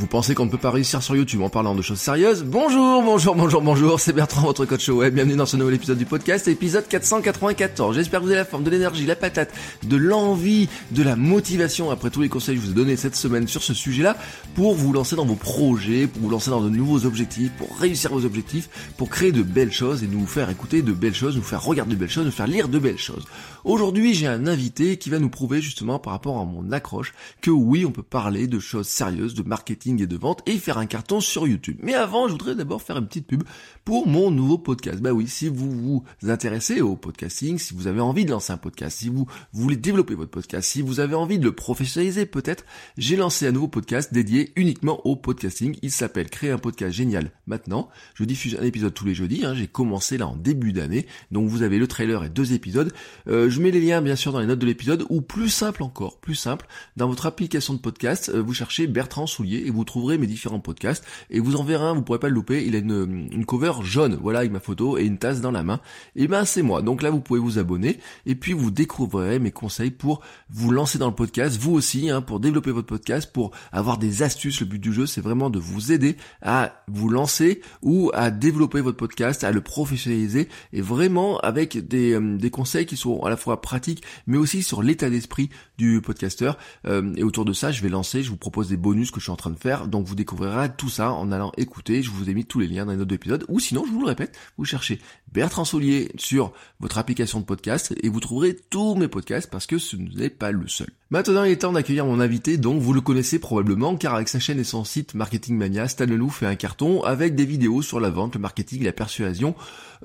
Vous pensez qu'on ne peut pas réussir sur YouTube en parlant de choses sérieuses Bonjour, bonjour, bonjour, bonjour, c'est Bertrand, votre coach web. Bienvenue dans ce nouvel épisode du podcast, épisode 494. J'espère que vous avez la forme, de l'énergie, la patate, de l'envie, de la motivation après tous les conseils que je vous ai donnés cette semaine sur ce sujet-là pour vous lancer dans vos projets, pour vous lancer dans de nouveaux objectifs, pour réussir vos objectifs, pour créer de belles choses et nous faire écouter de belles choses, nous faire regarder de belles choses, nous faire lire de belles choses. Aujourd'hui, j'ai un invité qui va nous prouver justement par rapport à mon accroche que oui, on peut parler de choses sérieuses, de marketing et de vente et faire un carton sur YouTube. Mais avant, je voudrais d'abord faire une petite pub pour mon nouveau podcast. Bah oui, si vous vous intéressez au podcasting, si vous avez envie de lancer un podcast, si vous voulez développer votre podcast, si vous avez envie de le professionnaliser peut-être, j'ai lancé un nouveau podcast dédié uniquement au podcasting. Il s'appelle Créer un podcast génial maintenant. Je diffuse un épisode tous les jeudis. Hein. J'ai commencé là en début d'année. Donc vous avez le trailer et deux épisodes. Euh, je mets les liens bien sûr dans les notes de l'épisode ou plus simple encore, plus simple, dans votre application de podcast, euh, vous cherchez Bertrand Soulier et vous trouverez mes différents podcasts et vous en verrez un, vous pourrez pas le louper, il a une, une cover jaune, voilà avec ma photo et une tasse dans la main. Et ben c'est moi. Donc là vous pouvez vous abonner et puis vous découvrirez mes conseils pour vous lancer dans le podcast, vous aussi, hein, pour développer votre podcast, pour avoir des astuces. Le but du jeu c'est vraiment de vous aider à vous lancer ou à développer votre podcast, à le professionnaliser et vraiment avec des, euh, des conseils qui sont à la fois pratiques mais aussi sur l'état d'esprit du podcasteur. Euh, et autour de ça je vais lancer, je vous propose des bonus que je suis en train de faire. Donc vous découvrirez tout ça en allant écouter. Je vous ai mis tous les liens dans les notes d'épisode. Ou sinon, je vous le répète, vous cherchez Bertrand Soulier sur votre application de podcast et vous trouverez tous mes podcasts parce que ce n'est pas le seul. Maintenant, il est temps d'accueillir mon invité, donc vous le connaissez probablement, car avec sa chaîne et son site Marketing Mania, Stan Leloup fait un carton avec des vidéos sur la vente, le marketing, la persuasion.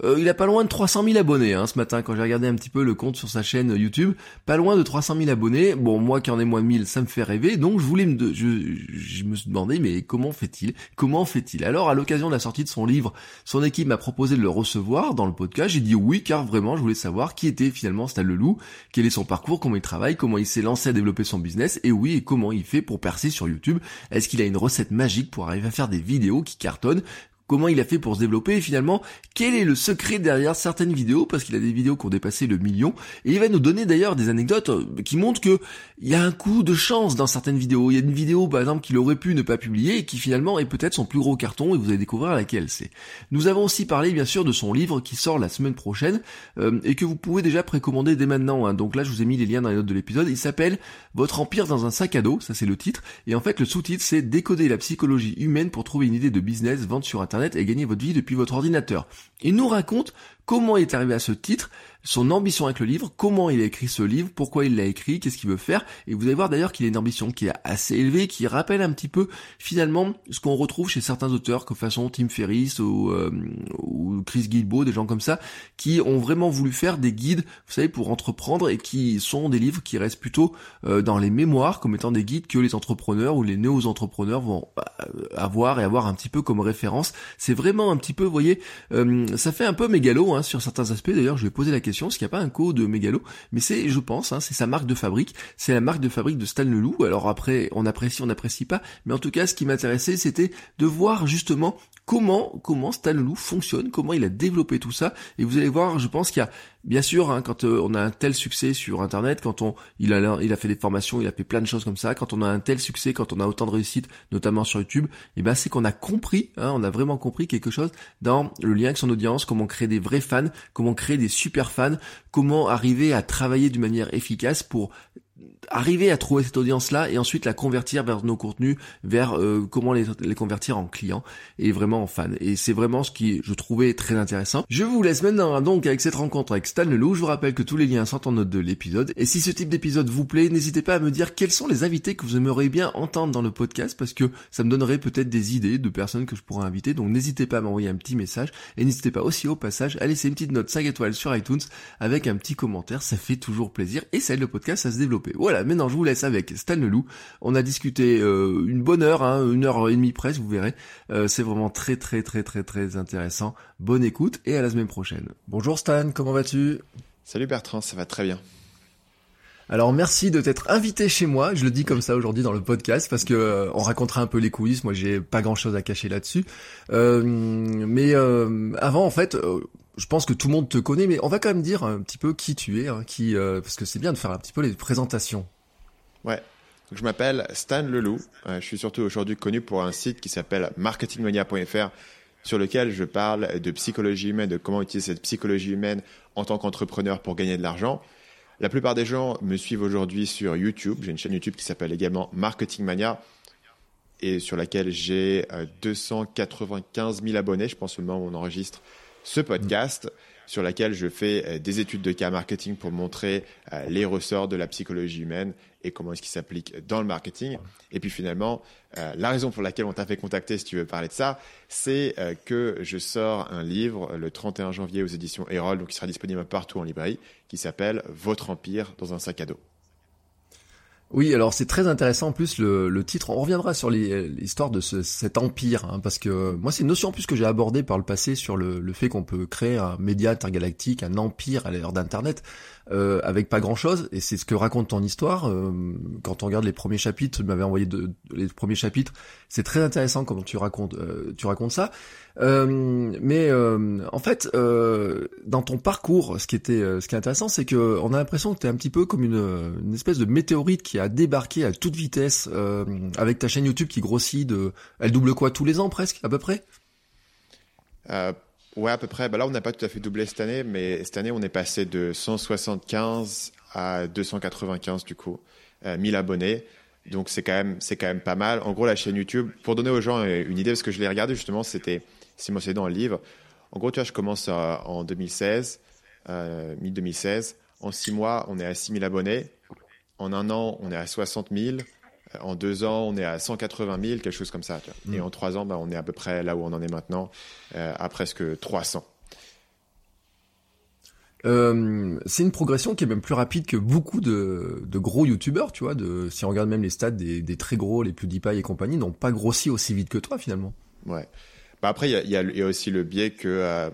Euh, il a pas loin de 300 000 abonnés hein, ce matin quand j'ai regardé un petit peu le compte sur sa chaîne YouTube. Pas loin de 300 000 abonnés. Bon, moi qui en ai moins de 1000, ça me fait rêver. Donc je voulais me, je, je me suis demandé, mais comment fait-il? Comment fait-il? Alors à l'occasion de la sortie de son livre, son équipe m'a proposé de le recevoir dans le podcast. J'ai dit oui, car vraiment je voulais savoir qui était finalement Stan Leloup, quel est son parcours, comment il travaille, comment il s'est lancé à développer son business, et oui, et comment il fait pour percer sur YouTube. Est-ce qu'il a une recette magique pour arriver à faire des vidéos qui cartonnent comment il a fait pour se développer et finalement quel est le secret derrière certaines vidéos parce qu'il a des vidéos qui ont dépassé le million et il va nous donner d'ailleurs des anecdotes euh, qui montrent que il y a un coup de chance dans certaines vidéos. Il y a une vidéo par exemple qu'il aurait pu ne pas publier et qui finalement est peut-être son plus gros carton et vous allez découvrir laquelle c'est. Nous avons aussi parlé bien sûr de son livre qui sort la semaine prochaine euh, et que vous pouvez déjà précommander dès maintenant. Hein. Donc là je vous ai mis les liens dans les notes de l'épisode. Il s'appelle Votre empire dans un sac à dos, ça c'est le titre et en fait le sous-titre c'est Décoder la psychologie humaine pour trouver une idée de business vente sur internet et gagner votre vie depuis votre ordinateur. Il nous raconte comment il est arrivé à ce titre, son ambition avec le livre, comment il a écrit ce livre, pourquoi il l'a écrit, qu'est-ce qu'il veut faire. Et vous allez voir d'ailleurs qu'il a une ambition qui est assez élevée, qui rappelle un petit peu finalement ce qu'on retrouve chez certains auteurs, comme façon Tim Ferriss ou, euh, ou Chris Guilbeault, des gens comme ça, qui ont vraiment voulu faire des guides, vous savez, pour entreprendre et qui sont des livres qui restent plutôt euh, dans les mémoires comme étant des guides que les entrepreneurs ou les néo-entrepreneurs vont euh, avoir et avoir un petit peu comme référence. C'est vraiment un petit peu, vous voyez, ça fait un peu mégalo, Hein, sur certains aspects. D'ailleurs, je vais poser la question, est-ce qu'il n'y a pas un code mégalo Mais c'est, je pense, hein, c'est sa marque de fabrique. C'est la marque de fabrique de Stan Leloup. Alors après, on apprécie, on n'apprécie pas. Mais en tout cas, ce qui m'intéressait, c'était de voir justement comment comment Stan Leloup fonctionne, comment il a développé tout ça. Et vous allez voir, je pense qu'il y a bien sûr hein, quand euh, on a un tel succès sur Internet, quand on il a fait des formations, il a fait plein de choses comme ça. Quand on a un tel succès, quand on a autant de réussite, notamment sur YouTube, et eh ben c'est qu'on a compris, hein, on a vraiment compris quelque chose dans le lien avec son audience, comment créer des vrais fans, comment créer des super fans, comment arriver à travailler d'une manière efficace pour arriver à trouver cette audience-là et ensuite la convertir vers nos contenus, vers euh, comment les, les, convertir en clients et vraiment en fans. Et c'est vraiment ce qui je trouvais très intéressant. Je vous laisse maintenant donc avec cette rencontre avec Stan Leloup. Je vous rappelle que tous les liens sont en note de l'épisode. Et si ce type d'épisode vous plaît, n'hésitez pas à me dire quels sont les invités que vous aimeriez bien entendre dans le podcast parce que ça me donnerait peut-être des idées de personnes que je pourrais inviter. Donc n'hésitez pas à m'envoyer un petit message et n'hésitez pas aussi au passage à laisser une petite note 5 étoiles sur iTunes avec un petit commentaire. Ça fait toujours plaisir et ça aide le podcast à se développer. Voilà, maintenant je vous laisse avec Stan Leloup. On a discuté euh, une bonne heure, hein, une heure et demie presque, vous verrez. Euh, c'est vraiment très très très très très intéressant. Bonne écoute et à la semaine prochaine. Bonjour Stan, comment vas-tu? Salut Bertrand, ça va très bien. Alors merci de t'être invité chez moi. Je le dis comme ça aujourd'hui dans le podcast parce que euh, on racontera un peu les coulisses. Moi, j'ai pas grand-chose à cacher là-dessus. Euh, mais euh, avant, en fait, je pense que tout le monde te connaît, mais on va quand même dire un petit peu qui tu es, hein, qui parce que c'est bien de faire un petit peu les présentations. Ouais. je m'appelle Stan Leloup. je suis surtout aujourd'hui connu pour un site qui s'appelle marketingmania.fr sur lequel je parle de psychologie humaine, de comment utiliser cette psychologie humaine en tant qu'entrepreneur pour gagner de l'argent. La plupart des gens me suivent aujourd'hui sur YouTube. J'ai une chaîne YouTube qui s'appelle également Marketing Mania et sur laquelle j'ai 295 euh, 000 abonnés, je pense au moment où on enregistre ce podcast sur laquelle je fais euh, des études de cas marketing pour montrer euh, les ressorts de la psychologie humaine et comment est-ce qu'il s'applique dans le marketing. Et puis finalement, euh, la raison pour laquelle on t'a fait contacter, si tu veux parler de ça, c'est que je sors un livre le 31 janvier aux éditions Erol, donc qui sera disponible partout en librairie, qui s'appelle Votre empire dans un sac à dos. Oui, alors c'est très intéressant en plus le, titre. On reviendra sur l'histoire de ce, cet empire, hein, parce que moi c'est une notion en plus que j'ai abordée par le passé sur le, fait qu'on peut créer un média intergalactique, un empire à l'heure d'Internet euh, avec pas grand chose et c'est ce que raconte ton histoire euh, quand on regarde les premiers chapitres tu m'avais envoyé de, les premiers chapitres. C'est très intéressant comment tu racontes euh, tu racontes ça. euh, mais en fait dans ton parcours ce qui était ce qui est intéressant c'est que on a l'impression que tu es un petit peu comme une, une espèce de météorite qui a débarqué à toute vitesse avec ta chaîne YouTube qui grossit de elle double quoi tous les ans presque à peu près? Ouais, à peu près. Bah là, on n'a pas tout à fait doublé cette année, mais cette année, on est passé de 175 à 295 du coup, euh, 1000 abonnés. Donc c'est quand même c'est quand même pas mal. En gros, la chaîne YouTube, pour donner aux gens une idée, parce que je l'ai regardé justement, c'était c'est mentionné dans le livre. En gros, tu vois, je commence euh, en 2016, euh, mi-2016. En six mois, on est à 6000 abonnés. En un an, on est à 60 000 en deux ans, on est à 180 000, quelque chose comme ça. Et mm. en trois ans, bah, on est à peu près là où on en est maintenant, euh, à presque 300. Euh, c'est une progression qui est même plus rapide que beaucoup de, gros youtubeurs, tu vois. De, si on regarde même les stats des, très gros, les PewDiePie et compagnie, n'ont pas grossi aussi vite que toi finalement. Ouais. Bah après, il y a, aussi le biais que euh,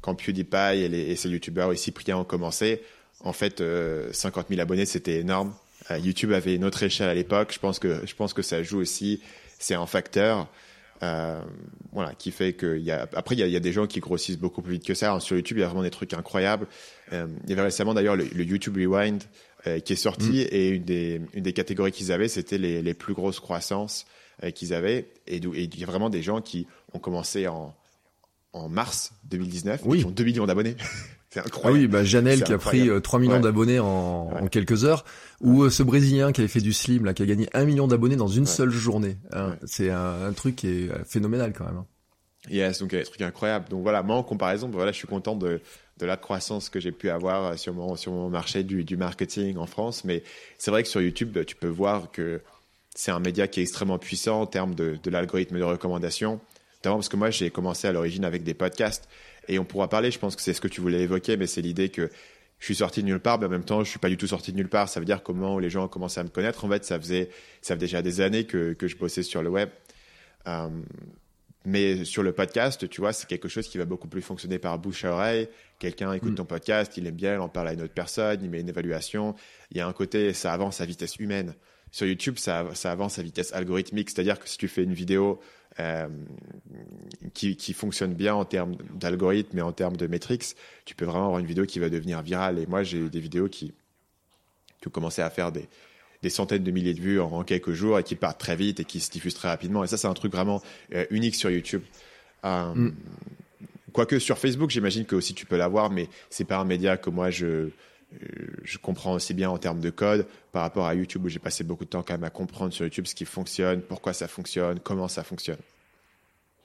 quand PewDiePie et, les, et ces youtubeurs aussi Cyprien ont commencé, en fait, 50 000 abonnés, c'était énorme. Euh, YouTube avait une autre échelle à l'époque. Je pense que je pense que ça joue aussi. C'est un facteur. Euh, voilà, qui fait que y a, après il y a, des gens qui grossissent beaucoup plus vite que ça. sur YouTube, il y a vraiment des trucs incroyables. Euh, il y avait récemment d'ailleurs le, YouTube Rewind qui est sorti mm. et une des, une des catégories qu'ils avaient, c'était les, les plus grosses croissances qu'ils avaient. Et, il y a vraiment des gens qui ont commencé en, en mars 2019 oui. qui ont 2 millions d'abonnés. C'est incroyable. Ah oui, bah Janelle qui a pris 3 millions d'abonnés en, quelques heures, ou euh, ce Brésilien qui avait fait du slim, là, qui a gagné 1 million d'abonnés dans une seule journée. Hein. C'est un, truc qui est euh, phénoménal quand même. Hein. Yes, donc il y a des trucs incroyables. Donc voilà, moi en comparaison, bah, voilà, je suis content de, de la croissance que j'ai pu avoir euh, sur mon, sur mon marché du, du marketing en France. Mais c'est vrai que sur YouTube, tu peux voir que c'est un média qui est extrêmement puissant en termes de, de l'algorithme de recommandation. Notamment parce que moi, j'ai commencé à l'origine avec des podcasts. Et on pourra parler, je pense que c'est ce que tu voulais évoquer, mais c'est l'idée que je suis sorti de nulle part, mais en même temps, je suis pas du tout sorti de nulle part. Ça veut dire comment les gens ont commencé à me connaître. En fait, ça faisait, ça fait déjà des années que, que je bossais sur le web. Euh, mais sur le podcast, tu vois, c'est quelque chose qui va beaucoup plus fonctionner par bouche à oreille. Quelqu'un écoute mm. ton podcast, il aime bien, il en parle à une autre personne, il met une évaluation. Il y a un côté, ça avance à vitesse humaine. Sur YouTube, ça, ça avance à vitesse algorithmique, c'est-à-dire que si tu fais une vidéo euh, qui, qui, fonctionne bien en termes d'algorithme et en termes de métriques, tu peux vraiment avoir une vidéo qui va devenir virale. Et moi, j'ai des vidéos qui, qui ont commencé à faire des, des centaines de milliers de vues en, quelques jours et qui partent très vite et qui se diffusent très rapidement. Et ça, c'est un truc vraiment euh, unique sur YouTube. Euh, mm. Quoique sur Facebook, j'imagine que aussi tu peux l'avoir, mais c'est pas un média que moi je je comprends aussi bien en termes de code par rapport à YouTube où j'ai passé beaucoup de temps quand même à comprendre sur YouTube ce qui fonctionne, pourquoi ça fonctionne, comment ça fonctionne.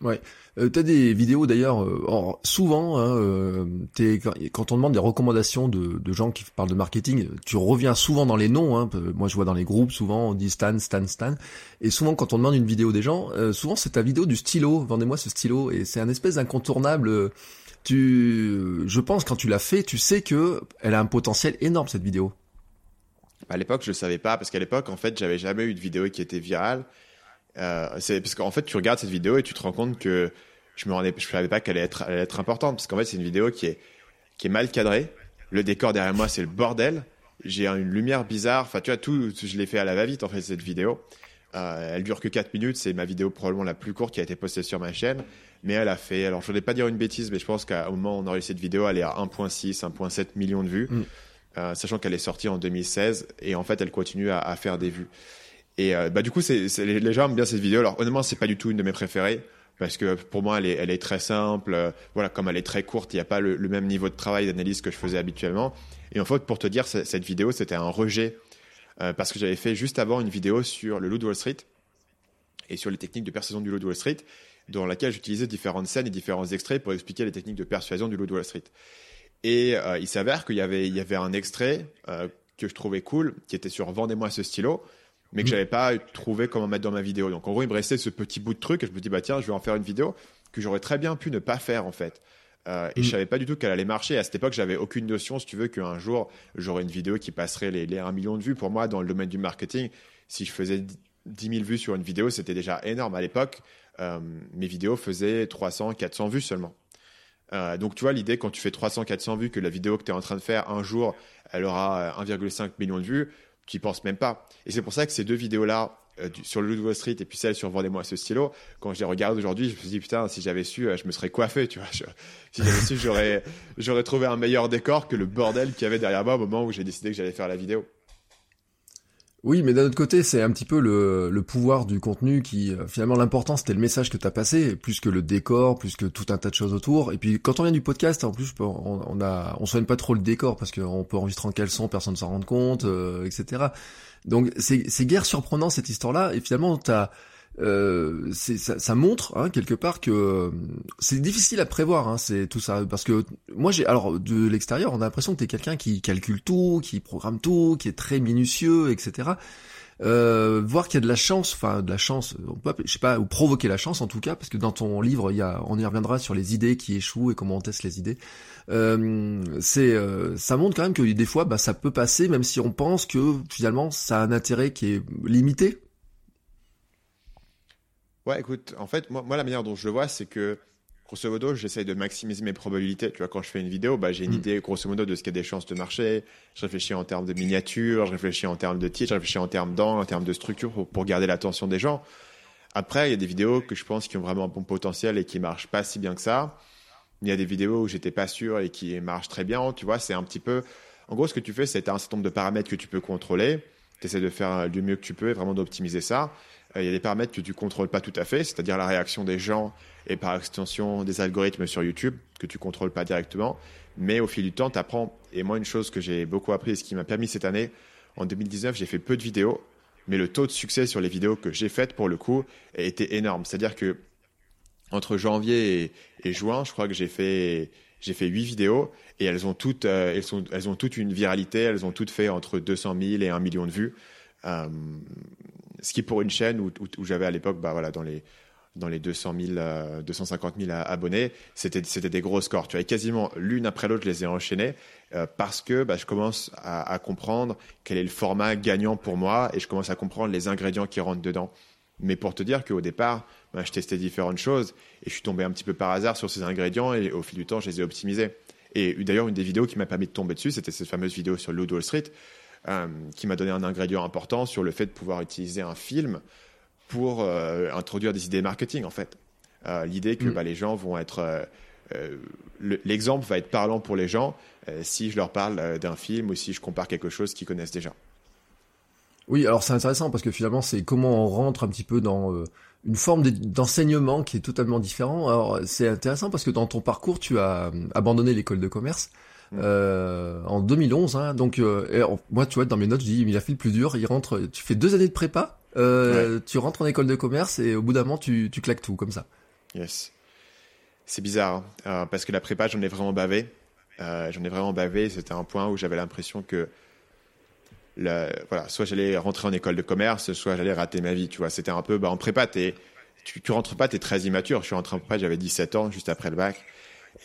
Ouais. Euh, T'as des vidéos d'ailleurs, euh, souvent, hein, euh, quand on demande des recommandations de, de, gens qui parlent de marketing, tu reviens souvent dans les noms. Hein, moi, je vois dans les groupes, souvent on dit Stan, Stan, Stan. Et souvent, quand on demande une vidéo des gens, euh, souvent c'est ta vidéo du stylo. Vendez-moi ce stylo. Et c'est un espèce d'incontournable. Tu, je pense, quand tu l'as fait, tu sais que elle a un potentiel énorme cette vidéo. À l'époque, je le savais pas parce qu'à l'époque, en fait, j'avais jamais eu de vidéo qui était virale. Euh, c'est parce qu'en fait, tu regardes cette vidéo et tu te rends compte que je me rendais, je savais pas qu'elle allait être, allait être importante parce qu'en fait, c'est une vidéo qui est qui est mal cadrée. Le décor derrière moi, c'est le bordel. J'ai une lumière bizarre. Enfin, tu vois, tout, je l'ai fait à la va-vite en fait cette vidéo. Euh, elle dure que 4 minutes. C'est ma vidéo probablement la plus courte qui a été postée sur ma chaîne. Mais elle a fait. Alors, je voulais pas dire une bêtise, mais je pense qu'au moment où on enregistre cette vidéo, elle est à 1.6, 1.7 millions de vues. Mm. Euh, sachant qu'elle est sortie en 2016 et en fait, elle continue à, à faire des vues. Et euh, bah, du coup, c'est, les, gens aiment bien cette vidéo. Alors honnêtement, c'est pas du tout une de mes préférées parce que pour moi, elle est, elle est très simple. Euh, voilà, comme elle est très courte, il n'y a pas le, le, même niveau de travail d'analyse que je faisais habituellement. Et en fait, pour te dire, cette vidéo, c'était un rejet euh, parce que j'avais fait juste avant une vidéo sur le loup de Wall Street et sur les techniques de persuasion du loup de Wall Street, dans laquelle j'utilisais différentes scènes et différents extraits pour expliquer les techniques de persuasion du loup de Wall Street. Et euh, il s'avère qu'il y avait, il y avait un extrait euh, que je trouvais cool, qui était sur Vendez-moi ce stylo mais que mm. j'avais pas trouvé comment mettre dans ma vidéo. Donc en gros, il me restait ce petit bout de truc et je me dis bah tiens, je vais en faire une vidéo que j'aurais très bien pu ne pas faire en fait. Euh, et mm. je savais pas du tout qu'elle allait marcher. À cette époque, j'avais aucune notion, si tu veux, qu'un jour j'aurais une vidéo qui passerait les, les 1 million de vues. Pour moi, dans le domaine du marketing, si je faisais 10 000 vues sur une vidéo, c'était déjà énorme. À l'époque, mes vidéos faisaient 300, 400 vues seulement. Euh, donc tu vois l'idée quand tu fais 300, 400 vues que la vidéo que tu es en train de faire un jour, elle aura 1,5 million de vues qui pensent même pas. Et c'est pour ça que ces deux vidéos-là, euh, sur le Wall Street et puis celle sur Vendez-moi ce stylo, quand je les regarde aujourd'hui, je me dis putain, si j'avais su, euh, je me serais coiffé, tu vois. si j'avais su, j'aurais, j'aurais trouvé un meilleur décor que le bordel qu'il y avait derrière moi au moment où j'ai décidé que j'allais faire la vidéo. Oui, mais d'un autre côté, c'est un petit peu le, pouvoir du contenu qui, euh, finalement, l'important c'était le message que tu as passé, plus que le décor, plus que tout un tas de choses autour. Et puis, quand on vient du podcast, en plus, on, on a, on soigne pas trop le décor parce qu'on peut enregistrer en caleçon, personne ne s'en rend compte, euh, etc. Donc, c'est guère surprenant cette histoire-là. Et finalement, t'as euh, ça, ça, montre hein, quelque part que euh, c'est difficile à prévoir, hein, c'est tout ça, parce que moi j'ai, alors de l'extérieur, on a l'impression que t'es quelqu'un qui calcule tout, qui programme tout, qui est très minutieux, etc. Euh, voir qu'il y a de la chance, enfin de la chance, je sais pas, ou provoquer la chance en tout cas, parce que dans ton livre, il y a, on y reviendra sur les idées qui échouent et comment on teste les idées. Euh, c'est, euh, ça montre quand même que des fois, bah, ça peut passer, même si on pense que finalement, ça a un intérêt qui est limité, Ouais, écoute, en fait, moi, moi, la manière dont je le vois, c'est que, grosso modo, j'essaye de maximiser mes probabilités. Tu vois, quand je fais une vidéo, bah, j'ai une mm. idée, grosso modo, de ce qu'il y a des chances de marcher. Je réfléchis en termes de miniature, je réfléchis en termes de titre, je réfléchis en termes d'angle, en termes de structure pour, pour garder l'attention des gens. Après, il y a des vidéos que je pense qui ont vraiment un bon potentiel et qui marchent pas si bien que ça. Il y a des vidéos où j'étais pas sûr et qui marchent très bien. Tu vois, c'est un petit peu, en gros, ce que tu fais, c'est un certain nombre de paramètres que tu peux contrôler. Tu essaies de faire du mieux que tu peux et vraiment d'optimiser ça. Euh, il y a des paramètres que tu contrôles pas tout à fait, c'est-à-dire la réaction des gens et par extension des algorithmes sur YouTube que tu contrôles pas directement. Mais au fil du temps, tu apprends. Et moi, une chose que j'ai beaucoup appris ce qui m'a permis cette année, en 2019, j'ai fait peu de vidéos, mais le taux de succès sur les vidéos que j'ai faites, pour le coup, a été énorme. C'est-à-dire que entre janvier et, juin, je crois que j'ai fait j'ai fait huit vidéos et elles ont toutes euh, elles sont elles ont toutes une viralité, elles ont toutes fait entre 200 000 et 1 million de vues. Euh, ce qui pour une chaîne où, j'avais à l'époque, bah voilà, dans les dans les 200 000, 250 000 abonnés, c'était c'était des gros scores. Tu vois, quasiment l'une après l'autre, je les ai enchaînés euh, parce que bah, je commence à, à, comprendre quel est le format gagnant pour moi et je commence à comprendre les ingrédients qui rentrent dedans. Mais pour te dire qu'au départ, bah, je testais différentes choses et je suis tombé un petit peu par hasard sur ces ingrédients et au fil du temps, je les ai optimisés. Et d'ailleurs, une des vidéos qui m'a permis de tomber dessus, c'était cette fameuse vidéo sur Loot Wall Street euh, qui m'a donné un ingrédient important sur le fait de pouvoir utiliser un film pour euh, introduire des idées marketing en fait. Euh, l'idée que mm. bah, les gens vont être l'exemple va être parlant pour les gens si je leur parle d'un film ou si je compare quelque chose qu'ils connaissent déjà. Oui, alors c'est intéressant parce que finalement c'est comment on rentre un petit peu dans une forme d'enseignement qui est totalement différent. Alors c'est intéressant parce que dans ton parcours tu as abandonné l'école de commerce en 2011. Hein, donc moi, tu vois, dans mes notes, je dis il a fait le plus dur. Il rentre. Tu fais deux années de prépa. Tu rentres en école de commerce et au bout d'un moment, tu, tu claques tout comme ça. Yes. C'est bizarre hein, parce que la prépa, j'en ai vraiment bavé. j'en ai vraiment bavé. C'était un point où j'avais l'impression que voilà, soit j'allais rentrer en école de commerce, soit j'allais rater ma vie. Tu vois, c'était un peu bah, en prépa, tu, tu rentres pas, tu es très immature. Je suis rentré en prépa, j'avais 17 ans, juste après le bac,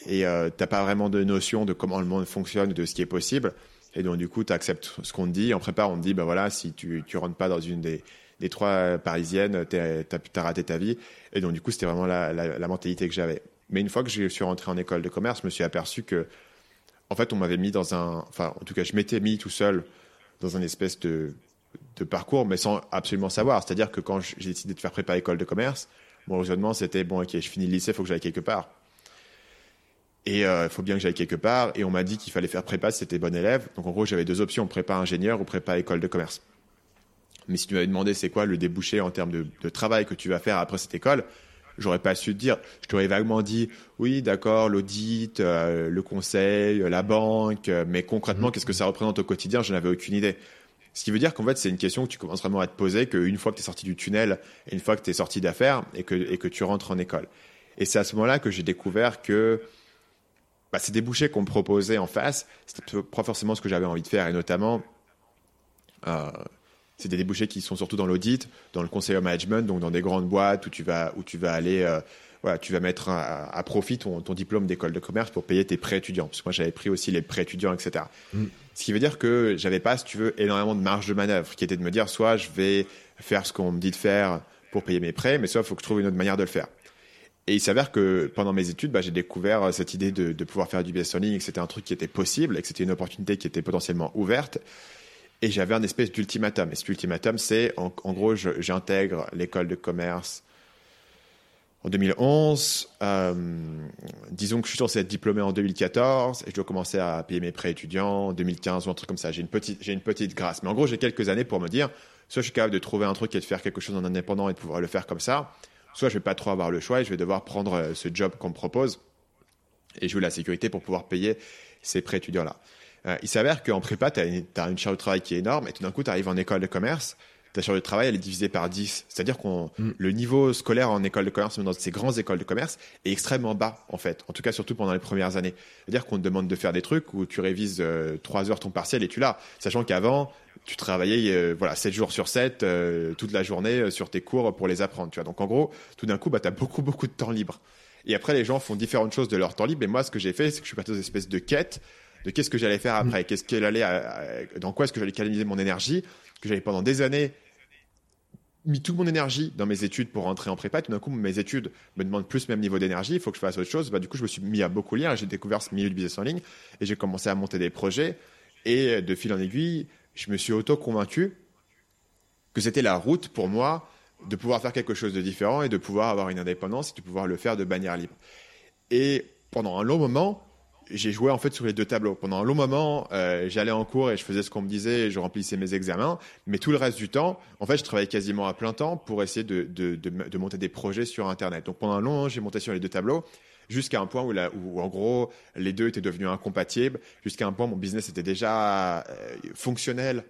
et euh, t'as pas vraiment de notion de comment le monde fonctionne, de ce qui est possible. Et donc du coup, tu acceptes ce qu'on te dit. En prépa, on te dit, bah voilà, si tu tu rentres pas dans une des des trois parisiennes, tu as, raté ta vie. Et donc du coup, c'était vraiment la, la, la mentalité que j'avais. Mais une fois que je suis rentré en école de commerce, je me suis aperçu que, en fait, on m'avait mis dans un, enfin, en tout cas, je m'étais mis tout seul dans un espèce de, de parcours, mais sans absolument savoir. C'est-à-dire que quand j'ai décidé de faire prépa école de commerce, mon raisonnement c'était bon, ok, je finis le lycée, il faut que j'aille quelque part. Et euh, il faut bien que j'aille quelque part. Et on m'a dit qu'il fallait faire prépa si c'était bon élève. Donc en gros, j'avais deux options prépa ingénieur ou prépa école de commerce. Mais si tu m'avais demandé c'est quoi le débouché en termes de, de, travail que tu vas faire après cette école, j'aurais pas su te dire. Je t'aurais vaguement dit oui, d'accord, l'audit, euh, le conseil, la banque, euh, mais concrètement, mmh. qu'est-ce que ça représente au quotidien Je n'avais aucune idée. Ce qui veut dire qu'en fait, c'est une question que tu commences vraiment à te poser qu'une fois que tu es sorti du tunnel et une fois que tu es sorti d'affaires et que, et que tu rentres en école. Et c'est à ce moment-là que j'ai découvert que bah, ces débouchés qu'on me proposait en face, c'était pas forcément ce que j'avais envie de faire. Et notamment, euh, c'est des débouchés qui sont surtout dans l'audit, dans le conseil au management, donc dans des grandes boîtes où tu vas, où tu vas aller, euh, voilà, tu vas mettre à, profit ton, ton diplôme d'école de commerce pour payer tes prêts étudiants. Parce que moi, j'avais pris aussi les prêts étudiants, etc. Mm. Ce qui veut dire que j'avais pas, si tu veux, énormément de marge de manœuvre, qui était de me dire, soit je vais faire ce qu'on me dit de faire pour payer mes prêts, mais soit il faut que je trouve une autre manière de le faire. Et il s'avère que pendant mes études, bah, j'ai découvert cette idée de, pouvoir faire du business learning et que c'était un truc qui était possible et que c'était une opportunité qui était potentiellement ouverte. Et j'avais un espèce d'ultimatum. Et cet ultimatum, c'est en, gros, j'intègre l'école de commerce en 2011. Euh, disons que je suis censé être diplômé en 2014 et je dois commencer à payer mes prêts étudiants en 2015 ou un truc comme ça. J'ai une petite, j'ai une petite grâce. Mais en gros, j'ai quelques années pour me dire, soit je suis capable de trouver un truc et de faire quelque chose en indépendant et de pouvoir le faire comme ça, soit je vais pas trop avoir le choix et je vais devoir prendre euh, ce job qu'on me propose et jouer la sécurité pour pouvoir payer ces prêts étudiants-là. Euh, il s'avère qu'en prépa, tu as, une charge de travail qui est énorme, et tout d'un coup, tu arrives en école de commerce, ta charge de travail, elle est divisée par 10. C'est-à-dire que mm. le niveau scolaire en école de commerce, même dans ces grandes écoles de commerce, est extrêmement bas, en fait. En tout cas, surtout pendant les premières années. C'est-à-dire qu'on te demande de faire des trucs où tu révises euh, trois 3 heures ton partiel et tu l'as. Sachant qu'avant, tu travaillais euh, voilà 7 jours sur 7, toute la journée sur tes cours pour les apprendre. Tu vois. Donc en gros, tout d'un coup, bah, tu as beaucoup, beaucoup de temps libre. Et après, les gens font différentes choses de leur temps libre. Et moi, ce que j'ai fait, c'est que je suis parti dans une espèce de quête de qu'est-ce que j'allais faire après, mm. qu'est-ce qu'elle allait, dans quoi est-ce que j'allais canaliser mon énergie, que j'avais pendant des années mis toute mon énergie dans mes études pour rentrer en prépa. Tout d'un coup, mes études me demandent plus le même niveau d'énergie. Il faut que je fasse autre chose. Bah, du coup, je me suis mis à beaucoup lire. J'ai découvert ce milieu de business en ligne et j'ai commencé à monter des projets. Et de fil en aiguille, je me suis auto-convaincu que c'était la route pour moi de pouvoir faire quelque chose de différent et de pouvoir avoir une indépendance et de pouvoir le faire de manière libre. Et pendant un long moment, j'ai joué en fait sur les deux tableaux. Pendant un long moment, euh, j'allais en cours et je faisais ce qu'on me disait je remplissais mes examens. Mais tout le reste du temps, en fait, je travaillais quasiment à plein temps pour essayer de, de, de, de monter des projets sur Internet. Donc pendant un long moment, j'ai monté sur les deux tableaux jusqu'à un point où, là, où, en gros les deux étaient devenus incompatibles, jusqu'à un point où mon business était déjà euh, fonctionnel,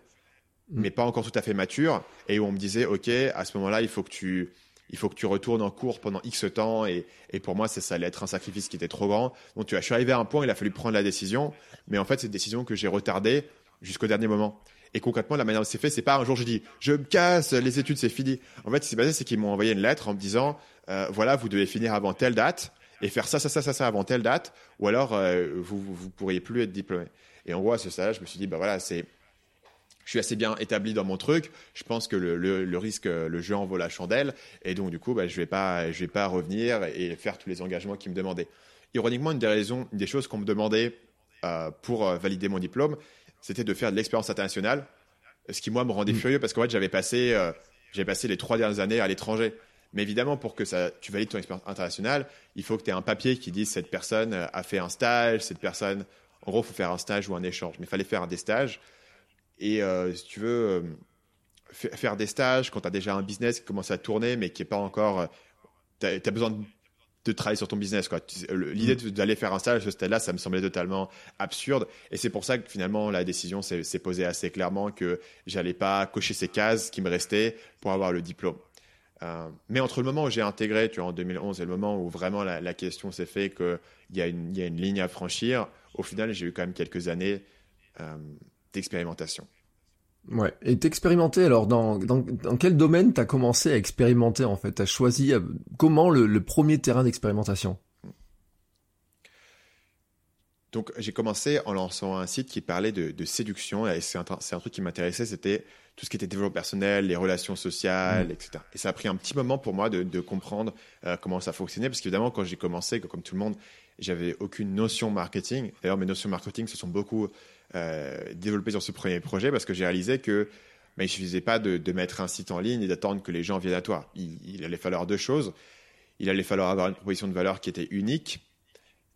mm. mais pas encore tout à fait mature, et où on me disait, OK, à ce moment-là, il faut que tu il faut que tu retournes en cours pendant X temps. Et, et pour moi, ça, ça allait être un sacrifice qui était trop grand. Donc, tu vois, je suis arrivé à un point, il a fallu prendre la décision. Mais en fait, c'est une décision que j'ai retardée jusqu'au dernier moment. Et concrètement, la manière dont c'est fait, c'est pas un jour je dis je me casse, les études c'est fini. En fait, ce qui s'est passé, c'est qu'ils m'ont envoyé une lettre en me disant euh, voilà, vous devez finir avant telle date et faire ça, ça, ça, ça, ça avant telle date, ou alors euh, vous, vous, pourriez plus être diplômé. Et en gros, à ce stade, je me suis dit bah voilà, c'est je suis assez bien établi dans mon truc. Je pense que le, le, risque, le jeu en vaut la chandelle. Et donc, du coup, bah, je ne vais, pas, je vais pas revenir et faire tous les engagements qu'ils me demandaient. Ironiquement, une des raisons, une des choses qu'on me demandait euh, pour euh, valider mon diplôme, c'était de faire de l'expérience internationale. Ce qui, moi, me rendait mm. furieux parce qu'en fait, j'avais passé, euh, j'avais passé les trois dernières années à l'étranger. Mais évidemment, pour que ça, tu valides ton expérience internationale, il faut que tu aies un papier qui dise cette personne a fait un stage, cette personne, en gros, il faut faire un stage ou un échange. Mais il fallait faire des stages. Et euh, si tu veux euh, faire des stages quand tu as déjà un business qui commence à tourner mais qui n'est pas encore. Euh, tu as, besoin de de travailler sur ton business. L'idée de- d'aller faire un stage à ce stade-là, ça me semblait totalement absurde. Et c'est pour ça que finalement, la décision s'est s'est posée assez clairement que j'allais pas cocher ces cases qui me restaient pour avoir le diplôme. Euh, mais entre le moment où j'ai intégré, tu vois, en 2011, et le moment où vraiment la, question s'est fait qu'il y, a une- y a une ligne à franchir, au final, j'ai eu quand même quelques années euh, d'expérimentation. Ouais. Et t'expérimenter alors dans, dans, quel domaine t'as commencé à expérimenter en fait? T'as choisi euh, comment le premier terrain d'expérimentation? Donc, j'ai commencé en lançant un site qui parlait de, de séduction. Et c'est un, un truc qui m'intéressait, c'était tout ce qui était développement personnel, les relations sociales, etc. Et ça a pris un petit moment pour moi de, de comprendre euh, comment ça fonctionnait. Parce qu'évidemment, quand j'ai commencé, comme tout le monde, j'avais aucune notion marketing. D'ailleurs, mes notions marketing se sont beaucoup euh, développées sur ce premier projet parce que j'ai réalisé que bah, il suffisait pas de, de mettre un site en ligne et d'attendre que les gens viennent à toi. Il, il allait falloir deux choses. Il allait falloir avoir une proposition de valeur qui était unique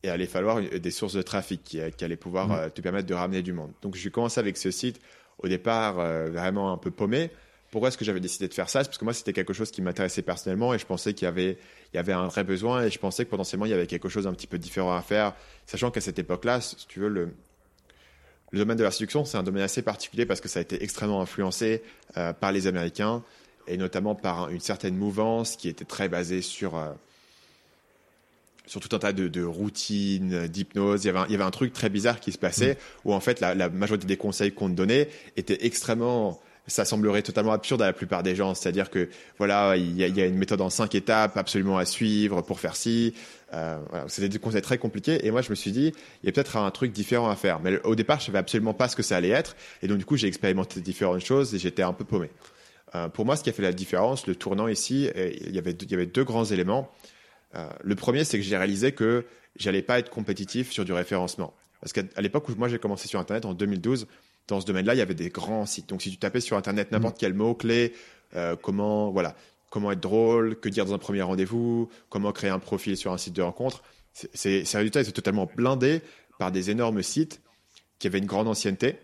et allait falloir des sources de trafic qui, qui allaient pouvoir Mhm. euh, te permettre de ramener du monde. Donc, j'ai commencé avec ce site au départ euh, vraiment un peu paumé. Pourquoi est-ce que j'avais décidé de faire ça? Parce que moi, c'était quelque chose qui m'intéressait personnellement et je pensais qu'il y avait, il y avait un vrai besoin et je pensais que potentiellement, il y avait quelque chose un petit peu différent à faire, sachant qu'à cette époque-là, si tu veux, le, le domaine de la séduction, c'est un domaine assez particulier parce que ça a été extrêmement influencé euh, par les Américains et notamment par une certaine mouvance qui était très basée sur, euh, sur tout un tas de, de routines, d'hypnose. Il, y avait un- il y avait un truc très bizarre qui se passait où en fait la, la majorité des conseils qu'on te donnait étaient extrêmement ça semblerait totalement absurde à la plupart des gens. C'est-à-dire que voilà, il y, a, il y a une méthode en cinq étapes absolument à suivre pour faire ci. Euh, voilà, C'était des conseils très compliqués. Et moi, je me suis dit, il y a peut-être un truc différent à faire. Mais au départ, je savais absolument pas ce que ça allait être. Et donc, du coup, j'ai expérimenté différentes choses et j'étais un peu paumé. Euh, pour moi, ce qui a fait la différence, le tournant ici, et il y avait, deux- il y avait deux grands éléments. Euh, le premier, c'est que j'ai réalisé que j'allais pas être compétitif sur du référencement. Parce qu'à l'époque où moi j'ai commencé sur Internet en 2012, dans ce domaine-là, il y avait des grands sites. Donc si tu tapais sur Internet n'importe quel mot-clé, euh, comment, voilà, comment être drôle, que dire dans un premier rendez-vous, comment créer un profil sur un site de rencontre, ces résultats étaient totalement blindés par des énormes sites qui avaient une grande ancienneté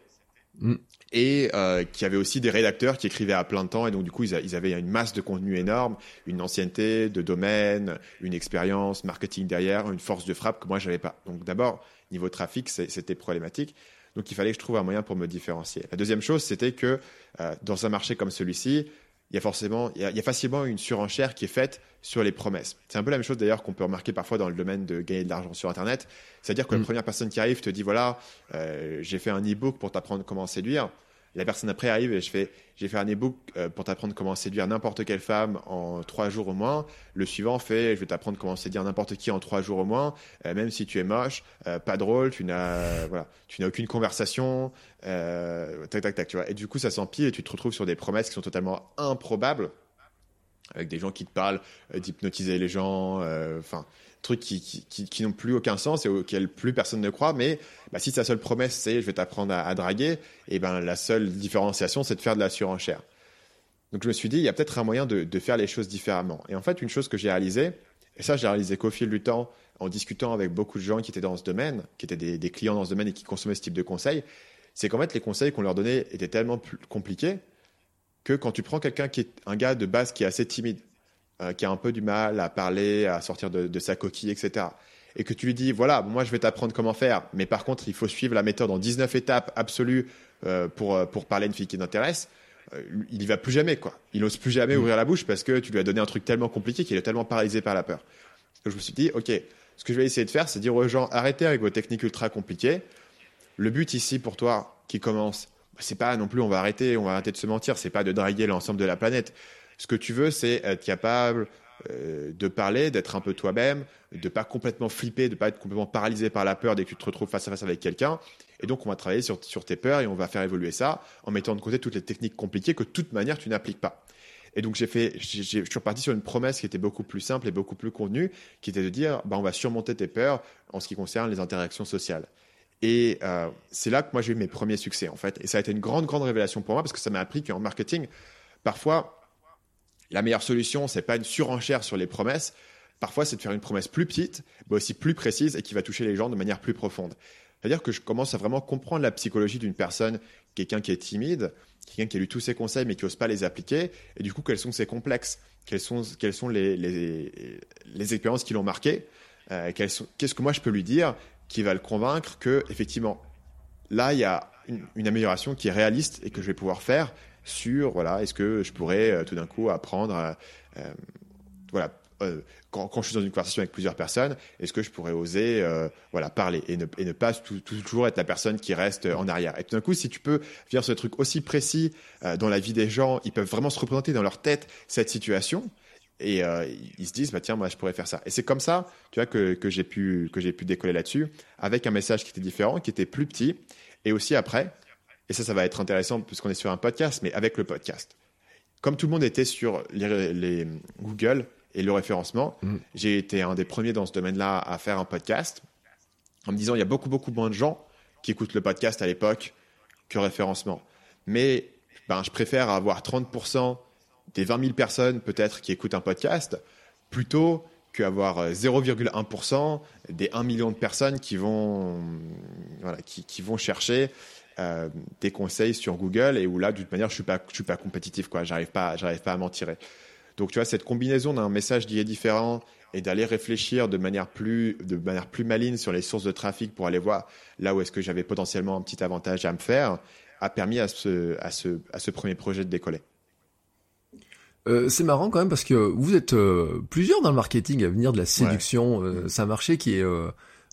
Mm. Et euh, qui avaient aussi des rédacteurs qui écrivaient à plein temps et donc du coup ils, ils avaient une masse de contenu énorme, une ancienneté de domaine, une expérience marketing derrière, une force de frappe que moi j'avais pas. Donc d'abord niveau trafic c'était problématique. Donc il fallait que je trouve un moyen pour me différencier. La deuxième chose c'était que euh, dans un marché comme celui-ci, il y a forcément, il y a, il y a facilement une surenchère qui est faite sur les promesses. C'est un peu la même chose d'ailleurs qu'on peut remarquer parfois dans le domaine de gagner de l'argent sur Internet. C'est-à-dire que Mm. la première personne qui arrive te dit voilà, euh, j'ai fait un e-book pour t'apprendre comment séduire. La personne après arrive et je fais j'ai fait un e-book euh, pour t'apprendre comment séduire n'importe quelle femme en trois jours au moins. Le suivant fait je vais t'apprendre comment séduire n'importe qui en trois jours au moins, euh, même si tu es moche, euh, pas drôle, tu n'as voilà, tu n'as aucune conversation, tac tac tac, tu vois. Et du coup ça s'empile et tu te retrouves sur des promesses qui sont totalement improbables avec des gens qui te parlent d'hypnotiser les gens, enfin, trucs qui, qui, qui, n'ont plus aucun sens et auxquels plus personne ne croit. Mais bah, si ta seule promesse, c'est je vais t'apprendre à, draguer, et ben la seule différenciation, c'est de faire de la surenchère. Donc je me suis dit, il y a peut-être un moyen de, de faire les choses différemment. Et en fait, une chose que j'ai réalisée, et ça, j'ai réalisé qu'au fil du temps, en discutant avec beaucoup de gens qui étaient dans ce domaine, qui étaient des, des clients dans ce domaine et qui consommaient ce type de conseils, c'est qu'en fait, les conseils qu'on leur donnait étaient tellement plus compliqués que quand tu prends quelqu'un qui est un gars de base qui est assez timide, euh, qui a un peu du mal à parler, à sortir de, de sa coquille, etc., et que tu lui dis, voilà, moi je vais t'apprendre comment faire, mais par contre, il faut suivre la méthode en 19 étapes absolues euh, pour, euh, pour parler à une fille qui t'intéresse, euh, il y va plus jamais, quoi. Il n'ose plus jamais ouvrir la bouche parce que tu lui as donné un truc tellement compliqué qu'il est tellement paralysé par la peur. Donc je me suis dit, ok, ce que je vais essayer de faire, c'est dire aux gens, arrêtez avec vos techniques ultra compliquées. Le but ici pour toi qui commence, bah, c'est pas non plus on va arrêter, on va arrêter de se mentir, c'est pas de draguer l'ensemble de la planète. Ce que tu veux, c'est être capable euh, de parler, d'être un peu toi-même, de pas complètement flipper, de pas être complètement paralysé par la peur dès que tu te retrouves face à face avec quelqu'un. Et donc, on va travailler sur, tes peurs et on va faire évoluer ça en mettant de côté toutes les techniques compliquées que de toute manière tu n'appliques pas. Et donc, j'ai fait, je suis reparti sur une promesse qui était beaucoup plus simple et beaucoup plus convenue, qui était de dire, bah, on va surmonter tes peurs en ce qui concerne les interactions sociales. Et euh, c'est là que moi j'ai eu mes premiers succès en fait. Et ça a été une grande, grande révélation pour moi parce que ça m'a appris qu'en marketing, parfois, la meilleure solution, c'est pas une surenchère sur les promesses. Parfois, c'est de faire une promesse plus petite, mais aussi plus précise et qui va toucher les gens de manière plus profonde. C'est-à-dire que je commence à vraiment comprendre la psychologie d'une personne, quelqu'un qui est timide, quelqu'un qui a lu tous ses conseils mais qui n'ose pas les appliquer, et du coup, quels sont ses complexes? Quelles sont, quelles sont les, expériences qui l'ont marqué, euh, qu'est-ce que moi je peux lui dire qui va le convaincre que effectivement là il y a une, amélioration qui est réaliste et que je vais pouvoir faire sur voilà est-ce que je pourrais euh, tout d'un coup apprendre euh, voilà euh, quand, je suis dans une conversation avec plusieurs personnes, est-ce que je pourrais oser voilà, parler et ne, pas toujours être la personne qui reste en arrière? Et tout d'un coup, si tu peux faire ce truc aussi précis dans la vie des gens, ils peuvent vraiment se représenter dans leur tête cette situation et ils se disent bah tiens moi je pourrais faire ça. Et c'est comme ça tu vois que, que j'ai pu que j'ai pu décoller là-dessus avec un message qui était différent qui était plus petit et aussi après et ça ça va être intéressant puisqu'on est sur un podcast mais avec le podcast comme tout le monde était sur les, les Google et le référencement. Mm. J'ai été un des premiers dans ce domaine-là à faire un podcast en me disant il y a beaucoup, beaucoup moins de gens qui écoutent le podcast à l'époque que référencement. Mais ben, je préfère avoir 30% des 20 000 personnes peut-être qui écoutent un podcast plutôt qu'avoir 0,1% des 1 million de personnes qui vont, voilà, qui, qui vont chercher euh, des conseils sur Google et où là, de toute manière, je suis pas, je suis pas compétitif, quoi. J'arrive pas, j'arrive pas à m'en tirer. Donc, tu vois, cette combinaison d'un message est différent et d'aller réfléchir de manière plus, de manière plus maligne sur les sources de trafic pour aller voir là où est-ce que j'avais potentiellement un petit avantage à me faire, a permis à ce, à ce, à ce premier projet de décoller. Euh, c'est marrant quand même parce que vous êtes euh, plusieurs dans le marketing à venir de la séduction. Ouais. Euh, c'est un marché qui est,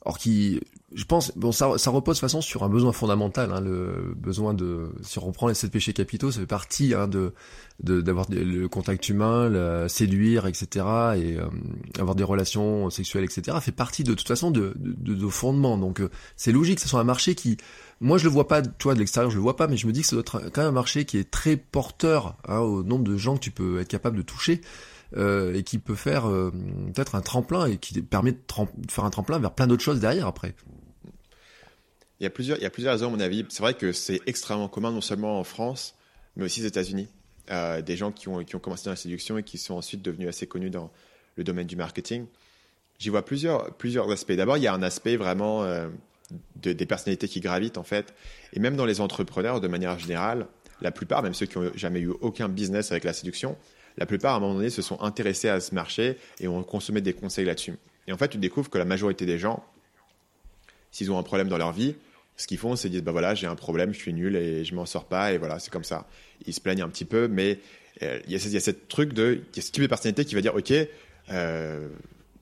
or qui, je pense, bon, ça, ça repose de toute façon sur un besoin fondamental, hein, le besoin de, si on reprend les sept péchés capitaux, ça fait partie hein, de d'avoir le contact humain, la, séduire, etc., et euh, avoir des relations sexuelles, etc., fait partie de, toute façon de, de, de fondements. Donc euh, c'est logique que ce soit un marché qui, moi je le vois pas, toi de l'extérieur je le vois pas, mais je me dis que ça doit être quand même un marché qui est très porteur hein, au nombre de gens que tu peux être capable de toucher. Euh, et qui peut faire euh, peut-être un tremplin et qui permet de, faire un tremplin vers plein d'autres choses derrière après. Il y a plusieurs, il y a plusieurs raisons à mon avis. C'est vrai que c'est extrêmement commun non seulement en France, mais aussi aux États-Unis. Euh, des gens qui ont, qui ont commencé dans la séduction et qui sont ensuite devenus assez connus dans le domaine du marketing. J'y vois plusieurs, plusieurs aspects. D'abord, il y a un aspect vraiment de, des personnalités qui gravitent en fait, et même dans les entrepreneurs de manière générale, la plupart, même ceux qui n'ont jamais eu aucun business avec la séduction, la plupart, à un moment donné, se sont intéressés à ce marché et ont consommé des conseils là-dessus. Et en fait, tu découvres que la majorité des gens, s'ils ont un problème dans leur vie, ce qu'ils font, c'est dire bah voilà, j'ai un problème, je suis nul et je m'en sors pas, et voilà, c'est comme ça. Ils se plaignent un petit peu, mais euh, il y, a ce truc de, il y a ce type de personnalité qui va dire ok, euh,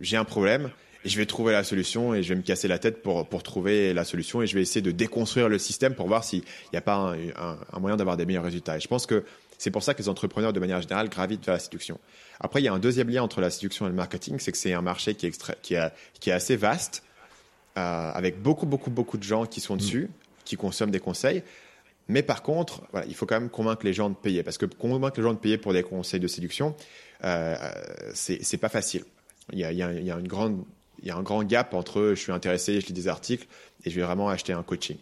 j'ai un problème, et je vais trouver la solution et je vais me casser la tête pour, pour trouver la solution et je vais essayer de déconstruire le système pour voir s'il n'y a pas un, un, un moyen d'avoir des meilleurs résultats. Et je pense que c'est pour ça que les entrepreneurs, de manière générale, gravitent vers la séduction. Après, il y a un deuxième lien entre la séduction et le marketing, c'est que c'est un marché qui est, extra, qui, est assez vaste, euh, avec beaucoup, beaucoup, beaucoup de gens qui sont dessus, mmh. qui consomment des conseils. Mais par contre, voilà, il faut quand même convaincre les gens de payer, parce que convaincre les gens de payer pour des conseils de séduction, euh, c'est pas facile. Il y a, il y une grande y a un grand gap entre je suis intéressé, je lis des articles et je vais vraiment acheter un coaching.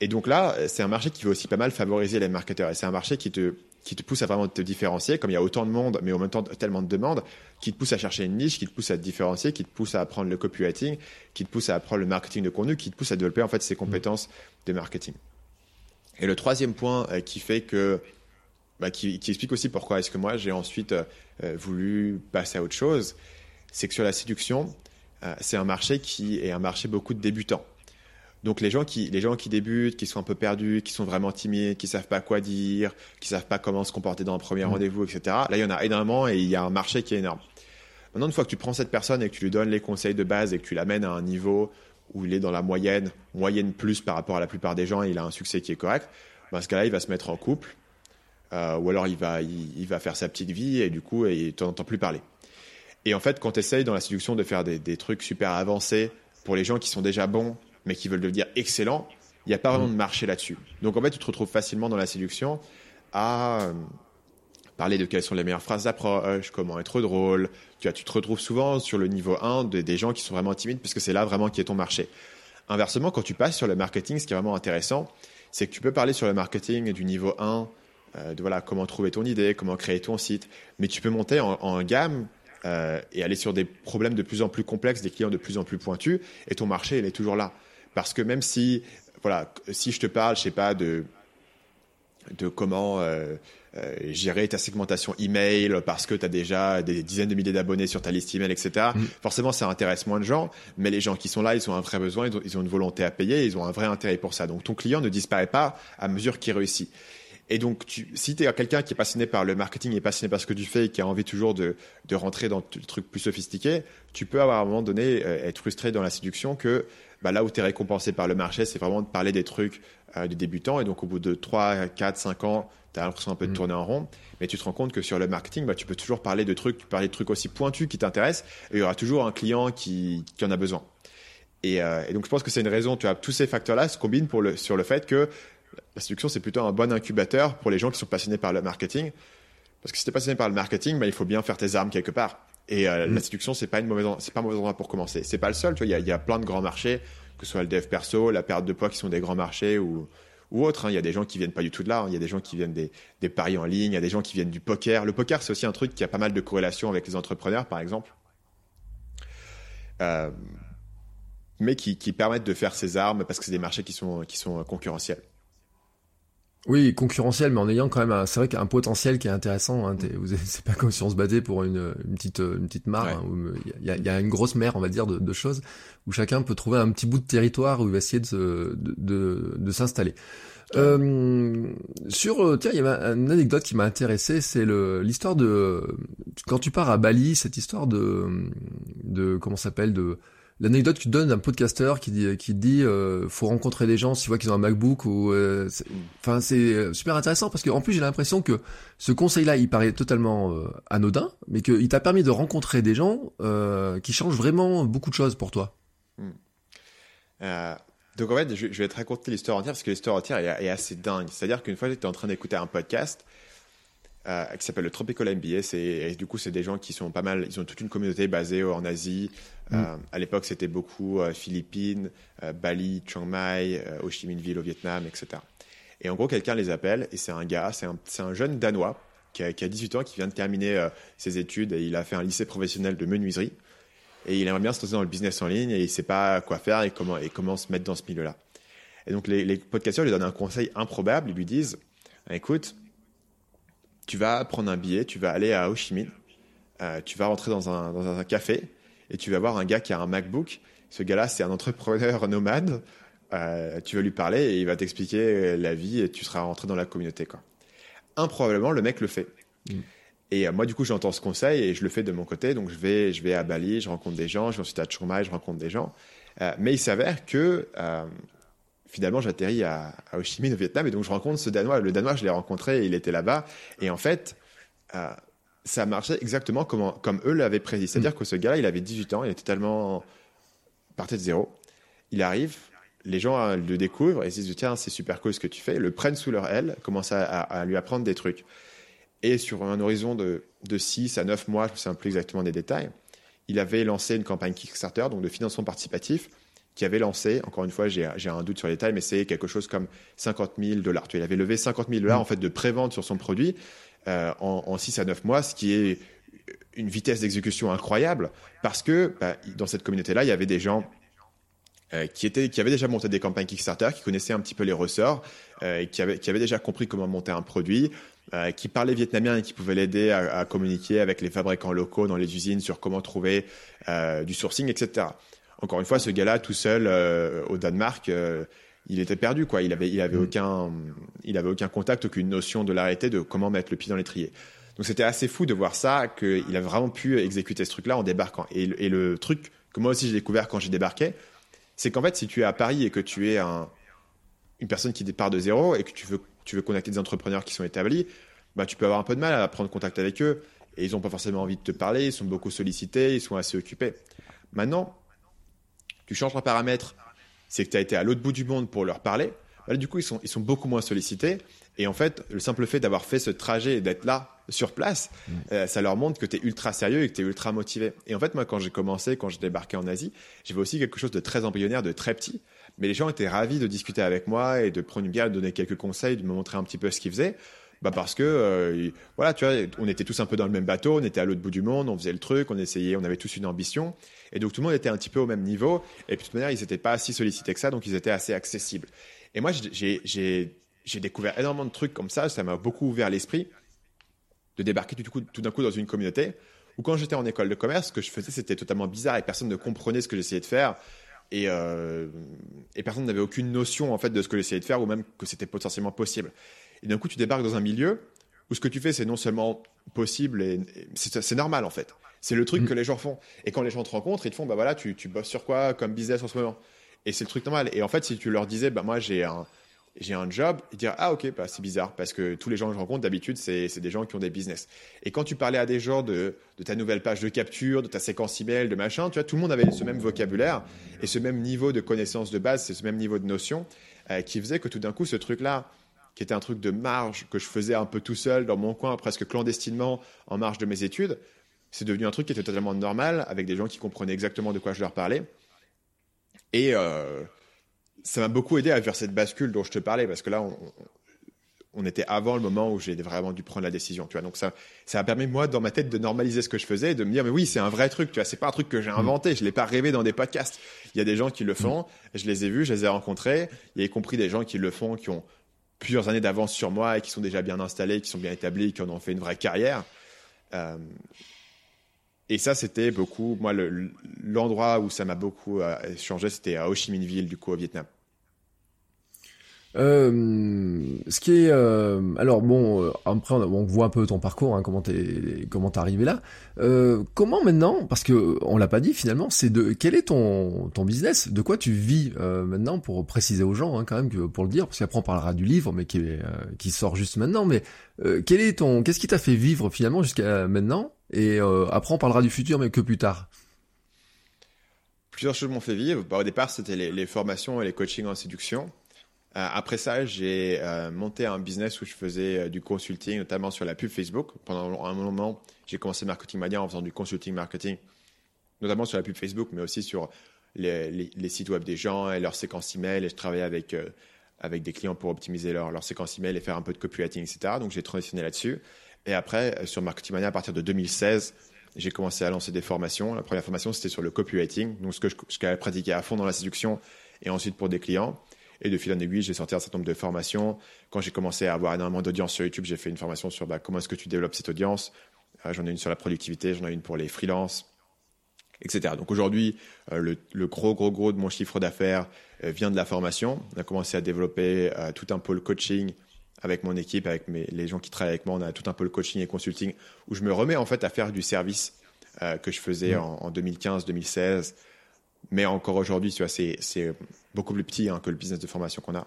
Et donc là, c'est un marché qui veut aussi pas mal favoriser les marketeurs. Et c'est un marché qui te, qui te pousse à vraiment te différencier, comme il y a autant de monde, mais en même temps tellement de demandes, qui te pousse à chercher une niche, qui te pousse à te différencier, qui te pousse à apprendre le copywriting, qui te pousse à apprendre le marketing de contenu, qui te pousse à développer en fait ses compétences de marketing. Et le troisième point euh, qui fait que, bah, qui, explique aussi pourquoi est-ce que moi j'ai ensuite euh, voulu passer à autre chose, c'est que sur la séduction, euh, c'est un marché qui est un marché beaucoup de débutants. Donc les gens qui les gens qui débutent, qui sont un peu perdus, qui sont vraiment timides, qui savent pas quoi dire, qui savent pas comment se comporter dans un premier mmh. rendez-vous, etc. Là, il y en a énormément et il y a un marché qui est énorme. Maintenant, une fois que tu prends cette personne et que tu lui donnes les conseils de base et que tu l'amènes à un niveau où il est dans la moyenne, moyenne plus par rapport à la plupart des gens et il a un succès qui est correct, ben, ce cas-là, il va se mettre en couple euh, ou alors il va il, il, va faire sa petite vie et du coup, tu n'entends plus parler. Et en fait, quand tu essayes dans la séduction de faire des, des, trucs super avancés pour les gens qui sont déjà bons, mais qui veulent devenir excellents, il n'y a pas vraiment de marché là-dessus. Donc en fait, tu te retrouves facilement dans la séduction à euh, parler de quelles sont les meilleures phrases d'approche, comment être drôle. Tu, vois, tu te retrouves souvent sur le niveau 1 de, des gens qui sont vraiment timides, puisque c'est là vraiment qui est ton marché. Inversement, quand tu passes sur le marketing, ce qui est vraiment intéressant, c'est que tu peux parler sur le marketing du niveau 1, euh, de voilà, comment trouver ton idée, comment créer ton site, mais tu peux monter en, en gamme euh, et aller sur des problèmes de plus en plus complexes, des clients de plus en plus pointus, et ton marché, il est toujours là. Parce que même si, voilà, si je te parle, je sais pas, de de comment euh, euh, gérer ta segmentation email parce que tu as déjà des dizaines de milliers d'abonnés sur ta liste email, etc. Mm. Forcément, ça intéresse moins de gens, mais les gens qui sont là, ils ont un vrai besoin, ils ont, ils ont une volonté à payer, ils ont un vrai intérêt pour ça. Donc ton client ne disparaît pas à mesure qu'il réussit. Et donc, tu, si tu es quelqu'un qui est passionné par le marketing et passionné par ce que tu fais et qui a envie toujours de, de rentrer dans le truc plus sophistiqué, tu peux avoir à un moment donné euh, être frustré dans la séduction que bah, là où tu es récompensé par le marché, c'est vraiment de parler des trucs euh, de débutants. Et donc, au bout de 3, 4, 5 ans, tu as l'impression un peu de Mm. tourner en rond. Mais tu te rends compte que sur le marketing, bah, tu peux toujours parler de trucs, tu peux parler de trucs aussi pointus qui t'intéressent. Et il y aura toujours un client qui, qui en a besoin. Et, euh, et donc, je pense que c'est une raison, tu as tous ces facteurs-là se combinent pour le, sur le fait que la séduction, c'est plutôt un bon incubateur pour les gens qui sont passionnés par le marketing. Parce que si tu es passionné par le marketing, bah, il faut bien faire tes armes quelque part. Et euh, Mm. la séduction, c'est pas une mauvaise, c'est pas un mauvais endroit pour commencer. C'est pas le seul, tu vois. Il y a, il y a plein de grands marchés, que ce soit le dev perso, la perte de poids, qui sont des grands marchés ou ou autres. hein. Il y a des gens qui viennent pas du tout de là. hein. Il y a des gens qui viennent des, des paris en ligne. Il y a des gens qui viennent du poker. Le poker, c'est aussi un truc qui a pas mal de corrélations avec les entrepreneurs, par exemple. Euh, mais qui, qui permettent de faire ses armes parce que c'est des marchés qui sont, qui sont concurrentiels. Oui, concurrentiel, mais en ayant quand même, un- c'est vrai qu'un potentiel qui est intéressant. Hein, c'est pas comme si on se battait pour une, une petite, une petite mare. Ouais. hein, il y, a, il y a une grosse mer, on va dire, de, de choses où chacun peut trouver un petit bout de territoire où il va essayer de, se- de, de, de s'installer. Euh, sur, euh, tiens, il y avait une anecdote qui m'a intéressé, c'est le l'histoire de quand tu pars à Bali, cette histoire de de comment s'appelle de l'anecdote que tu donnes d'un podcasteur qui dit qui dit euh, faut rencontrer des gens si tu vois qu'ils ont un MacBook ou euh, c'est- euh, super intéressant parce que en plus j'ai l'impression que ce conseil-là il paraît totalement anodin mais qu'il t'a permis de rencontrer des gens qui changent vraiment beaucoup de choses pour toi. Euh, donc en fait, je, je vais te raconter l'histoire entière parce que l'histoire entière est, est assez dingue. C'est-à-dire qu'une fois, j'étais en train d'écouter un podcast euh, qui s'appelle le Tropical MBA. C'est, et du coup, c'est des gens qui sont pas mal. Ils ont toute une communauté basée en Asie. Euh, à l'époque, c'était beaucoup euh, Philippines, Bali, Chiang Mai, Ho Chi Minh Ville au Vietnam, etc. Et en gros, quelqu'un les appelle et c'est un gars, c'est un, c'est un jeune Danois qui a, qui a 18 ans, qui vient de terminer ses études et il a fait un lycée professionnel de menuiserie. Et il aimerait bien se lancer dans le business en ligne et il sait pas quoi faire et comment, et comment se mettre dans ce milieu-là. Et donc, les, les podcasteurs lui donnent un conseil improbable. Ils lui disent Écoute, tu vas prendre un billet, tu vas aller à Ho Chi Minh, euh, tu vas rentrer dans un, dans un café et tu vas voir un gars qui a un MacBook. Ce gars-là, c'est un entrepreneur nomade. Euh, tu vas lui parler et il va t'expliquer la vie et tu seras rentré dans la communauté. Quoi. Improbablement, le mec le fait. Mm. Et euh, moi, du coup, j'entends ce conseil et je le fais de mon côté. Donc, je vais, je vais à Bali, je rencontre des gens, je vais ensuite à Chiang je rencontre des gens. Euh, mais il s'avère que euh, finalement, j'atterris à, à Ho Chi Minh au Vietnam et donc je rencontre ce Danois. Le Danois, je l'ai rencontré, il était là-bas. Et en fait, euh, ça marchait exactement comme, comme eux l'avaient prédit. C'est-à-dire que ce gars-là, il avait 18 ans, il était tellement partait de zéro. Il arrive, les gens euh, le découvrent et se disent tiens, c'est super cool ce que tu fais, le prennent sous leur aile, commencent à, à- à lui apprendre des trucs. Et sur un horizon de, de 6 à 9 mois, je ne me souviens plus exactement des détails, il avait lancé une campagne Kickstarter, donc de financement participatif, qui avait lancé, encore une fois, j'ai un doute sur les détails, mais c'est quelque chose comme 50 000 dollars. Il avait levé 50 000 dollars en fait de prévente sur son produit euh, en, en 6 à 9 mois, ce qui est une vitesse d'exécution incroyable, parce que bah, dans cette communauté-là, il y avait des gens euh, qui, étaient, qui avaient déjà monté des campagnes Kickstarter, qui connaissaient un petit peu les ressorts, euh, qui, avaient, qui avaient déjà compris comment monter un produit, euh, qui parlaient vietnamien et qui pouvaient l'aider à, à communiquer avec les fabricants locaux dans les usines sur comment trouver euh, du sourcing, etc. Encore une fois, ce gars-là, tout seul euh, au Danemark, euh, il était perdu, quoi. Il avait, il avait Mm. aucun, il avait aucun contact, aucune notion de l'arrêté, de comment mettre le pied dans l'étrier. Donc c'était assez fou de voir ça, qu'il a vraiment pu exécuter ce truc-là en débarquant. Et, le- et le truc que moi aussi j'ai découvert quand j'ai débarqué, c'est qu'en fait, si tu es à Paris et que tu es un, une personne qui départ de zéro et que tu veux, tu veux contacter des entrepreneurs qui sont établis, bah, tu peux avoir un peu de mal à prendre contact avec eux et ils n'ont pas forcément envie de te parler, ils sont beaucoup sollicités, ils sont assez occupés. Maintenant, tu changes un paramètre, c'est que tu as été à l'autre bout du monde pour leur parler. Du coup, ils sont, ils sont beaucoup moins sollicités. Et en fait, le simple fait d'avoir fait ce trajet et d'être là sur place, euh, ça leur montre que tu es ultra sérieux et que tu es ultra motivé. Et en fait, moi, quand j'ai commencé, quand j'ai débarqué en Asie, j'avais aussi quelque chose de très embryonnaire, de très petit. Mais les gens étaient ravis de discuter avec moi et de prendre une bière, de donner quelques conseils, de me montrer un petit peu ce qu'ils faisaient. Bah parce que euh, voilà, tu vois, on était tous un peu dans le même bateau, on était à l'autre bout du monde, on faisait le truc, on essayait, on avait tous une ambition, et donc tout le monde était un petit peu au même niveau. Et puis de toute manière, ils n'étaient pas si sollicités que ça, donc ils étaient assez accessibles. Et moi, j'ai- découvert énormément de trucs comme ça. Ça m'a beaucoup ouvert l'esprit de débarquer tout, tout d'un coup dans une communauté où quand j'étais en école de commerce, ce que je faisais, c'était totalement bizarre et personne ne comprenait ce que j'essayais de faire. Et, euh, et personne n'avait aucune notion en fait de ce que j'essayais de faire ou même que c'était potentiellement possible. Et d'un coup, tu débarques dans un milieu où ce que tu fais, c'est non seulement possible et, c'est normal en fait. C'est le truc mm. que les gens font. Et quand les gens te rencontrent, ils te font, bah voilà, tu, tu bosses sur quoi comme business en ce moment? Et c'est le truc normal. Et en fait, si tu leur disais, bah moi j'ai un, j'ai un job, ils diraient ah ok bah, c'est bizarre parce que tous les gens que je rencontre d'habitude c'est des gens qui ont des business. Et quand tu parlais à des gens de, de ta nouvelle page de capture, de ta séquence email, de machin, tu vois tout le monde avait ce même vocabulaire et ce même niveau de connaissance de base, c'est ce même niveau de notion euh, qui faisait que tout d'un coup ce truc là qui était un truc de marge que je faisais un peu tout seul dans mon coin presque clandestinement en marge de mes études, c'est devenu un truc qui était totalement normal avec des gens qui comprenaient exactement de quoi je leur parlais. Et euh, ça m'a beaucoup aidé à faire cette bascule dont je te parlais, parce que là, on, était avant le moment où j'ai vraiment dû prendre la décision, tu vois. Donc ça, ça a permis moi dans ma tête de normaliser ce que je faisais, de me dire mais oui, c'est un vrai truc, tu vois. C'est pas un truc que j'ai mm. inventé, je l'ai pas rêvé dans des podcasts. Il y a des gens qui le font, mm. je les ai vus, je les ai rencontrés. Il y a y compris des gens qui le font, qui ont plusieurs années d'avance sur moi et qui sont déjà bien installés, qui sont bien établis, qui en ont fait une vraie carrière. Euh, et ça, c'était beaucoup. Moi, l'endroit où ça m'a beaucoup euh, changé, c'était à Ho Chi Minh Ville, du coup, au Vietnam. Euh, ce qui est, euh, alors bon, euh, après on, voit un peu ton parcours, hein, comment t'es, comment t'es arrivé là. Euh, comment maintenant, parce que on l'a pas dit finalement, c'est de quel est ton ton business, de quoi tu vis maintenant pour préciser aux gens hein, quand même que pour le dire, parce qu'après on parlera du livre, mais qui qui sort juste maintenant. Mais quel est ton, qu'est-ce qui t'a fait vivre finalement jusqu'à maintenant? Et après on parlera du futur, mais que plus tard. Plusieurs choses m'ont fait vivre. Bah, au départ, c'était les, les formations et les coachings en séduction. Euh, après ça, j'ai euh, monté un business où je faisais euh, du consulting, notamment sur la pub Facebook. Pendant un moment, j'ai commencé Marketing Mania en faisant du consulting marketing, notamment sur la pub Facebook, mais aussi sur les, sites web des gens et leurs séquences email. Et je travaillais avec, avec des clients pour optimiser leur, leur séquence email et faire un peu de copywriting, etc. Donc j'ai transitionné là-dessus. Et après, sur Marketing Mania, à partir de 2016, j'ai commencé à lancer des formations. La première formation, c'était sur le copywriting, donc ce que je, pratiquais à fond dans la séduction et ensuite pour des clients. Et de fil en aiguille, j'ai sorti un certain nombre de formations. Quand j'ai commencé à avoir énormément d'audience sur YouTube, j'ai fait une formation sur bah, comment est-ce que tu développes cette audience? Euh, j'en ai une sur la productivité, j'en ai une pour les freelances, etc. Donc aujourd'hui, euh, le, gros, gros, gros de mon chiffre d'affaires euh, vient de la formation. On a commencé à développer tout un pôle coaching avec mon équipe, avec les gens qui travaillent avec moi. On a tout un pôle coaching et consulting où je me remets en fait à faire du service que je faisais mmh. en, en 2015-2016 mais encore aujourd'hui, c'est beaucoup plus petit hein, que le business de formation qu'on a.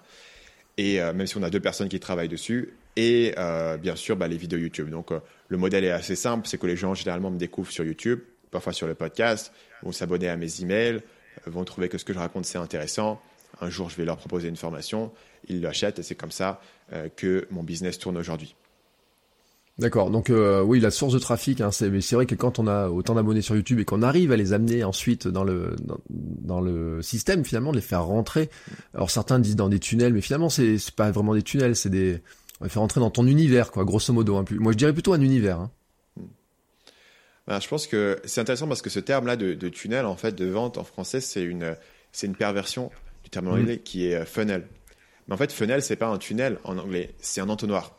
Et euh, même si on a deux personnes qui travaillent dessus, et euh, bien sûr, bah, les vidéos YouTube. Donc, euh, le modèle est assez simple, c'est que les gens généralement me découvrent sur YouTube, parfois sur le podcast, vont s'abonner à mes emails, vont trouver que ce que je raconte c'est intéressant. Un jour, je vais leur proposer une formation, ils l'achètent, et c'est comme ça que mon business tourne aujourd'hui. D'accord. Donc euh, oui, la source de trafic, hein, c'est c'est vrai que quand on a autant d'abonnés sur YouTube et qu'on arrive à les amener ensuite dans le dans, le système, finalement, de les faire rentrer. Alors certains disent dans des tunnels, mais finalement c'est c'est pas vraiment des tunnels, c'est des on les faire rentrer dans ton univers, quoi, grosso modo. Hein. Moi, je dirais plutôt un univers. Hein. Ben, je pense que c'est intéressant parce que ce terme-là de, de, tunnel, en fait, de vente en français, c'est une c'est une perversion du terme anglais mmh. qui est euh, funnel. Mais en fait, funnel, c'est pas un tunnel en anglais, c'est un entonnoir.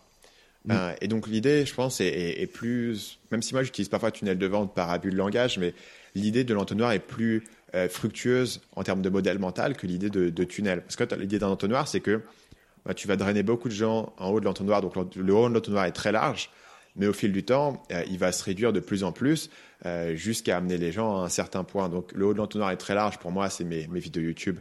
Euh, et donc l'idée, je pense, est, plus, même si moi j'utilise parfois tunnel de vente par abus de langage, mais l'idée de l'entonnoir est plus euh, fructueuse en termes de modèle mental que l'idée de, tunnel. Parce que l'idée d'un entonnoir, c'est que bah, tu vas drainer beaucoup de gens en haut de l'entonnoir, donc le haut de l'entonnoir est très large, mais au fil du temps, euh, il va se réduire de plus en plus jusqu'à amener les gens à un certain point. Donc le haut de l'entonnoir est très large, pour moi, c'est mes vidéos YouTube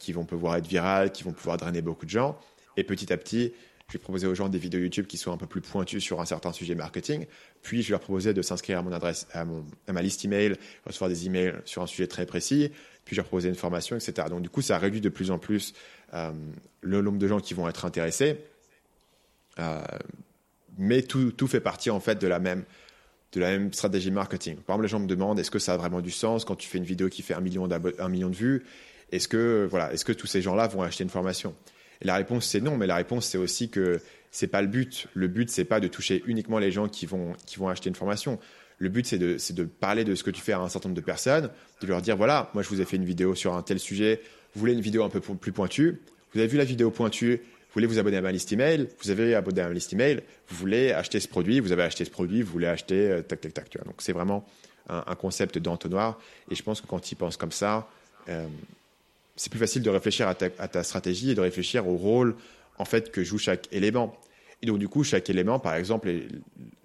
qui vont pouvoir être virales, qui vont pouvoir drainer beaucoup de gens. Et petit à petit, je vais proposer aux gens des vidéos YouTube qui sont un peu plus pointues sur un certain sujet marketing. Puis, je leur proposer de s'inscrire à mon adresse, à, ma liste email, recevoir des emails sur un sujet très précis. Puis, je leur proposer une formation, etc. Donc, du coup, ça réduit de plus en plus euh, le nombre de gens qui vont être intéressés. Euh, mais tout, tout fait partie, en fait, de la même, de la même stratégie marketing. Par exemple, les gens me demandent est-ce que ça a vraiment du sens quand tu fais une vidéo qui fait un million, un million de vues? Est-ce que, voilà, est-ce que tous ces gens-là vont acheter une formation? Et la réponse, c'est non, mais la réponse, c'est aussi que c'est pas le but. Le but, c'est pas de toucher uniquement les gens qui vont, qui vont acheter une formation. Le but, c'est de, de parler de ce que tu fais à un certain nombre de personnes, de leur dire voilà, moi, je vous ai fait une vidéo sur un tel sujet, vous voulez une vidéo un peu plus pointue, vous avez vu la vidéo pointue, Vous voulez vous abonner à ma liste email, vous avez abonné à ma liste email, vous voulez acheter ce produit, vous avez acheté ce produit, vous voulez acheter euh, tac tac tac. Donc c'est vraiment un, concept d'entonnoir. Et je pense que quand tu penses comme ça, euh, c'est plus facile de réfléchir à ta, à ta, stratégie et de réfléchir au rôle en fait que joue chaque élément. Et donc du coup, chaque élément, par exemple,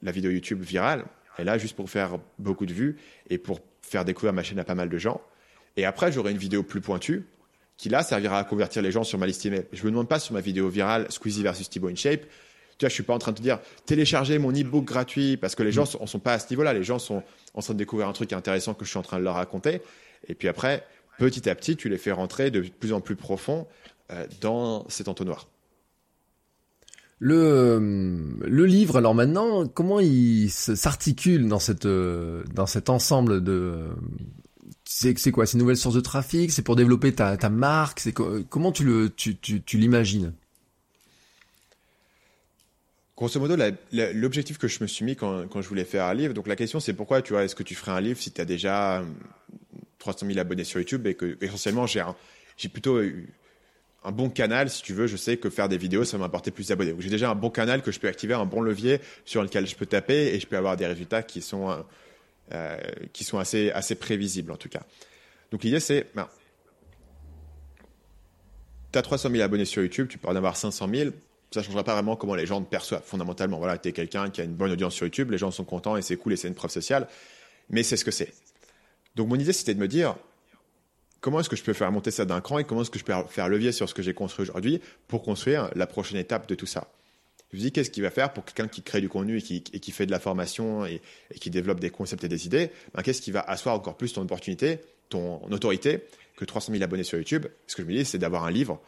la vidéo YouTube virale, elle est là juste pour faire beaucoup de vues et pour faire découvrir ma chaîne à pas mal de gens. Et après, j'aurai une vidéo plus pointue qui là servira à convertir les gens sur ma liste email. Je me demande pas sur ma vidéo virale Squeezie versus Thibaut InShape. Tu vois, je suis pas en train de te dire télécharger mon e-book gratuit parce que les gens ne sont, sont, pas à ce niveau-là. Les gens sont en train de découvrir un truc intéressant que je suis en train de leur raconter. Et puis après, petit à petit, tu les fais rentrer de plus en plus profond euh, dans cet entonnoir. Le, le livre, alors maintenant, comment il s'articule dans cette dans cet ensemble de c'est quoi? C'est une nouvelle source de trafic? C'est pour développer ta, ta marque? C'est comment tu le tu, tu, tu l'imagines? Grosso modo, l'objectif que je me suis mis quand, quand, je voulais faire un livre, donc la question c'est pourquoi tu vois, est-ce que tu ferais un livre si tu as déjà 300 000 abonnés sur YouTube et que essentiellement j'ai plutôt eu un bon canal, si tu veux, je sais que faire des vidéos, ça va m'apporter plus d'abonnés. J'ai déjà un bon canal que je peux activer, un bon levier sur lequel je peux taper et je peux avoir des résultats qui sont euh, euh, qui sont assez, assez prévisibles en tout cas. Donc l'idée c'est, ben, tu as 300 000 abonnés sur YouTube, tu peux en avoir 500 000, ça ne changera pas vraiment comment les gens te perçoivent fondamentalement. Voilà, tu es quelqu'un qui a une bonne audience sur YouTube, les gens sont contents et c'est cool et c'est une preuve sociale, mais c'est ce que c'est. Donc mon idée c'était de me dire, comment est-ce que je peux faire monter ça d'un cran et comment est-ce que je peux faire levier sur ce que j'ai construit aujourd'hui pour construire la prochaine étape de tout ça? Je me dis, qu'est-ce qu'il va faire pour quelqu'un qui crée du contenu et qui, fait de la formation et, et, qui développe des concepts et des idées ben, Qu'est-ce qui va asseoir encore plus ton opportunité, ton autorité que 300 000 abonnés sur YouTube? Ce que je me dis, c'est d'avoir un livre.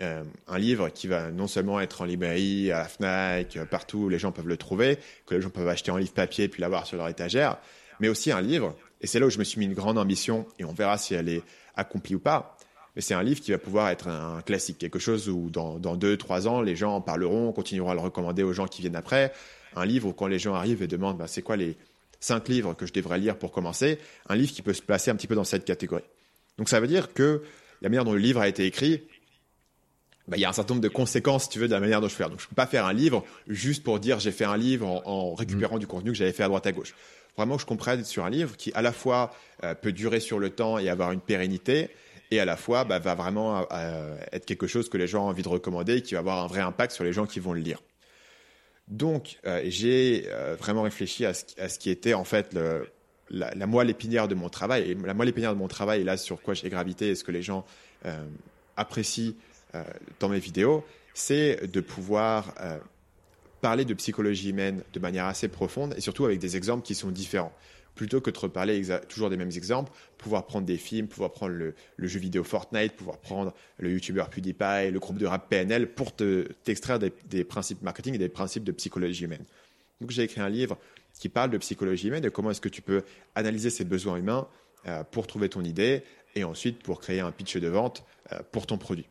Euh, un livre qui va non seulement être en librairie, à la FNAC, partout où les gens peuvent le trouver, que les gens peuvent acheter en livre papier puis l'avoir sur leur étagère, mais aussi un livre, et c'est là où je me suis mis une grande ambition, et on verra si elle est accomplie ou pas, mais c'est un livre qui va pouvoir être un classique, quelque chose où dans, dans deux, trois ans, les gens en parleront, continueront à le recommander aux gens qui viennent après. Un livre où quand les gens arrivent et demandent bah, c'est quoi les cinq livres que je devrais lire pour commencer, un livre qui peut se placer un petit peu dans cette catégorie. Donc ça veut dire que la manière dont le livre a été écrit, bah, il y a un certain nombre de conséquences, si tu veux, de la manière dont je fais. Donc je ne peux pas faire un livre juste pour dire j'ai fait un livre en, récupérant mmh. du contenu que j'avais fait à droite à gauche. Vraiment que je comprenne sur un livre qui à la fois euh, peut durer sur le temps et avoir une pérennité, et à la fois bah, va vraiment euh, être quelque chose que les gens ont envie de recommander et qui va avoir un vrai impact sur les gens qui vont le lire. Donc, euh, j'ai euh, vraiment réfléchi à ce, qui était en fait la, la, moelle épinière de mon travail. Et la moelle épinière de mon travail, et là sur quoi j'ai gravité et ce que les gens apprécient dans mes vidéos, c'est de pouvoir parler de psychologie humaine de manière assez profonde et surtout avec des exemples qui sont différents plutôt que de reparler toujours des mêmes exemples, pouvoir prendre des films, pouvoir prendre le, jeu vidéo Fortnite, pouvoir prendre le YouTuber PewDiePie, le groupe de rap PNL pour t'extraire des, principes marketing et des principes de psychologie humaine. Donc j'ai écrit un livre qui parle de psychologie humaine, de comment est-ce que tu peux analyser ces besoins humains euh, pour trouver ton idée et ensuite pour créer un pitch de vente euh, pour ton produit.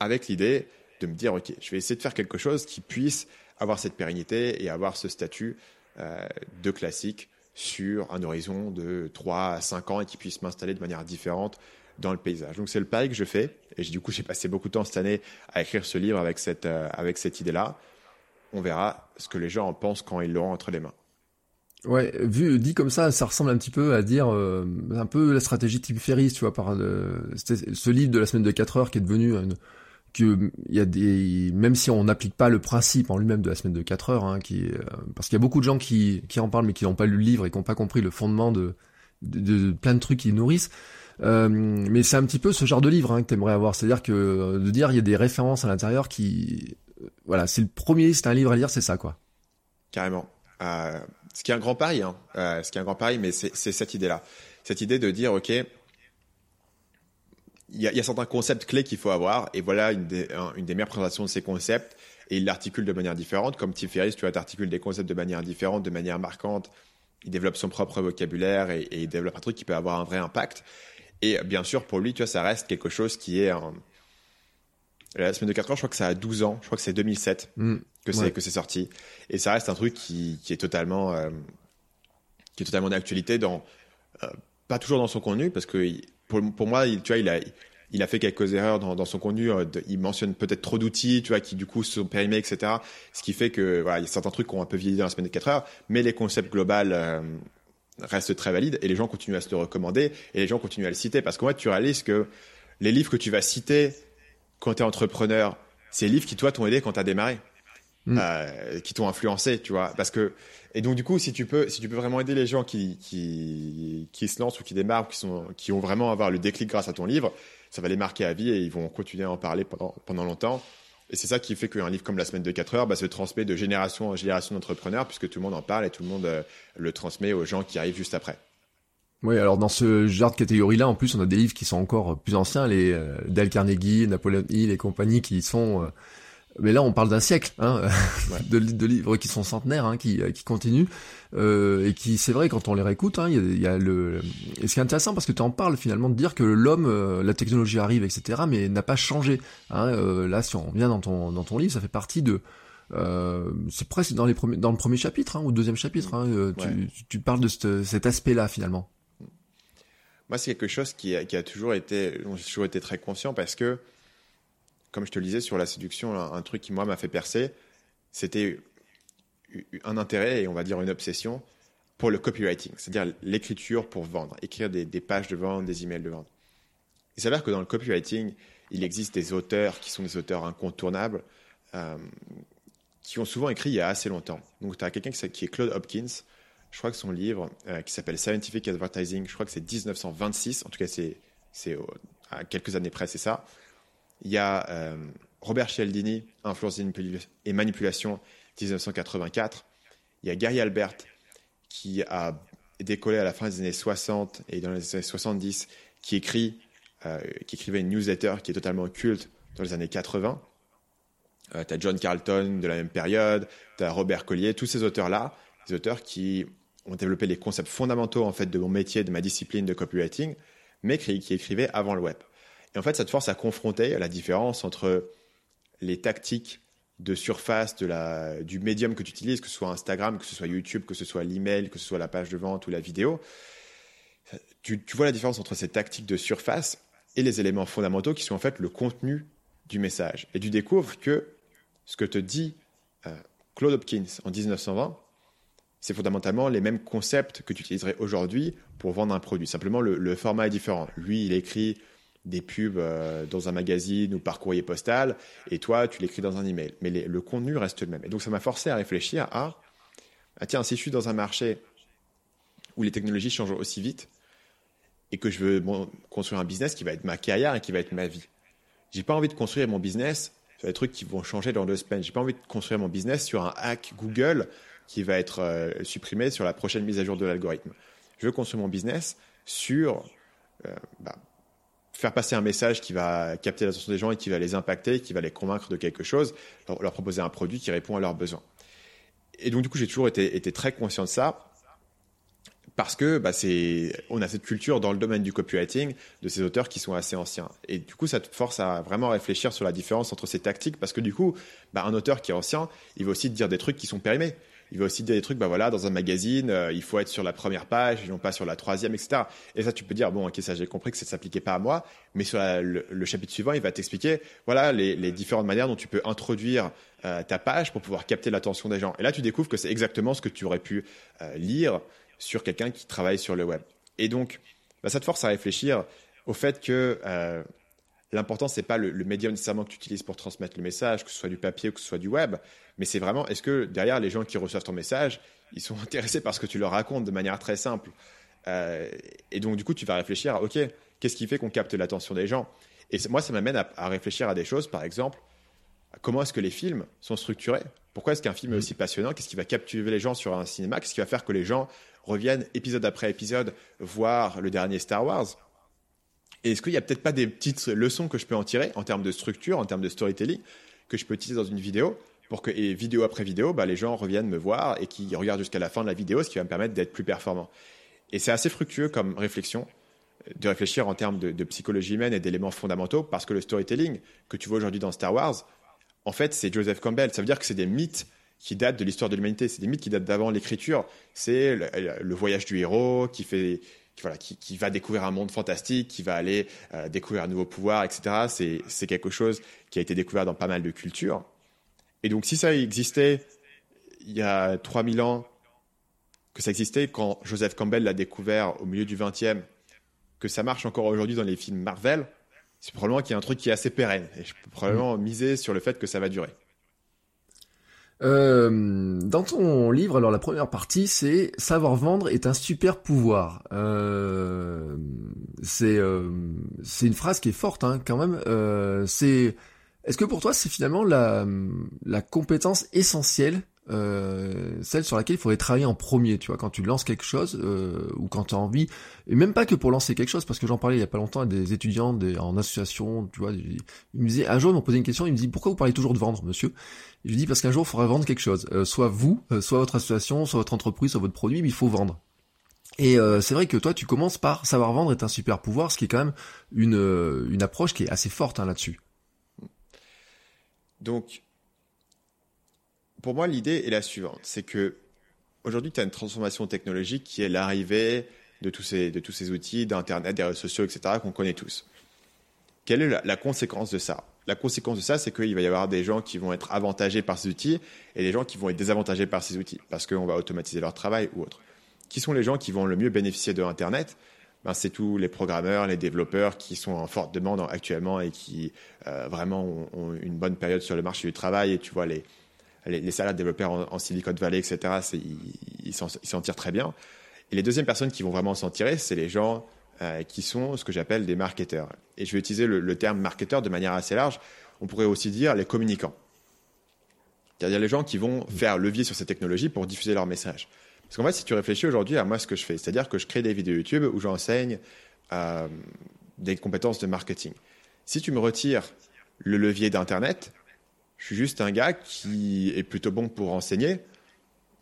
Avec l'idée de me dire, OK, je vais essayer de faire quelque chose qui puisse avoir cette pérennité et avoir ce statut euh, de classique sur un horizon de 3 à 5 ans et qui puisse m'installer de manière différente dans le paysage. Donc c'est le pari que je fais et du coup j'ai passé beaucoup de temps cette année à écrire ce livre avec cette, euh, avec cette idée-là. On verra ce que les gens en pensent quand ils l'auront entre les mains. Ouais, vu dit comme ça, ça ressemble un petit peu à dire euh, un peu la stratégie type Ferris, tu vois, par ce livre de la semaine de 4 heures qui est devenu que il y a des même si on n'applique pas le principe en lui-même de la semaine de 4 heures hein, qui euh, parce qu'il y a beaucoup de gens qui qui en parlent mais qui n'ont pas lu le livre et qui n'ont pas compris le fondement de, de, plein de trucs qui nourrissent. Euh, mais c'est un petit peu ce genre de livre hein, que t'aimerais avoir. C'est-à-dire que euh, de dire il y a des références à l'intérieur qui voilà c'est le premier c'est un livre à lire c'est ça quoi. Carrément. Ce qui est un grand pari hein. ce qui est un grand pari mais c'est cette idée là cette idée de dire ok il y, a, certains concepts clés qu'il faut avoir, et voilà une des, une des meilleures présentations de ces concepts, et il l'articule de manière différente. Comme Tim Ferriss, tu vois, t'articules des concepts de manière différente, de manière marquante. Il développe son propre vocabulaire et, il développe un truc qui peut avoir un vrai impact. Et bien sûr, pour lui, tu vois, ça reste quelque chose qui est la semaine de 4 heures, je crois que ça a 12 ans. Je crois que c'est 2007 mm. que c'est que c'est sorti. Et ça reste un truc qui, qui est totalement euh, qui est totalement d'actualité dans euh, pas toujours dans son contenu parce que pour, pour moi, il, tu vois, il a, il a fait quelques erreurs dans, son contenu. Euh, il mentionne peut-être trop d'outils, tu vois, qui du coup sont périmés, etc. Ce qui fait que voilà, il y a certains trucs qui ont un peu vieilli dans la semaine de 4 heures, mais les concepts globaux euh, restent très valides et les gens continuent à se le recommander et les gens continuent à le citer parce qu'en fait, tu réalises que les livres que tu vas citer quand tu es entrepreneur, c'est les livres qui toi t'ont aidé quand tu as démarré. Mm. Euh, qui t'ont influencé, tu vois. Parce que et donc du coup, si tu peux, si tu peux vraiment aider les gens qui qui, qui se lancent ou qui démarrent, qui sont, qui ont vraiment avoir le déclic grâce à ton livre, ça va les marquer à vie et ils vont continuer à en parler pendant pendant longtemps. Et c'est ça qui fait qu'un livre comme La semaine de 4 heures bah, se transmet de génération en génération d'entrepreneurs puisque tout le monde en parle et tout le monde euh, le transmet aux gens qui arrivent juste après. Oui, alors dans ce genre de catégorie-là, en plus, on a des livres qui sont encore plus anciens, les euh, Dale Carnegie, Napoleon Hill et compagnie, qui sont euh, mais là on parle d'un siècle hein, de, de, livres qui sont centenaires, hein, qui, qui continuent euh, et qui c'est vrai quand on les réécoute, hein, il y, a, le et ce qui est intéressant parce que tu en parles finalement de dire que l'homme, euh, la technologie arrive, etc. Mais n'a pas changé. Hein, euh, là, si on revient dans ton dans ton livre, ça fait partie de euh, c'est presque dans les premiers dans le premier chapitre hein, ou deuxième chapitre. Hein, euh, tu, tu, parles de cet aspect-là finalement. Moi, c'est quelque chose qui a, qui a toujours été, j'ai toujours été très conscient parce que comme je te le disais sur la séduction, un, truc qui moi m'a fait percer, c'était un intérêt et on va dire une obsession pour le copywriting, c'est-à-dire l'écriture pour vendre, écrire des, pages de vente, des emails de vente. Il s'avère que dans le copywriting, il existe des auteurs qui sont des auteurs incontournables, euh, qui ont souvent écrit il y a assez longtemps. Donc tu as quelqu'un qui est Claude Hopkins, je crois que son livre euh, qui s'appelle Scientific Advertising, je crois que c'est 1926, en tout cas c'est à quelques années près, c'est ça. Il y a euh, Robert Cialdini, Influence et manipulation, 1984. Il y a Gary Albert, qui a décollé à la fin des années 60 et dans les années 70, qui écrit, euh, qui écrivait une newsletter qui est totalement culte dans les années 80. tu as John Carlton de la même période, tu as Robert Collier, tous ces auteurs-là, des auteurs qui ont développé les concepts fondamentaux en fait de mon métier, de ma discipline de copywriting, mais qui, qui écrivaient avant le web. Et en fait, ça te force à confronter la différence entre les tactiques de surface du médium que tu utilises, que ce soit Instagram, que ce soit YouTube, que ce soit l'email, que ce soit la page de vente ou la vidéo. Tu, vois la différence entre ces tactiques de surface et les éléments fondamentaux qui sont en fait le contenu du message. Et tu découvres que ce que te dit euh, Claude Hopkins en 1920, c'est fondamentalement les mêmes concepts que tu utiliserais aujourd'hui pour vendre un produit. Simplement, le format est différent. Lui, il écrit des pubs euh, dans un magazine ou par courrier postal, et toi, tu l'écris dans un email. Mais le contenu reste le même. Et donc, ça m'a forcé à réfléchir à, ah, tiens, si je suis dans un marché où les technologies changent aussi vite, et que je veux construire un business qui va être ma carrière et qui va être ma vie. J'ai pas envie de construire mon business sur des trucs qui vont changer dans deux semaines. J'ai pas envie de construire mon business sur un hack Google qui va être euh, supprimé sur la prochaine mise à jour de l'algorithme. Je veux construire mon business sur euh, bah, faire passer un message qui va capter l'attention des gens et qui va les impacter, qui va les convaincre de quelque chose, leur, proposer un produit qui répond à leurs besoins. Et donc du coup, j'ai toujours été, été, très conscient de ça parce que bah, c'est, on a cette culture dans le domaine du copywriting de ces auteurs qui sont assez anciens. Et du coup, ça te force à vraiment réfléchir sur la différence entre ces tactiques parce que du coup, bah, un auteur qui est ancien, il va aussi te dire des trucs qui sont périmés il va aussi dire des trucs, bah voilà, dans un magazine, euh, il faut être sur la première page, et non pas sur la troisième, etc. Et ça, tu peux dire, bon, ok, ça, j'ai compris que ça ne s'appliquait pas à moi, mais sur le, chapitre suivant, il va t'expliquer, voilà, les, différentes manières dont tu peux introduire euh, ta page pour pouvoir capter l'attention des gens. Et là, tu découvres que c'est exactement ce que tu aurais pu euh, lire sur quelqu'un qui travaille sur le web. Et donc, bah, ça te force à réfléchir au fait que l'important, c'est pas le, médium nécessairement que tu utilises pour transmettre le message, que ce soit du papier ou que ce soit du web, mais c'est vraiment, est-ce que derrière les gens qui reçoivent ton message, ils sont intéressés par ce que tu leur racontes de manière très simple? Euh, Et donc, du coup, tu vas réfléchir à, OK, qu'est-ce qui fait qu'on capte l'attention des gens? Et moi, ça m'amène à, réfléchir à des choses, par exemple, comment est-ce que les films sont structurés? Pourquoi est-ce qu'un film est mm. aussi passionnant? Qu'est-ce qui va captiver les gens sur un cinéma? Qu'est-ce qui va faire que les gens reviennent épisode après épisode voir le dernier Star Wars? Et est-ce qu'il n'y a peut-être pas des petites leçons que je peux en tirer en termes de structure, en termes de storytelling, que je peux utiliser dans une vidéo pour que, vidéo après vidéo, bah, les gens reviennent me voir et qui regardent jusqu'à la fin de la vidéo, ce qui va me permettre d'être plus performant. Et c'est assez fructueux comme réflexion de réfléchir en termes de, psychologie humaine et d'éléments fondamentaux parce que le storytelling que tu vois aujourd'hui dans Star Wars, en fait, c'est Joseph Campbell. Ça veut dire que c'est des mythes qui datent de l'histoire de l'humanité. C'est des mythes qui datent d'avant l'écriture. C'est le, voyage du héros qui fait voilà, qui, qui, va découvrir un monde fantastique, qui va aller euh, découvrir un nouveau pouvoir, etc. C'est quelque chose qui a été découvert dans pas mal de cultures. Et donc, si ça existait il y a 3000 ans, que ça existait quand Joseph Campbell l'a découvert au milieu du 20e, que ça marche encore aujourd'hui dans les films Marvel, c'est probablement qu'il y a un truc qui est assez pérenne. Et je peux probablement miser sur le fait que ça va durer. Euh, dans ton livre, alors la première partie, c'est savoir vendre est un super pouvoir. Euh, c'est euh, c'est une phrase qui est forte hein, quand même. Euh, c'est est-ce que pour toi c'est finalement la la compétence essentielle euh, celle sur laquelle il faudrait travailler en premier, tu vois, quand tu lances quelque chose euh, ou quand tu as envie, et même pas que pour lancer quelque chose, parce que j'en parlais il y a pas longtemps à des étudiants des, en association, tu vois, ils me disaient, un jour ils m'ont posé une question, ils me disent pourquoi vous parlez toujours de vendre, monsieur? Je lui dis parce qu'un jour il faudra vendre quelque chose, euh, soit vous, soit votre association, soit votre entreprise, soit votre produit, mais il faut vendre. Et c'est vrai que toi, tu commences par savoir vendre est un super pouvoir, ce qui est quand même une, une approche qui est assez forte hein, là-dessus. Donc, pour moi, l'idée est la suivante. C'est que aujourd'hui, tu as une transformation technologique qui est l'arrivée de tous ces, outils, d'Internet, des réseaux sociaux, etc., qu'on connaît tous. Quelle est la, conséquence de ça? La conséquence de ça, c'est qu'il va y avoir des gens qui vont être avantagés par ces outils et des gens qui vont être désavantagés par ces outils parce qu'on va automatiser leur travail ou autre. Qui sont les gens qui vont le mieux bénéficier de Internet? Ben, c'est tous les programmeurs, les développeurs qui sont en forte demande actuellement et qui euh, vraiment ont, ont, une bonne période sur le marché du travail. Et tu vois, les, les, salades développeurs en, Silicon Valley, etc., ils s'en tirent très bien. Et les deuxièmes personnes qui vont vraiment s'en tirer, c'est les gens euh, qui sont ce que j'appelle des marketeurs. Et je vais utiliser le, terme marketeur de manière assez large. On pourrait aussi dire les communicants. C'est-à-dire les gens qui vont faire levier sur ces technologies pour diffuser leur message. Parce qu'en fait, si tu réfléchis aujourd'hui à moi ce que je fais, c'est-à-dire que je crée des vidéos YouTube où j'enseigne euh, des compétences de marketing. Si tu me retires le levier d'Internet, je suis juste un gars qui est plutôt bon pour enseigner,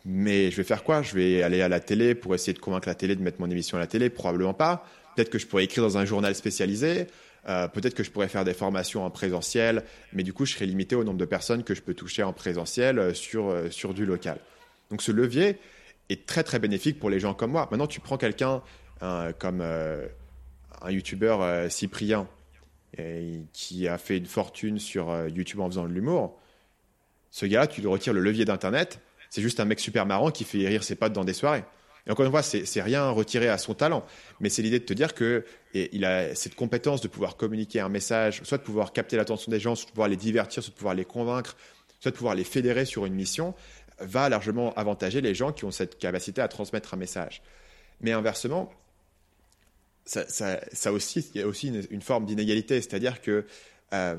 mais je vais faire quoi? Je vais aller à la télé pour essayer de convaincre la télé de mettre mon émission à la télé? Probablement pas. Peut-être que je pourrais écrire dans un journal spécialisé. Euh, peut-être que je pourrais faire des formations en présentiel, mais du coup, je serais limité au nombre de personnes que je peux toucher en présentiel euh, sur, euh, sur du local. Donc ce levier est très très bénéfique pour les gens comme moi. Maintenant, tu prends quelqu'un comme un youtubeur Cyprien, qui a fait une fortune sur euh, YouTube en faisant de l'humour, ce gars, tu lui retires le levier d'Internet, c'est juste un mec super marrant qui fait rire ses potes dans des soirées. Et encore une fois, c'est rien retiré à son talent, mais c'est l'idée de te dire que il a cette compétence de pouvoir communiquer un message, soit de pouvoir capter l'attention des gens, soit de pouvoir les divertir, soit de pouvoir les convaincre, soit de pouvoir les fédérer sur une mission, va largement avantager les gens qui ont cette capacité à transmettre un message. Mais inversement, ça, aussi, il y a aussi une, forme d'inégalité, c'est-à-dire que euh,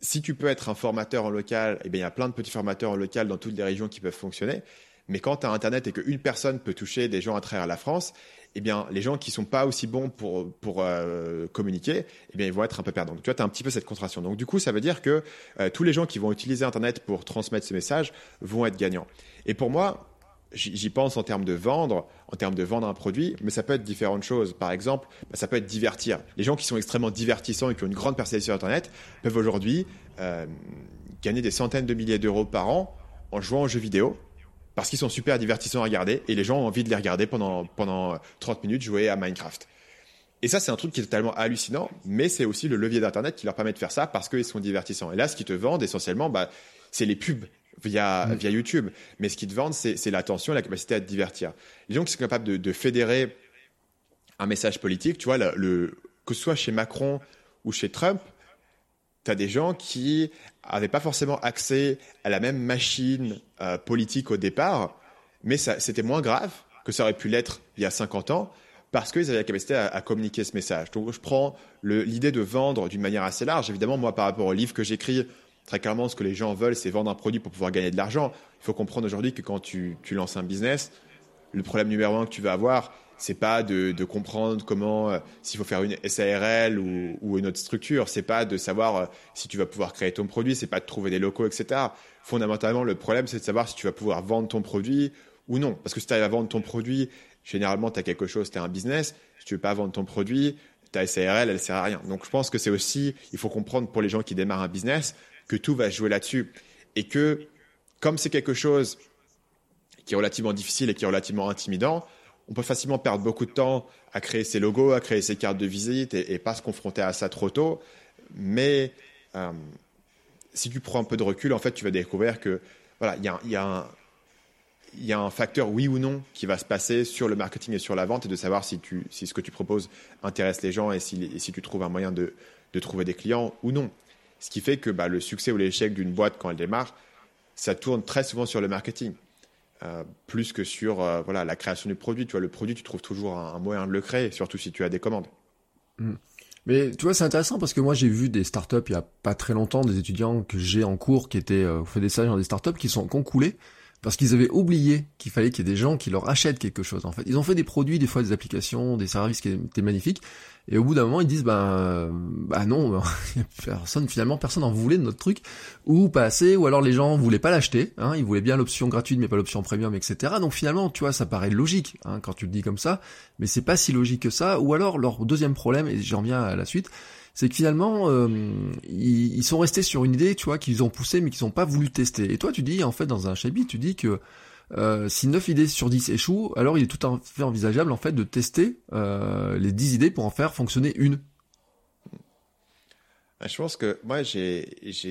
si tu peux être un formateur en local, eh bien, il y a plein de petits formateurs en local dans toutes les régions qui peuvent fonctionner. Mais quand tu as Internet et qu'une personne peut toucher des gens à travers la France, eh bien, les gens qui sont pas aussi bons pour, pour euh, communiquer, eh bien, ils vont être un peu perdants. Tu vois, tu as un petit peu cette contraction. Donc, du coup, ça veut dire que euh, tous les gens qui vont utiliser Internet pour transmettre ce message vont être gagnants. Et pour moi, j'y pense en termes de vendre, en termes de vendre un produit, mais ça peut être différentes choses. Par exemple, bah, ça peut être divertir. Les gens qui sont extrêmement divertissants et qui ont une grande personnalité sur Internet peuvent aujourd'hui euh, gagner des centaines de milliers d'euros par an en jouant aux jeux vidéo parce qu'ils sont super divertissants à regarder et les gens ont envie de les regarder pendant, pendant 30 minutes jouer à Minecraft. Et ça, c'est un truc qui est totalement hallucinant, mais c'est aussi le levier d'Internet qui leur permet de faire ça parce qu'ils sont divertissants. Et là, ce qu'ils te vendent essentiellement, bah, c'est les pubs via, mm. via YouTube. Mais ce qu'ils te vendent, c'est l'attention, la capacité à te divertir. Les gens qui sont capables de, de fédérer un message politique, tu vois, le, que ce soit chez Macron ou chez Trump, tu as des gens qui n'avaient pas forcément accès à la même machine euh, politique au départ, mais c'était moins grave que ça aurait pu l'être il y a 50 ans, parce qu'ils avaient la capacité à, à, communiquer ce message. Donc je prends l'idée de vendre d'une manière assez large. Évidemment, moi, par rapport au livre que j'écris, Très clairement, ce que les gens veulent, c'est vendre un produit pour pouvoir gagner de l'argent. Il faut comprendre aujourd'hui que quand tu, lances un business, le problème numéro un que tu vas avoir, c'est pas de, comprendre comment, euh, s'il faut faire une SARL ou, une autre structure, c'est pas de savoir euh, si tu vas pouvoir créer ton produit, c'est pas de trouver des locaux, etc. Fondamentalement, le problème, c'est de savoir si tu vas pouvoir vendre ton produit ou non. Parce que si tu arrives à vendre ton produit, généralement, tu as quelque chose, tu as un business. Si tu veux pas vendre ton produit, ta SARL, elle sert à rien. Donc, je pense que c'est aussi, il faut comprendre pour les gens qui démarrent un business, que tout va jouer là-dessus. Et que, comme c'est quelque chose qui est relativement difficile et qui est relativement intimidant, on peut facilement perdre beaucoup de temps à créer ses logos, à créer ses cartes de visite et, pas se confronter à ça trop tôt. Mais euh, si tu prends un peu de recul, en fait, tu vas découvrir que voilà, il y a, un, facteur oui ou non qui va se passer sur le marketing et sur la vente et de savoir si, ce que tu proposes intéresse les gens et si, tu trouves un moyen de, trouver des clients ou non. Ce qui fait que bah, le succès ou l'échec d'une boîte quand elle démarre, ça tourne très souvent sur le marketing. Euh, plus que sur euh, voilà, la création du produit. Tu vois, le produit, tu trouves toujours un, moyen de le créer, surtout si tu as des commandes. Mmh. Mais tu vois, c'est intéressant parce que moi j'ai vu des startups il y a pas très longtemps, des étudiants que j'ai en cours qui étaient euh, fait des stages dans des startups qui sont concoulés parce qu'ils avaient oublié qu'il fallait qu'il y ait des gens qui leur achètent quelque chose. En fait, ils ont fait des produits, des fois des applications, des services qui étaient magnifiques, et au bout d'un moment, ils disent bah bah non, personne finalement personne en voulait de notre truc, ou pas assez, ou alors les gens voulaient pas l'acheter, hein, ils voulaient bien l'option gratuite mais pas l'option premium, etc. Donc finalement, tu vois, ça paraît logique hein, quand tu le dis comme ça, mais c'est pas si logique que ça. Ou alors leur deuxième problème, et j'en viens à la suite, c'est que finalement euh, ils, ils, sont restés sur une idée, tu vois, qu'ils ont poussé mais qu'ils n'ont pas voulu tester. Et toi, tu dis en fait dans un chapitre, tu dis que euh, si 9 idées sur 10 échouent, alors il est tout à fait envisageable en fait de tester euh, les 10 idées pour en faire fonctionner une. Je pense que moi j'ai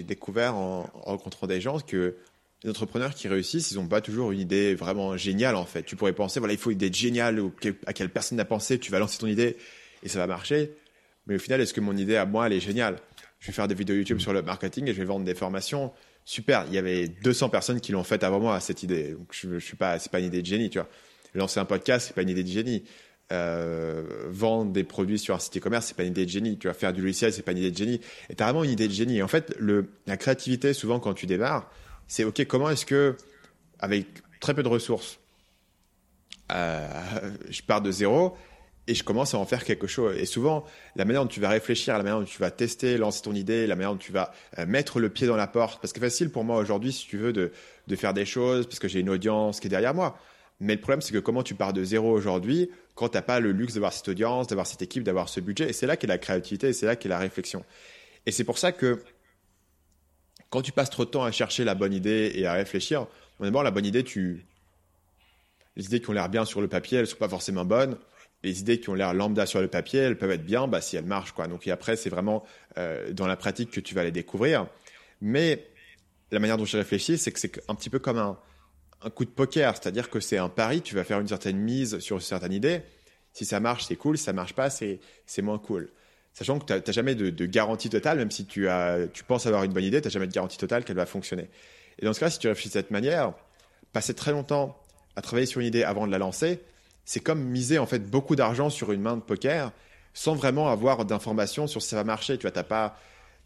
découvert en, en, rencontrant des gens que les entrepreneurs qui réussissent, ils n'ont pas toujours une idée vraiment géniale en fait. Tu pourrais penser voilà il faut une idée géniale ou à quelle personne n'a pensé, tu vas lancer ton idée et ça va marcher. Mais au final, est-ce que mon idée à moi elle est géniale? Je vais faire des vidéos YouTube sur le marketing et je vais vendre des formations super. Il y avait 200 personnes qui l'ont fait avant moi cette idée. Donc je, je suis pas, c'est pas une idée de génie, tu vois. Lancer un podcast, c'est pas une idée de génie. Euh, vendre des produits sur un site e-commerce, c'est pas une idée de génie. Tu vas faire du logiciel, c'est pas une idée de génie. Et t'as vraiment une idée de génie. Et en fait, la créativité, souvent quand tu démarres, c'est ok. Comment est-ce que, avec très peu de ressources, euh, je pars de zéro et je commence à en faire quelque chose. Et souvent, la manière dont tu vas réfléchir, la manière dont tu vas tester, lancer ton idée, la manière dont tu vas euh, mettre le pied dans la porte, parce que c'est facile pour moi aujourd'hui, si tu veux, de, de faire des choses, parce que j'ai une audience qui est derrière moi. Mais le problème, c'est que comment tu pars de zéro aujourd'hui, quand tu n'as pas le luxe d'avoir cette audience, d'avoir cette équipe, d'avoir ce budget, et c'est là qu'est la créativité, c'est là qu'est la réflexion. Et c'est pour ça que quand tu passes trop de temps à chercher la bonne idée et à réfléchir, d'abord, la bonne idée, tu... les idées qui ont l'air bien sur le papier, elles ne sont pas forcément bonnes les idées qui ont l'air lambda sur le papier, elles peuvent être bien bah, si elles marchent. Quoi. Donc, après, c'est vraiment euh, dans la pratique que tu vas les découvrir. Mais la manière dont j'ai réfléchi, c'est que c'est un petit peu comme un, un coup de poker. C'est-à-dire que c'est un pari, tu vas faire une certaine mise sur une certaine idée. Si ça marche, c'est cool. Si ça marche pas, c'est moins cool. Sachant que tu n'as jamais de, de, garantie totale, même si tu, as, tu penses avoir une bonne idée, tu n'as jamais de garantie totale qu'elle va fonctionner. Et dans ce cas, si tu réfléchis de cette manière, passer très longtemps à travailler sur une idée avant de la lancer, c'est comme miser en fait beaucoup d'argent sur une main de poker sans vraiment avoir d'informations sur si ça va marcher. Tu vois, pas, pas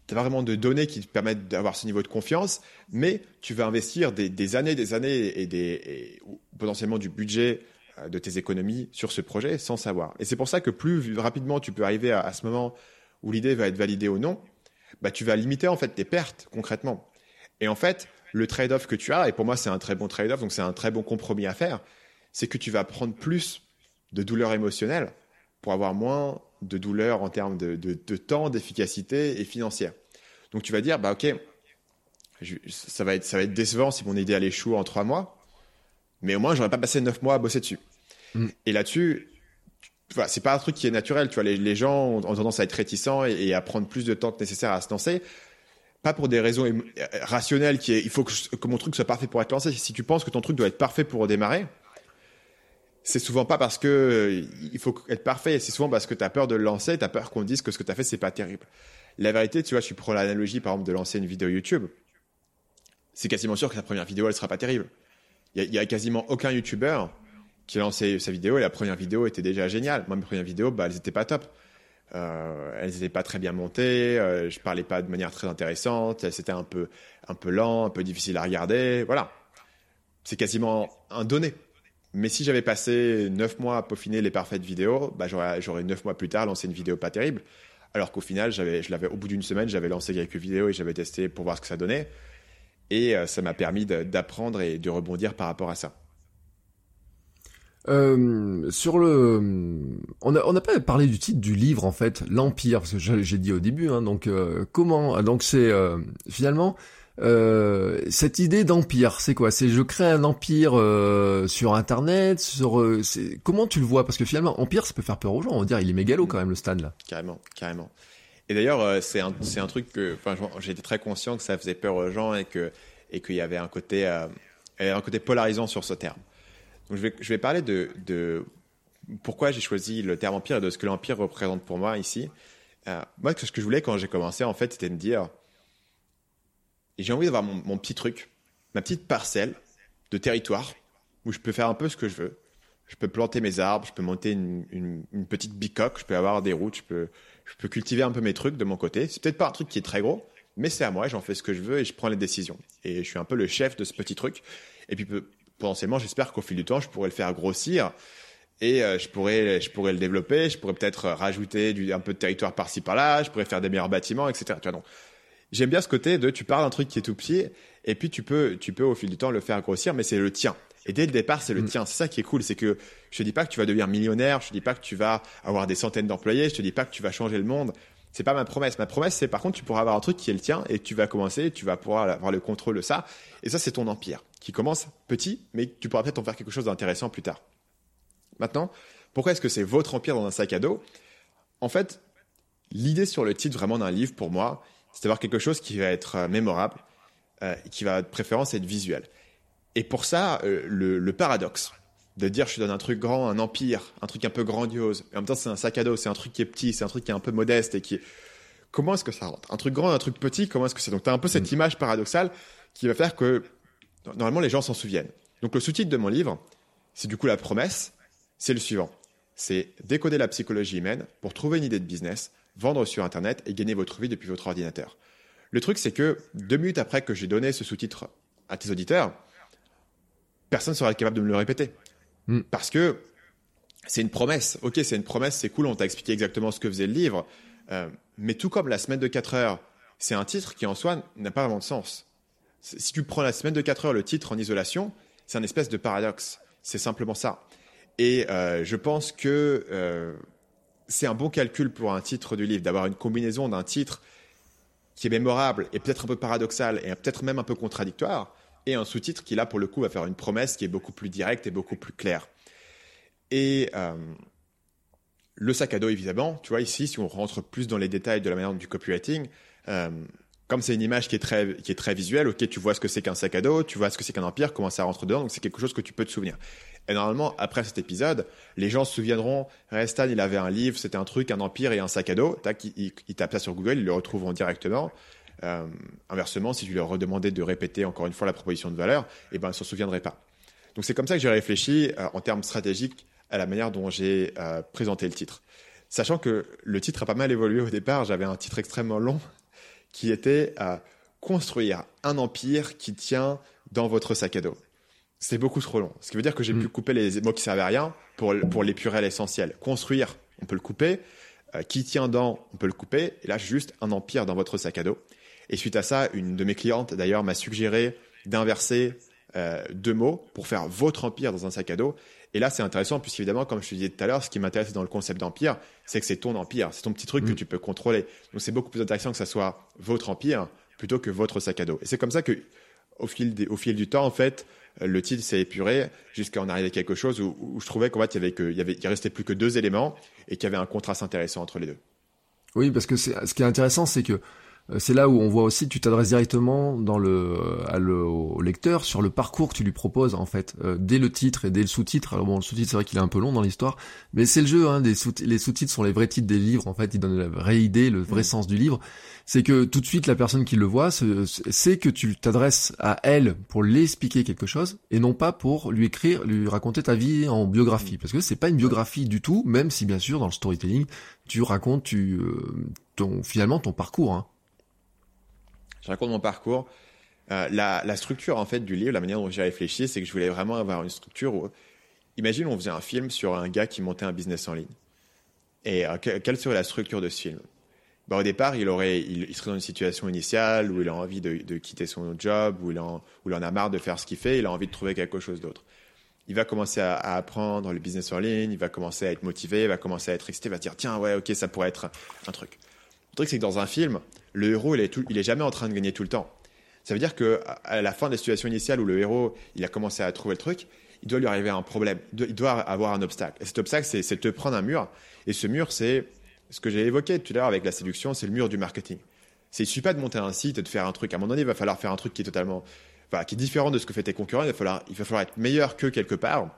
vraiment de données qui te permettent d'avoir ce niveau de confiance, mais tu vas investir des, des années, des années et, des, et potentiellement du budget euh, de tes économies sur ce projet sans savoir. Et c'est pour ça que plus rapidement tu peux arriver à, à ce moment où l'idée va être validée ou non, bah tu vas limiter en fait tes pertes concrètement. Et en fait, le trade-off que tu as, et pour moi c'est un très bon trade-off, donc c'est un très bon compromis à faire, c'est que tu vas prendre plus de douleur émotionnelle pour avoir moins de douleur en termes de, de, de temps, d'efficacité et financière. Donc tu vas dire, bah ok, je, ça, va être, ça va être décevant si mon idée elle échoue en trois mois, mais au moins j'aurais pas passé neuf mois à bosser dessus. Mm. Et là-dessus, voilà, c'est pas un truc qui est naturel. Tu vois, les, les gens ont, ont, tendance à être réticents et, et, à prendre plus de temps que nécessaire à se lancer. Pas pour des raisons rationnelles qui est, il faut que, je, que mon truc soit parfait pour être lancé. Si tu penses que ton truc doit être parfait pour démarrer, c'est souvent pas parce que euh, il faut être parfait, c'est souvent parce que tu as peur de le lancer, tu as peur qu'on dise que ce que tu as fait c'est pas terrible. La vérité, tu vois, je prends l'analogie par exemple de lancer une vidéo YouTube. C'est quasiment sûr que la première vidéo elle sera pas terrible. Il y, a quasiment aucun YouTuber qui a lancé sa vidéo et la première vidéo était déjà géniale. Moi mes premières vidéos, bah elles étaient pas top. Euh, elles étaient pas très bien montées, euh, je parlais pas de manière très intéressante, c'était un peu un peu lent, un peu difficile à regarder, voilà. C'est quasiment un donné. Mais si j'avais passé neuf mois à peaufiner les parfaites vidéos, bah j'aurais neuf mois plus tard lancé une vidéo pas terrible. Alors qu'au final, je l'avais au bout d'une semaine, j'avais lancé quelques vidéos et j'avais testé pour voir ce que ça donnait. Et euh, ça m'a permis d'apprendre et de rebondir par rapport à ça. Euh, sur le, on n'a pas parlé du titre du livre en fait, l'Empire, parce que j'ai dit au début. Hein, donc euh, comment, donc c'est euh, finalement Euh, cette idée d'empire, c'est quoi? C'est je crée un empire euh, sur Internet, sur euh, comment tu le vois? Parce que finalement, empire, ça peut faire peur aux gens. On va dire, il est mégalo quand même le stade là. Carrément, carrément. Et d'ailleurs, c'est un, un truc que, j'étais très conscient que ça faisait peur aux gens et que et qu'il y avait un côté, un côté polarisant sur ce terme. Donc, je vais, je vais parler de, de pourquoi j'ai choisi le terme empire et de ce que l'empire représente pour moi ici. Moi, ce que je voulais quand j'ai commencé, en fait, c'était de me dire, j'ai envie d'avoir mon, petit truc, ma petite parcelle de territoire où je peux faire un peu ce que je veux. Je peux planter mes arbres, je peux monter une, petite bicoque, je peux avoir des routes, je peux, cultiver un peu mes trucs de mon côté. C'est peut-être pas un truc qui est très gros, mais c'est à moi, j'en fais ce que je veux et je prends les décisions. Et je suis un peu le chef de ce petit truc. Et puis potentiellement, j'espère qu'au fil du temps, je pourrais le faire grossir et euh, je pourrais, le développer. Je pourrais peut-être rajouter un peu de territoire par-ci par-là. Je pourrais faire des meilleurs bâtiments, etc. Tu vois, donc, j'aime bien ce côté de tu pars d'un truc qui est tout petit et puis tu peux, tu peux au fil du temps le faire grossir, mais c'est le tien. Et dès le départ, c'est le Mm. tien. C'est ça qui est cool, c'est que je te dis pas que tu vas devenir millionnaire, je te dis pas que tu vas avoir des centaines d'employés, je te dis pas que tu vas changer le monde. C'est pas ma promesse. Ma promesse, c'est par contre, tu pourras avoir un truc qui est le tien et tu vas commencer, tu vas pouvoir avoir le contrôle de ça. Et ça, c'est ton empire qui commence petit, mais tu pourras peut-être en faire quelque chose d'intéressant plus tard. Maintenant, pourquoi est-ce que c'est votre empire dans un sac à dos? En fait, l'idée sur le titre vraiment d'un livre, pour moi, c'est d'avoir quelque chose qui va être euh, mémorable, euh, qui va de préférence être visuel. Et pour ça, euh, le, le paradoxe de dire je suis dans un truc grand, un empire, un truc un peu grandiose, et en même temps c'est un sac à dos, c'est un truc qui est petit, c'est un truc qui est un peu modeste et qui. Comment est-ce que ça rentre? Un truc grand, un truc petit, comment est-ce que c'est? Donc tu as un peu cette image paradoxale qui va faire que normalement les gens s'en souviennent. Donc le sous-titre de mon livre, c'est du coup la promesse, c'est le suivant. C'est décoder la psychologie humaine pour trouver une idée de business, vendre sur Internet et gagner votre vie depuis votre ordinateur. Le truc, c'est que deux minutes après que j'ai donné ce sous-titre à tes auditeurs, personne ne sera capable de me le répéter. Mm. Parce que c'est une promesse. Ok, c'est une promesse, c'est cool, on t'a expliqué exactement ce que faisait le livre. Euh, mais tout comme la semaine de 4 heures, c'est un titre qui en soi n'a pas vraiment de sens. Si tu prends la semaine de 4 heures, le titre en isolation, c'est un espèce de paradoxe. C'est simplement ça. Et euh, je pense que euh, c'est un bon calcul pour un titre du livre, d'avoir une combinaison d'un titre qui est mémorable et peut-être un peu paradoxal et peut-être même un peu contradictoire, et un sous-titre qui là pour le coup va faire une promesse qui est beaucoup plus directe et beaucoup plus claire. Et euh, le sac à dos évidemment, tu vois ici si on rentre plus dans les détails de la manière du copywriting, euh, comme c'est une image qui est très qui est très visuelle, ok tu vois ce que c'est qu'un sac à dos, tu vois ce que c'est qu'un empire, comment ça rentre dedans, donc c'est quelque chose que tu peux te souvenir. Et normalement, après cet épisode, les gens se souviendront, Restan, il avait un livre, c'était un truc, un empire et un sac à dos. Tac, ils, ils- ils tapent ça sur Google, ils le retrouveront directement. Euh, inversement, si tu leur redemandais de répéter encore une fois la proposition de valeur, eh ben, ils s'en souviendraient pas. Donc c'est comme ça que j'ai réfléchi euh, en termes stratégiques à la manière dont j'ai euh, présenté le titre. Sachant que le titre a pas mal évolué au départ, j'avais un titre extrêmement long qui était construire un empire qui tient dans votre sac à dos. C'est beaucoup trop long. Ce qui veut dire que j'ai Mm. pu couper les mots qui servaient à rien pour, pour l'épurer à l'essentiel. Construire, on peut le couper. Euh, qui tient dans, on peut le couper. Et là, juste un empire dans votre sac à dos. Et suite à ça, une de mes clientes, d'ailleurs, m'a suggéré d'inverser euh, deux mots pour faire votre empire dans un sac à dos. Et là, c'est intéressant, puisqu'évidemment, comme je te disais tout à l'heure, ce qui m'intéresse dans le concept d'empire, c'est que c'est ton empire, c'est ton petit truc que Mm. tu peux contrôler. Donc, c'est beaucoup plus intéressant que ça soit votre empire plutôt que votre sac à dos. Et c'est comme ça que, au fil, des- au fil du temps, en fait, le titre s'est épuré jusqu'à en arriver à quelque chose où, je trouvais qu'en fait, il y avait que, il y avait, il restait plus que deux éléments et qu'il y avait un contraste intéressant entre les deux. Oui, parce que c'est, ce qui est intéressant, c'est que c'est là où on voit aussi, tu t'adresses directement dans le, à le, au lecteur sur le parcours que tu lui proposes en fait, euh, dès le titre et dès le sous-titre. Alors bon, le sous-titre c'est vrai qu'il est un peu long dans l'histoire, mais c'est le jeu. Hein, des sous les sous-titres sont les vrais titres des livres. En fait, ils donnent la vraie idée, le vrai Mm. sens du livre. C'est que tout de suite la personne qui le voit sait que tu t'adresses à elle pour lui expliquer quelque chose et non pas pour lui écrire, lui raconter ta vie en biographie. Parce que c'est pas une biographie du tout, même si bien sûr dans le storytelling tu racontes tu, euh, ton, finalement ton parcours. Hein. Je raconte mon parcours. Euh, la, la structure en fait du livre, la manière dont j'ai réfléchi, c'est que je voulais vraiment avoir une structure où, imagine, on faisait un film sur un gars qui montait un business en ligne. Et euh, que- quelle serait la structure de ce film? Bah, Au départ, il, aurait, il, serait dans une situation initiale où il a envie de, de quitter son job, où il, en, où il en a marre de faire ce qu'il fait, il a envie de trouver quelque chose d'autre. Il va commencer à, à apprendre le business en ligne, il va commencer à être motivé, il va commencer à être excité, il va dire tiens, ouais, ok, ça pourrait être un truc. Le truc, c'est que dans un film, le héros, il est, il est jamais en train de gagner tout le temps. Ça veut dire que à la fin de la situation initiale où le héros il a commencé à trouver le truc, il doit lui arriver un problème, il doit avoir un obstacle. Et cet obstacle, c'est de prendre un mur. Et ce mur, c'est ce que j'ai évoqué tout à l'heure avec la séduction, c'est le mur du marketing. C'est suffit pas de monter un site et de faire un truc. À un moment donné, il va falloir faire un truc qui est totalement, qui est différent de ce que fait tes concurrents. Il va falloir, il va falloir être meilleur que quelque part.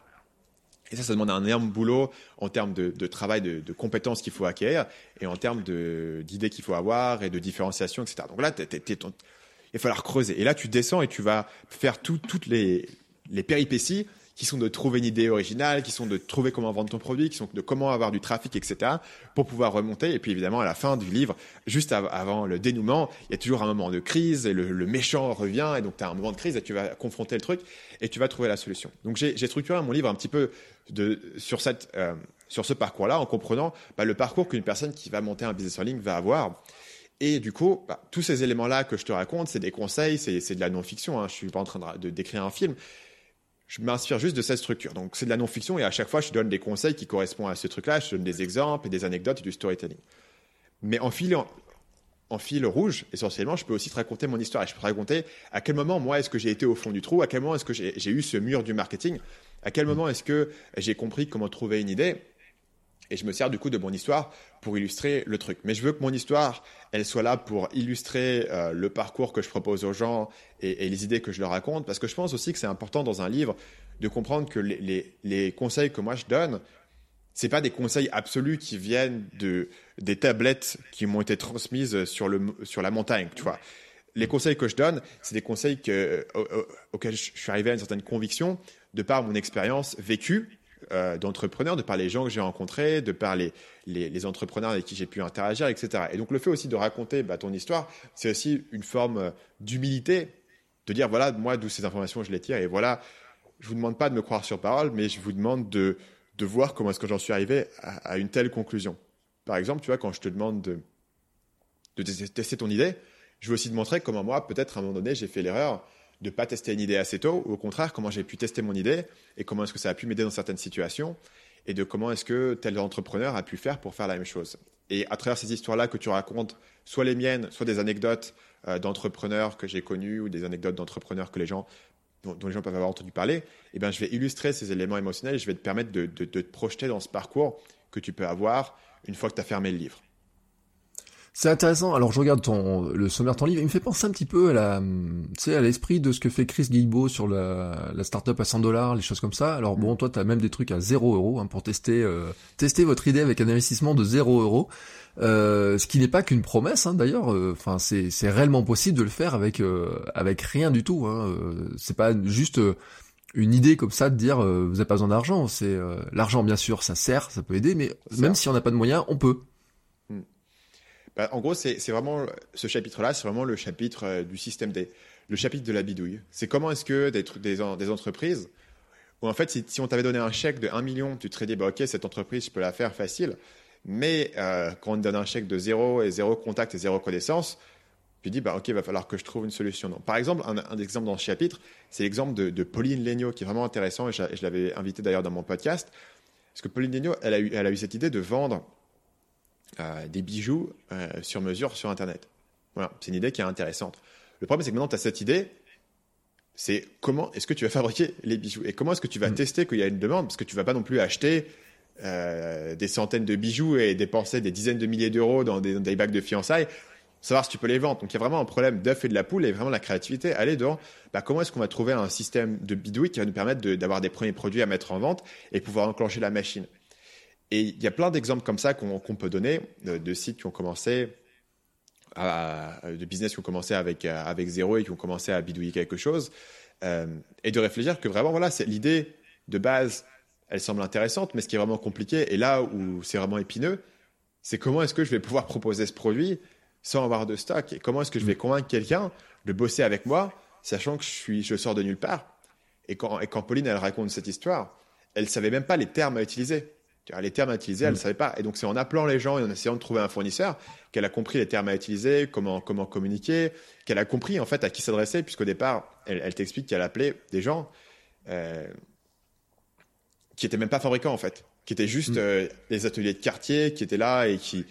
Et ça, ça demande un énorme boulot en termes de, travail, de, compétences qu'il faut acquérir et en termes d'idées qu'il faut avoir et de différenciation, etc. Donc là, il va falloir creuser. Et là, tu descends et tu vas faire tout, toutes les, les péripéties qui sont de trouver une idée originale, qui sont de trouver comment vendre ton produit, qui sont de comment avoir du trafic, etc., pour pouvoir remonter. Et puis évidemment, à la fin du livre, juste avant le dénouement, il y a toujours un moment de crise et le, le méchant revient. Et donc, tu as un moment de crise et tu vas confronter le truc et tu vas trouver la solution. Donc, j'ai structuré mon livre un petit peu sur, cette, euh, sur ce parcours-là en comprenant bah, le parcours qu'une personne qui va monter un business en ligne va avoir. Et du coup, bah, tous ces éléments-là que je te raconte, c'est des conseils, c'est de la non-fiction. Hein. Je suis pas en train de, décrire un film, je m'inspire juste de cette structure. Donc c'est de la non-fiction et à chaque fois je donne des conseils qui correspondent à ce truc-là, je donne des exemples et des anecdotes et du storytelling. Mais en fil, en, fil rouge, essentiellement, je peux aussi te raconter mon histoire et je peux te raconter à quel moment moi est-ce que j'ai été au fond du trou, à quel moment est-ce que j'ai eu ce mur du marketing, à quel moment est-ce que j'ai compris comment trouver une idée et je me sers du coup de mon histoire pour illustrer le truc. Mais je veux que mon histoire, elle soit là pour illustrer euh, le parcours que je propose aux gens et, les idées que je leur raconte. Parce que je pense aussi que c'est important dans un livre de comprendre que les conseils que moi je donne, c'est pas des conseils absolus qui viennent de des tablettes qui m'ont été transmises sur le sur la montagne, tu vois. Les conseils que je donne, c'est des conseils que, auxquels je suis arrivé à une certaine conviction de par mon expérience vécue euh, d'entrepreneurs, de par les gens que j'ai rencontrés, de par les, les, les entrepreneurs avec qui j'ai pu interagir, etc. Et donc le fait aussi de raconter bah, ton histoire, c'est aussi une forme euh, d'humilité, de dire voilà, moi d'où ces informations je les tire, et voilà, je vous demande pas de me croire sur parole, mais je vous demande de, de voir comment est-ce que j'en suis arrivé à, une telle conclusion. Par exemple, tu vois, quand je te demande de, tester ton idée, je veux aussi te montrer comment moi, peut-être à un moment donné, j'ai fait l'erreur de pas tester une idée assez tôt, ou au contraire, comment j'ai pu tester mon idée et comment est-ce que ça a pu m'aider dans certaines situations et de comment est-ce que tel entrepreneur a pu faire pour faire la même chose. Et à travers ces histoires-là que tu racontes, soit les miennes, soit des anecdotes euh, d'entrepreneurs que j'ai connus ou des anecdotes d'entrepreneurs que les gens dont, dont, les gens peuvent avoir entendu parler, eh bien, je vais illustrer ces éléments émotionnels et je vais te permettre de, de, de te projeter dans ce parcours que tu peux avoir une fois que tu as fermé le livre. C'est intéressant. Alors je regarde ton le sommaire de ton livre, il me fait penser un petit peu à la, sais, à l'esprit de ce que fait Chris Guillebeau sur la, la startup à 100 dollars, les choses comme ça. Alors bon, toi, tu as même des trucs à 0 euros hein, pour tester euh, tester votre idée avec un investissement de 0 euros. Euh, ce qui n'est pas qu'une promesse, hein, d'ailleurs. Enfin, c'est c'est réellement possible de le faire avec euh, avec rien du tout. Hein. C'est pas juste une idée comme ça de dire vous n'avez pas besoin d'argent. C'est l'argent, bien sûr, ça sert, ça peut aider, mais même si on n'a pas de moyens, on peut. Bah, en gros, c'est vraiment ce chapitre-là, c'est vraiment le chapitre euh, du système D, le chapitre de la bidouille. C'est comment est-ce que des, des, des, entreprises, où en fait, si, si on t'avait donné un chèque de 1 million, tu te serais dit, bah, ok, cette entreprise, je peux la faire facile. Mais euh, quand on te donne un chèque de zéro et zéro contact et zéro connaissance, tu dis, bah, ok, il va falloir que je trouve une solution. Donc, par exemple, un, un exemple dans ce chapitre, c'est l'exemple de, de, Pauline Legnaud, qui est vraiment intéressant, et je, je l'avais invité d'ailleurs dans mon podcast. Parce que Pauline Legnaud, elle a eu, elle a eu cette idée de vendre euh, des bijoux euh, sur mesure sur Internet. Voilà, c'est une idée qui est intéressante. Le problème, c'est que maintenant, tu as cette idée, c'est comment est-ce que tu vas fabriquer les bijoux? Et comment est-ce que tu vas mmh. tester qu'il y a une demande? Parce que tu vas pas non plus acheter euh, des centaines de bijoux et dépenser des dizaines de milliers d'euros dans des, bacs de fiançailles savoir si tu peux les vendre. Donc il y a vraiment un problème d'œuf et de la poule et vraiment la créativité. Aller dans bah, comment est-ce qu'on va trouver un système de bidouille qui va nous permettre d'avoir des premiers produits à mettre en vente et pouvoir enclencher la machine. Et il y a plein d'exemples comme ça qu'on qu peut donner de, sites qui ont commencé, de business qui ont commencé avec, avec zéro et qui ont commencé à bidouiller quelque chose. Euh, et de réfléchir que vraiment, voilà, c'est l'idée de base, elle semble intéressante, mais ce qui est vraiment compliqué, et là où c'est vraiment épineux, c'est comment est-ce que je vais pouvoir proposer ce produit sans avoir de stock et comment est-ce que je vais convaincre quelqu'un de bosser avec moi, sachant que je, suis, je sors de nulle part. Et quand, et quand Pauline, elle raconte cette histoire, elle savait même pas les termes à utiliser. Les termes à utiliser, elle ne mm. savait pas. Et donc, c'est en appelant les gens et en essayant de trouver un fournisseur qu'elle a compris les termes à utiliser, comment, comment communiquer, qu'elle a compris en fait à qui s'adresser, puisqu'au départ, elle, elle t'explique qu'elle appelait des gens euh, qui n'étaient même pas fabricants en fait, qui étaient juste mm. euh, les ateliers de quartier, qui étaient là et qui,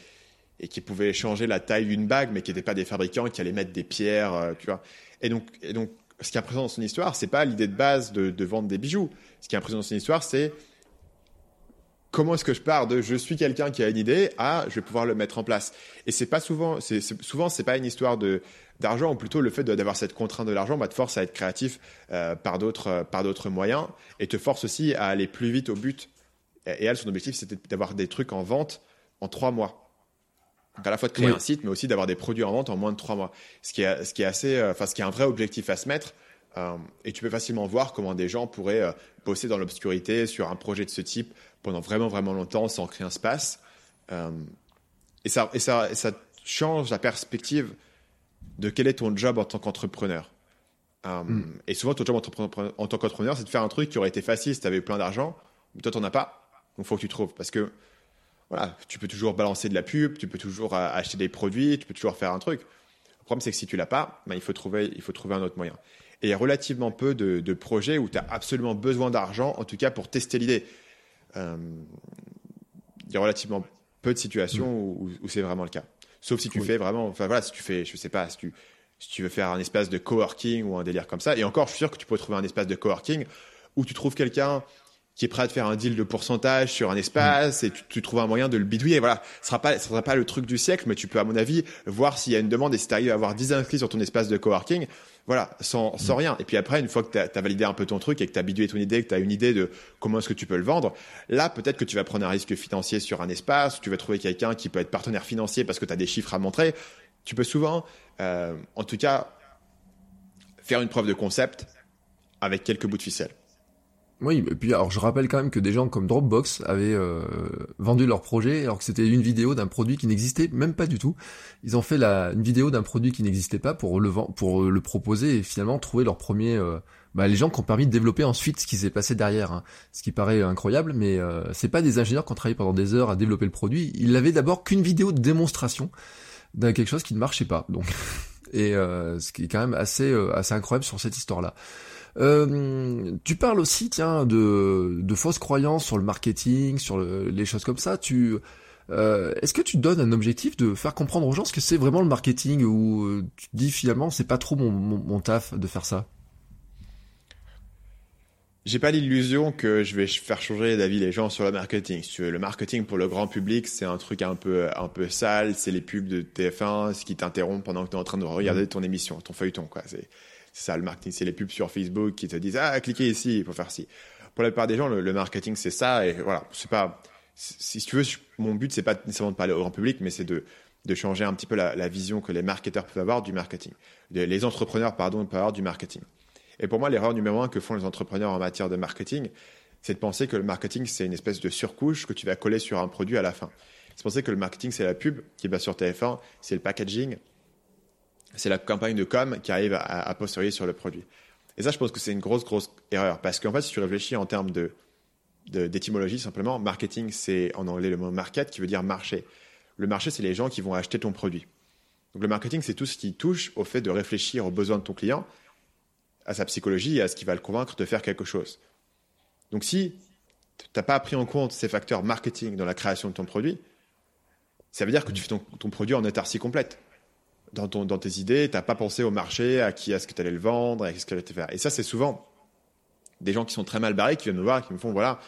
et qui pouvaient changer la taille d'une bague, mais qui n'étaient pas des fabricants qui allaient mettre des pierres, euh, tu vois. Et donc, et donc, ce qui est impressionnant dans son histoire, c'est pas l'idée de base de, de, vendre des bijoux. Ce qui est impressionnant dans son histoire, c'est comment est-ce que je pars de je suis quelqu'un qui a une idée à je vais pouvoir le mettre en place. Et c'est pas souvent, c'est souvent c'est pas une histoire de d'argent, ou plutôt le fait d'avoir cette contrainte de l'argent bah, te force à être créatif euh, par d'autres euh, par d'autres moyens et te force aussi à aller plus vite au but. Et, elle, son objectif, c'était d'avoir des trucs en vente en trois mois. Donc à la fois de créer un site, mais aussi d'avoir des produits en vente en moins de trois mois. Ce qui est, ce qui est assez, euh, ce qui est un vrai objectif à se mettre. Euh, et tu peux facilement voir comment des gens pourraient euh, bosser dans l'obscurité sur un projet de ce type pendant vraiment, vraiment longtemps sans créer un space. et, ça, et, ça, et ça change la perspective de quel est ton job en tant qu'entrepreneur. Mm. Et souvent, ton job en tant qu'entrepreneur, c'est de faire un truc qui aurait été facile si tu avais plein d'argent, mais toi, tu n'en as pas. Donc, il faut que tu trouves. Parce que voilà, tu peux toujours balancer de la pub, tu peux toujours euh, acheter des produits, tu peux toujours faire un truc. Le problème, c'est que si tu l'as pas, ben, il, faut trouver, il faut trouver un autre moyen. Et il y a relativement peu de, projets où tu as absolument besoin d'argent, en tout cas pour tester l'idée. Euh, il y a relativement peu de situations mm. où, c'est vraiment le cas. Sauf si tu fais vraiment, enfin voilà, si tu fais, je sais pas, si tu, si tu veux faire un espace de coworking ou un délire comme ça. Et encore, je suis sûr que tu peux trouver un espace de coworking où tu trouves quelqu'un qui est prêt à te faire un deal de pourcentage sur un espace et tu, trouves un moyen de le bidouiller. Voilà, ce sera pas, ce sera pas le truc du siècle, mais tu peux, à mon avis, voir s'il y a une demande et si tu arrives à avoir 10 inscrits sur ton espace de coworking, voilà, sans, sans rien. Et puis après, une fois que tu as, validé un peu ton truc et que tu as ton idée, que tu as une idée de comment est-ce que tu peux le vendre, là, peut-être que tu vas prendre un risque financier sur un espace, tu vas trouver quelqu'un qui peut être partenaire financier parce que tu as des chiffres à montrer. Tu peux souvent, euh, en tout cas, faire une preuve de concept avec quelques bouts de ficelle. Oui, et puis alors je rappelle quand même que des gens comme Dropbox avaient euh, vendu leur projet alors que c'était une vidéo d'un produit qui n'existait même pas du tout. Ils ont fait la, une vidéo d'un produit qui n'existait pas pour le pour le proposer et finalement trouver leur premier euh, bah, les gens qui ont permis de développer ensuite ce qui s'est passé derrière. Hein. Ce qui paraît incroyable, mais euh, c'est pas des ingénieurs qui ont travaillé pendant des heures à développer le produit. Ils n'avaient d'abord qu'une vidéo de démonstration d'un quelque chose qui ne marchait pas. Donc et euh, ce qui est quand même assez assez incroyable sur cette histoire là. Euh, tu parles aussi, tiens, de, de fausses croyances sur le marketing, sur les choses comme ça. Tu, euh, est-ce que tu donnes un objectif de faire comprendre aux gens ce que c'est vraiment le marketing ou euh, tu te dis finalement c'est pas trop mon, mon, taf de faire ça? J'ai pas l'illusion que je vais faire changer d'avis les gens sur le marketing. Si tu veux, le marketing pour le grand public, c'est un truc un peu, un peu sale. C'est les pubs de TF1, ce qui t'interrompent pendant que tu es en train de regarder mmh. ton émission, ton feuilleton, quoi. C'est, c'est ça le marketing, c'est les pubs sur Facebook qui te disent ah cliquez ici pour faire ci. Pour la plupart des gens, le, marketing c'est ça et voilà, c'est pas si tu veux, mon but c'est pas nécessairement de parler au grand public, mais c'est de de changer un petit peu la, vision que les marketeurs peuvent avoir du marketing, les entrepreneurs pardon peuvent avoir du marketing. Et pour moi, l'erreur numéro un que font les entrepreneurs en matière de marketing, c'est de penser que le marketing c'est une espèce de surcouche que tu vas coller sur un produit à la fin. C'est penser que le marketing c'est la pub qui va sur TF1, c'est le packaging, c'est la campagne de com qui arrive à, à sur le produit. Et ça, je pense que c'est une grosse, grosse erreur. Parce qu'en fait, si tu réfléchis en termes de, d'étymologie, simplement, marketing, c'est en anglais le mot market qui veut dire marché. Le marché, c'est les gens qui vont acheter ton produit. Donc le marketing, c'est tout ce qui touche au fait de réfléchir aux besoins de ton client, à sa psychologie et à ce qui va le convaincre de faire quelque chose. Donc si tu n'as pas pris en compte ces facteurs marketing dans la création de ton produit, ça veut dire que tu fais ton, ton produit en autarcie complète dans, ton, dans tes idées, tu n'as pas pensé au marché, à qui est-ce que tu allais le vendre, à ce que tu faire. Et ça, c'est souvent des gens qui sont très mal barrés, qui viennent me voir, qui me font, voilà,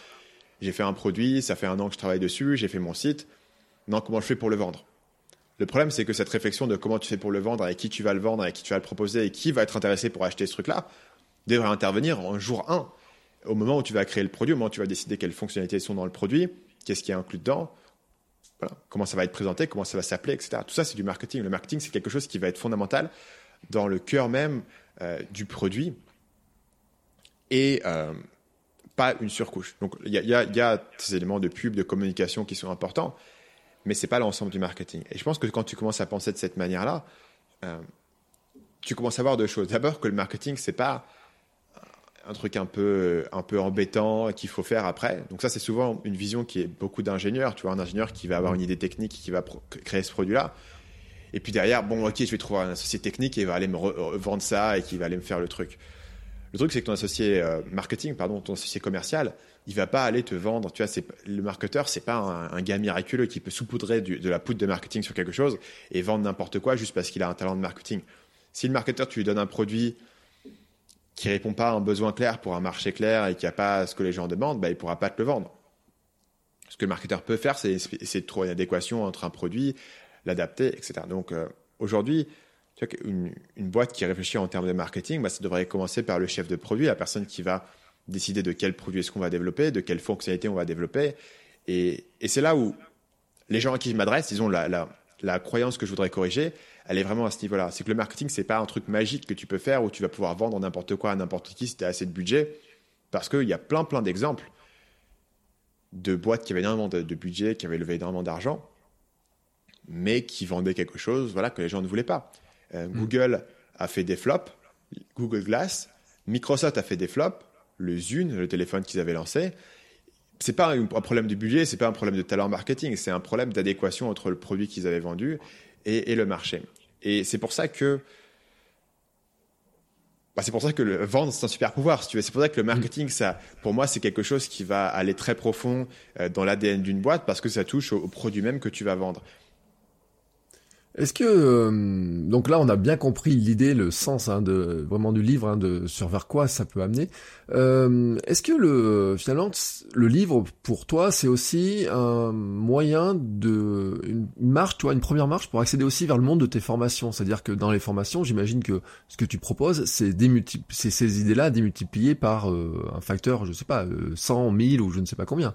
j'ai fait un produit, ça fait un an que je travaille dessus, j'ai fait mon site. Non, comment je fais pour le vendre? Le problème, c'est que cette réflexion de comment tu fais pour le vendre, avec qui tu vas le vendre, avec qui tu vas le proposer, et qui va être intéressé pour acheter ce truc-là, devrait intervenir en jour 1, au moment où tu vas créer le produit, au moment où tu vas décider quelles fonctionnalités sont dans le produit, qu'est-ce qui est inclus dedans, Comment ça va être présenté, comment ça va s'appeler, etc. Tout ça, c'est du marketing. Le marketing, c'est quelque chose qui va être fondamental dans le cœur même euh, du produit et euh, pas une surcouche. Donc, il y, a, ces éléments de pub, de communication qui sont importants, mais ce n'est pas l'ensemble du marketing. Et je pense que quand tu commences à penser de cette manière-là, euh, tu commences à voir deux choses. D'abord, que le marketing, c'est pas un truc un peu, un peu embêtant qu'il faut faire après. Donc ça, c'est souvent une vision qui est beaucoup d'ingénieurs. Tu vois, un ingénieur qui va avoir une idée technique, qui va créer ce produit-là. Et puis derrière, bon, ok, je vais trouver un associé technique et il va aller me vendre ça et qui va aller me faire le truc. Le truc, c'est que ton associé euh, marketing, pardon, ton associé commercial, il va pas aller te vendre. Tu vois, c'est le marketeur, c'est pas un, gars miraculeux qui peut saupoudrer de la poudre de marketing sur quelque chose et vendre n'importe quoi juste parce qu'il a un talent de marketing. Si le marketeur, tu lui donnes un produit qui répond pas à un besoin clair pour un marché clair et qui a pas ce que les gens demandent, bah, il pourra pas te le vendre. Ce que le marketeur peut faire, c'est de trouver une adéquation entre un produit, l'adapter, etc. Donc euh, aujourd'hui, tu vois, une, une, boîte qui réfléchit en termes de marketing, bah, ça devrait commencer par le chef de produit, la personne qui va décider de quel produit est-ce qu'on va développer, de quelle fonctionnalité on va développer. Et, et c'est là où les gens à qui je m'adresse, ils ont la, la, la, croyance que je voudrais corriger, elle est vraiment à ce niveau-là. C'est que le marketing, c'est pas un truc magique que tu peux faire où tu vas pouvoir vendre n'importe quoi à n'importe qui si tu as assez de budget. Parce qu'il y a plein, plein d'exemples de boîtes qui avaient énormément de, de budget, qui avaient levé énormément d'argent, mais qui vendaient quelque chose voilà, que les gens ne voulaient pas. Euh, mm. Google a fait des flops, Google Glass, Microsoft a fait des flops, le Zune, le téléphone qu'ils avaient lancé. C'est pas un problème de budget, c'est pas un problème de talent marketing, c'est un problème d'adéquation entre le produit qu'ils avaient vendu et, et, le marché. Et c'est pour ça que bah, c'est pour ça que le vendre c'est un super pouvoir si tu veux. C'est pour ça que le mm. marketing ça pour moi c'est quelque chose qui va aller très profond euh, dans l'ADN d'une boîte parce que ça touche au, au produit même que tu vas vendre. Est-ce que euh, donc là on a bien compris l'idée, le sens hein, de vraiment du livre, hein, de sur vers quoi ça peut amener. Euh, Est-ce que le finalement le livre pour toi c'est aussi un moyen de une marche, toi une première marche pour accéder aussi vers le monde de tes formations? C'est-à-dire que dans les formations, j'imagine que ce que tu proposes, c'est c'est ces idées-là démultipliées par euh, un facteur, je sais pas, 100, 1000 ou je ne sais pas combien.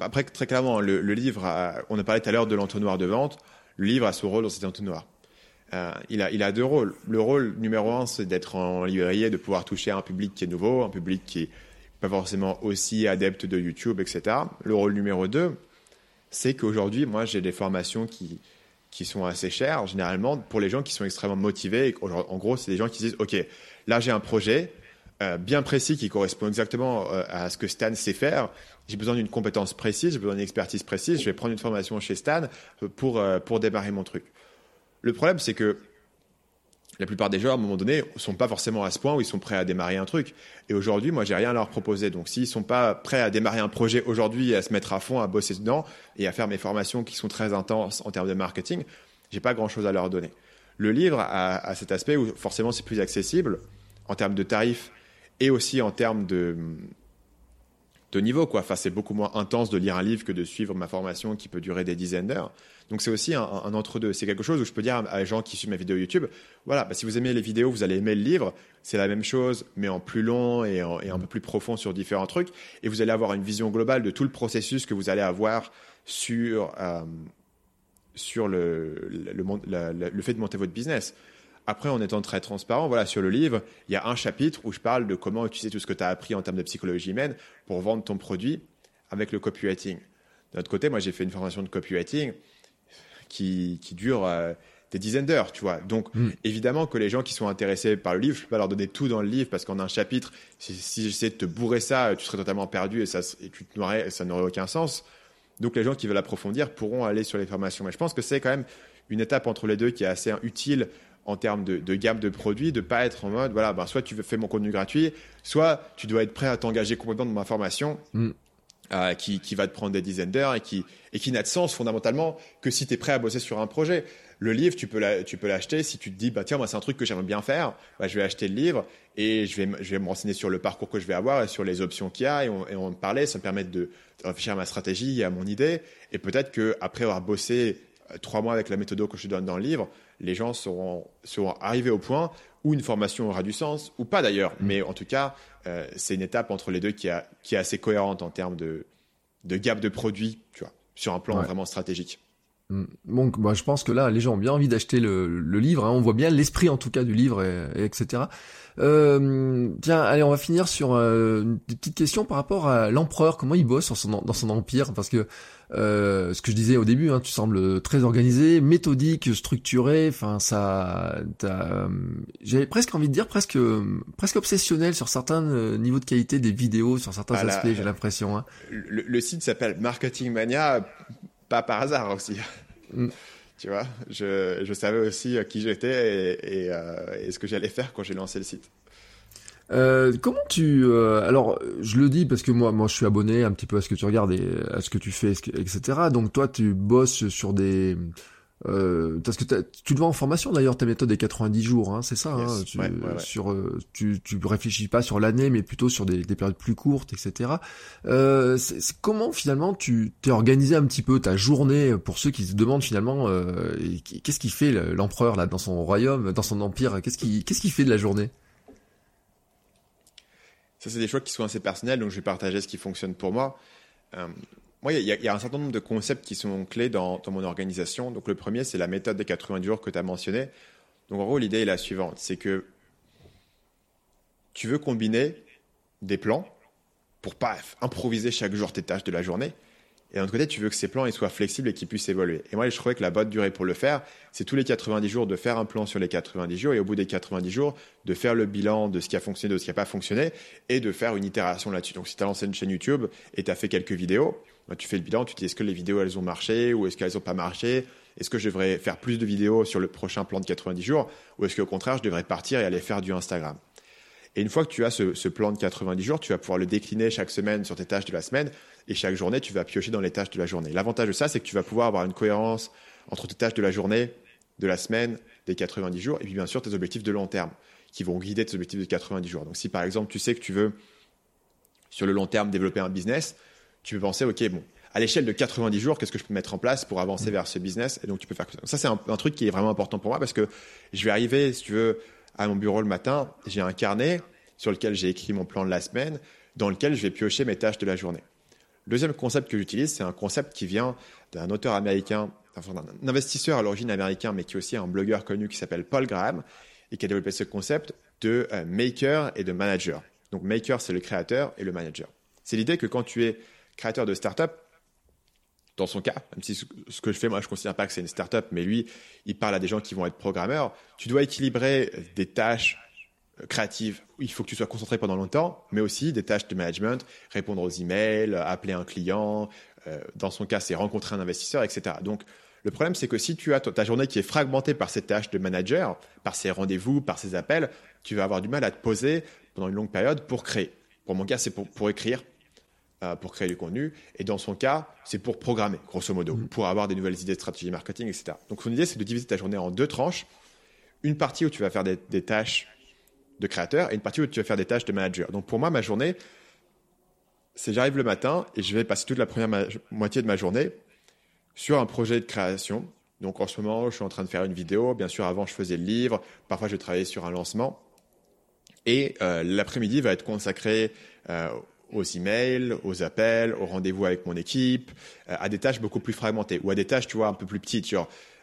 Après, très clairement, le, livre, on a parlé tout à l'heure de l'entonnoir de vente. Le livre a son rôle dans cet entonnoir. Euh, il, a, il a deux rôles. Le rôle numéro un, c'est d'être en librairie et de pouvoir toucher un public qui est nouveau, un public qui est pas forcément aussi adepte de YouTube, etc. Le rôle numéro deux, c'est qu'aujourd'hui, moi, j'ai des formations qui, qui sont assez chères, généralement, pour les gens qui sont extrêmement motivés. En gros, c'est des gens qui disent, OK, là, j'ai un projet, euh, bien précis qui correspond exactement euh, à ce que Stan sait faire. J'ai besoin d'une compétence précise, j'ai besoin d'une expertise précise. Je vais prendre une formation chez Stan euh, pour pour démarrer mon truc. Le problème, c'est que la plupart des gens, à un moment donné, sont pas forcément à ce point où ils sont prêts à démarrer un truc. Et aujourd'hui, moi, j'ai rien à leur proposer. Donc, s'ils sont pas prêts à démarrer un projet aujourd'hui, à se mettre à fond, à bosser dedans et à faire mes formations qui sont très intenses en termes de marketing, j'ai pas grand chose à leur donner. Le livre a, a cet aspect où forcément c'est plus accessible en termes de tarifs et aussi en termes de, de niveau. Quoi. Enfin, c'est beaucoup moins intense de lire un livre que de suivre ma formation qui peut durer des dizaines d'heures. Donc c'est aussi un, entre-deux. C'est quelque chose où je peux dire à, les gens qui suivent ma vidéo YouTube, voilà, bah, si vous aimez les vidéos, vous allez aimer le livre. C'est la même chose, mais en plus long et, un peu plus profond sur différents trucs. Et vous allez avoir une vision globale de tout le processus que vous allez avoir sur, euh, sur le, le, le, le fait de monter votre business. Après, en étant très transparent, voilà, sur le livre, il y a un chapitre où je parle de comment utiliser tout ce que tu as appris en termes de psychologie humaine pour vendre ton produit avec le copywriting. D'un autre côté, moi, j'ai fait une formation de copywriting qui, qui dure euh, des dizaines d'heures, tu vois. Donc, mm. évidemment que les gens qui sont intéressés par le livre, je peux pas leur donner tout dans le livre parce qu'en un chapitre, si, si j'essaie de te bourrer ça, tu serais totalement perdu et, ça, et tu te noierais, ça n'aurait aucun sens. Donc, les gens qui veulent approfondir pourront aller sur les formations. Mais je pense que c'est quand même une étape entre les deux qui est assez utile en termes de, de, gamme de produits, de pas être en mode, voilà, ben, soit tu fais mon contenu gratuit, soit tu dois être prêt à t'engager complètement dans ma formation. Mm. Euh, qui, qui, va te prendre des dizaines d'heures et qui, et qui n'a de sens fondamentalement que si tu es prêt à bosser sur un projet. Le livre, tu peux l'acheter si tu te dis, bah, tiens, moi, c'est un truc que j'aimerais bien faire, bah, je vais acheter le livre et je vais, je vais me renseigner sur le parcours que je vais avoir et sur les options qu'il y a et on, et on parlait, ça me permet de, de réfléchir à ma stratégie et à mon idée. Et peut-être que après avoir bossé euh, trois mois avec la méthode que je te donne dans le livre, les gens seront, seront arrivés au point où une formation aura du sens, ou pas d'ailleurs, mm. mais en tout cas, euh, c'est une étape entre les deux qui, a, qui est assez cohérente en termes de, de gap de produits, tu vois, sur un plan ouais. vraiment stratégique. Mm. Donc, bah, je pense que là, les gens ont bien envie d'acheter le, le, livre. Hein. On voit bien l'esprit, en tout cas, du livre, et, et etc. Euh, tiens, allez, on va finir sur euh, des petites questions par rapport à l'empereur. Comment il bosse son, dans son empire? Parce que euh, ce que je disais au début, hein, tu sembles très organisé, méthodique, structuré. Enfin, ça, euh, j'avais presque envie de dire presque, presque obsessionnel sur certains euh, niveaux de qualité des vidéos, sur certains ah aspects. J'ai l'impression. Hein. Le, le, site s'appelle Marketing Mania, pas par hasard aussi. Mm. Tu vois, je, je, savais aussi qui j'étais et, et, et, ce que j'allais faire quand j'ai lancé le site. Euh, comment tu euh, alors je le dis parce que moi moi je suis abonné un petit peu à ce que tu regardes et à ce que tu fais etc donc toi tu bosses sur des euh, parce que tu le vois en formation d'ailleurs ta méthode des 90 jours hein, c'est ça hein, tu, sur euh, tu tu réfléchis pas sur l'année mais plutôt sur des, des, périodes plus courtes etc euh, comment finalement tu t'es organisé un petit peu ta journée pour ceux qui se demandent finalement euh, qu'est-ce qui fait l'empereur là dans son royaume dans son empire qu'est-ce qui qu'est-ce qui fait de la journée? Ça, c'est des choix qui sont assez personnels, donc je vais partager ce qui fonctionne pour moi. Euh, moi, il y, a un certain nombre de concepts qui sont clés dans, mon organisation. Donc, le premier, c'est la méthode des 90 jours que tu as mentionné. Donc, en gros, l'idée est la suivante c'est que tu veux combiner des plans pour pas improviser chaque jour tes tâches de la journée, et d'un autre côté, tu veux que ces plans soient flexibles et qu'ils puissent évoluer. Et moi, je trouvais que la bonne durée pour le faire, c'est tous les 90 jours de faire un plan sur les 90 jours et au bout des 90 jours, de faire le bilan de ce qui a fonctionné, de ce qui n'a pas fonctionné et de faire une itération là-dessus. Donc, si tu as lancé une chaîne YouTube et tu as fait quelques vidéos, bah, tu fais le bilan, tu te dis est-ce que les vidéos elles ont marché ou est-ce qu'elles n'ont pas marché? Est-ce que je devrais faire plus de vidéos sur le prochain plan de 90 jours ou est-ce qu'au contraire, je devrais partir et aller faire du Instagram? Et une fois que tu as ce, plan de 90 jours, tu vas pouvoir le décliner chaque semaine sur tes tâches de la semaine et chaque journée, tu vas piocher dans les tâches de la journée. L'avantage de ça, c'est que tu vas pouvoir avoir une cohérence entre tes tâches de la journée, de la semaine, des 90 jours, et puis bien sûr tes objectifs de long terme, qui vont guider tes objectifs de 90 jours. Donc si par exemple tu sais que tu veux, sur le long terme, développer un business, tu peux penser, OK, bon, à l'échelle de 90 jours, qu'est-ce que je peux mettre en place pour avancer vers ce business? Et donc tu peux faire ça. Ça, c'est un, un, truc qui est vraiment important pour moi parce que je vais arriver, si tu veux, à mon bureau le matin, j'ai un carnet sur lequel j'ai écrit mon plan de la semaine, dans lequel je vais piocher mes tâches de la journée. Le deuxième concept que j'utilise, c'est un concept qui vient d'un auteur américain, enfin d'un investisseur à l'origine américain, mais qui est aussi un blogueur connu qui s'appelle Paul Graham, et qui a développé ce concept de euh, maker et de manager. Donc maker, c'est le créateur, et le manager. C'est l'idée que quand tu es créateur de startup, dans son cas, même si ce que je fais, moi, je ne considère pas que c'est une startup, mais lui, il parle à des gens qui vont être programmeurs, tu dois équilibrer des tâches créatives où il faut que tu sois concentré pendant longtemps, mais aussi des tâches de management, répondre aux emails, appeler un client, euh, dans son cas, c'est rencontrer un investisseur, etc. Donc, le problème, c'est que si tu as ta journée qui est fragmentée par ces tâches de manager, par ces rendez-vous, par ces appels, tu vas avoir du mal à te poser pendant une longue période pour créer. Pour mon cas, c'est pour, pour écrire, euh, pour créer du contenu. Et dans son cas, c'est pour programmer, grosso modo, mmh. pour avoir des nouvelles idées de stratégie marketing, etc. Donc, son idée, c'est de diviser ta journée en deux tranches. Une partie où tu vas faire des, des tâches de créateur et une partie où tu vas faire des tâches de manager. Donc pour moi, ma journée, c'est j'arrive le matin et je vais passer toute la première moitié de ma journée sur un projet de création. Donc en ce moment, je suis en train de faire une vidéo. Bien sûr, avant, je faisais le livre. Parfois, je travaillais sur un lancement. Et euh, l'après-midi va être consacré euh, aux emails, aux appels, aux rendez-vous avec mon équipe, euh, à des tâches beaucoup plus fragmentées ou à des tâches, tu vois, un peu plus petites,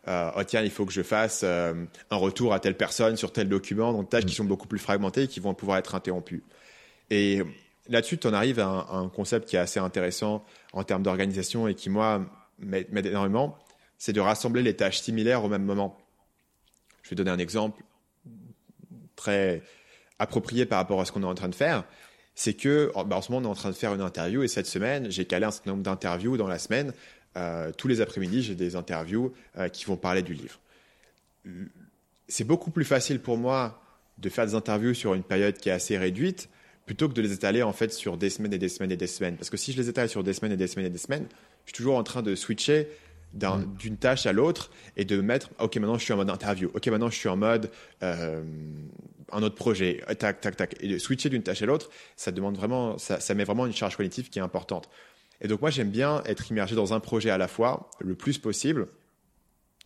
euh, oh tiens, il faut que je fasse euh, un retour à telle personne sur tel document, donc tâches qui sont beaucoup plus fragmentées et qui vont pouvoir être interrompues. Et là-dessus, tu en arrives à un, concept qui est assez intéressant en termes d'organisation et qui, moi, m'aide énormément, c'est de rassembler les tâches similaires au même moment. Je vais donner un exemple très approprié par rapport à ce qu'on est en train de faire. C'est que, bah, en ce moment, on est en train de faire une interview et cette semaine, j'ai calé un certain nombre d'interviews dans la semaine euh, tous les après-midi, j'ai des interviews euh, qui vont parler du livre. C'est beaucoup plus facile pour moi de faire des interviews sur une période qui est assez réduite plutôt que de les étaler en fait sur des semaines et des semaines et des semaines. Parce que si je les étale sur des semaines et des semaines et des semaines, je suis toujours en train de switcher mm. d'une tâche à l'autre et de mettre ok maintenant je suis en mode interview, ok maintenant je suis en mode euh, un autre projet, tac tac tac et de switcher d'une tâche à l'autre, ça demande vraiment, ça, ça met vraiment une charge cognitive qui est importante. Et donc moi, j'aime bien être immergé dans un projet à la fois, le plus possible,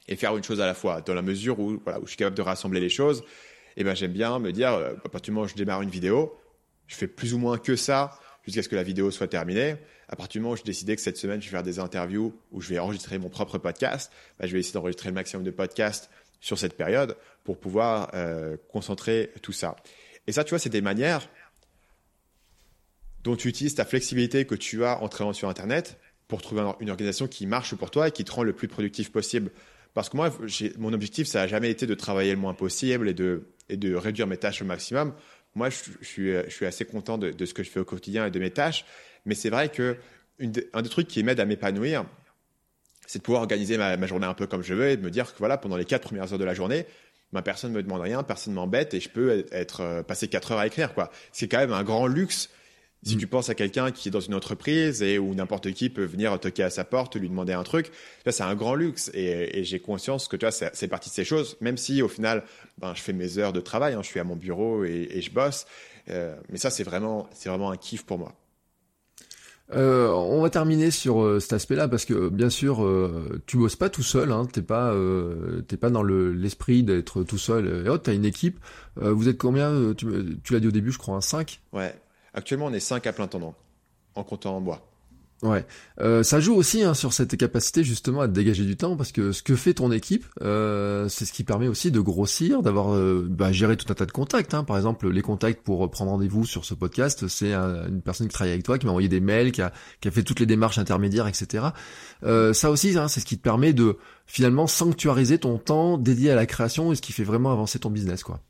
et faire une chose à la fois, dans la mesure où, voilà, où je suis capable de rassembler les choses. Et ben, j'aime bien me dire, euh, à partir du moment où je démarre une vidéo, je fais plus ou moins que ça jusqu'à ce que la vidéo soit terminée. À partir du moment où je décidé que cette semaine, je vais faire des interviews où je vais enregistrer mon propre podcast, ben, je vais essayer d'enregistrer le maximum de podcasts sur cette période pour pouvoir euh, concentrer tout ça. Et ça, tu vois, c'est des manières dont tu utilises ta flexibilité que tu as en travaillant sur Internet pour trouver une organisation qui marche pour toi et qui te rend le plus productif possible. Parce que moi, mon objectif, ça n'a jamais été de travailler le moins possible et de, et de réduire mes tâches au maximum. Moi, je, suis, je suis, assez content de, ce que je fais au quotidien et de mes tâches. Mais c'est vrai que des trucs qui m'aide à m'épanouir, c'est de pouvoir organiser ma, journée un peu comme je veux et de me dire que voilà, pendant les quatre premières heures de la journée, ma personne me demande rien, personne m'embête et je peux être euh, passer quatre heures à écrire. C'est quand même un grand luxe. Si Mm. tu penses à quelqu'un qui est dans une entreprise et où n'importe qui peut venir toquer à sa porte, lui demander un truc, là c'est un grand luxe et, et j'ai conscience que tu vois c'est partie de ces choses. Même si au final, ben je fais mes heures de travail, hein, je suis à mon bureau et, et je bosse, Euh, mais ça c'est vraiment c'est vraiment un kiff pour moi. Euh, on va terminer sur euh, cet aspect-là parce que bien sûr, euh, tu bosses pas tout seul. Hein, t'es pas, t'es pas dans le l'esprit d'être tout seul. Et autres, t'as une équipe. Vous êtes combien? Tu l'as dit au début, je crois, un 5 Ouais. Actuellement on est cinq à plein temps donc, en comptant en moi. Ouais. Euh, ça joue aussi hein, sur cette capacité justement à te dégager du temps parce que ce que fait ton équipe, euh, c'est ce qui permet aussi de grossir, d'avoir euh, bah, géré tout un tas de contacts. Hein. Par exemple, les contacts pour prendre rendez-vous sur ce podcast, c'est un- une personne qui travaille avec toi, qui m'a envoyé des mails, qui a, qui a fait toutes les démarches intermédiaires, etc. Ça aussi, hein, c'est ce qui te permet de finalement sanctuariser ton temps dédié à la création et ce qui fait vraiment avancer ton business, quoi.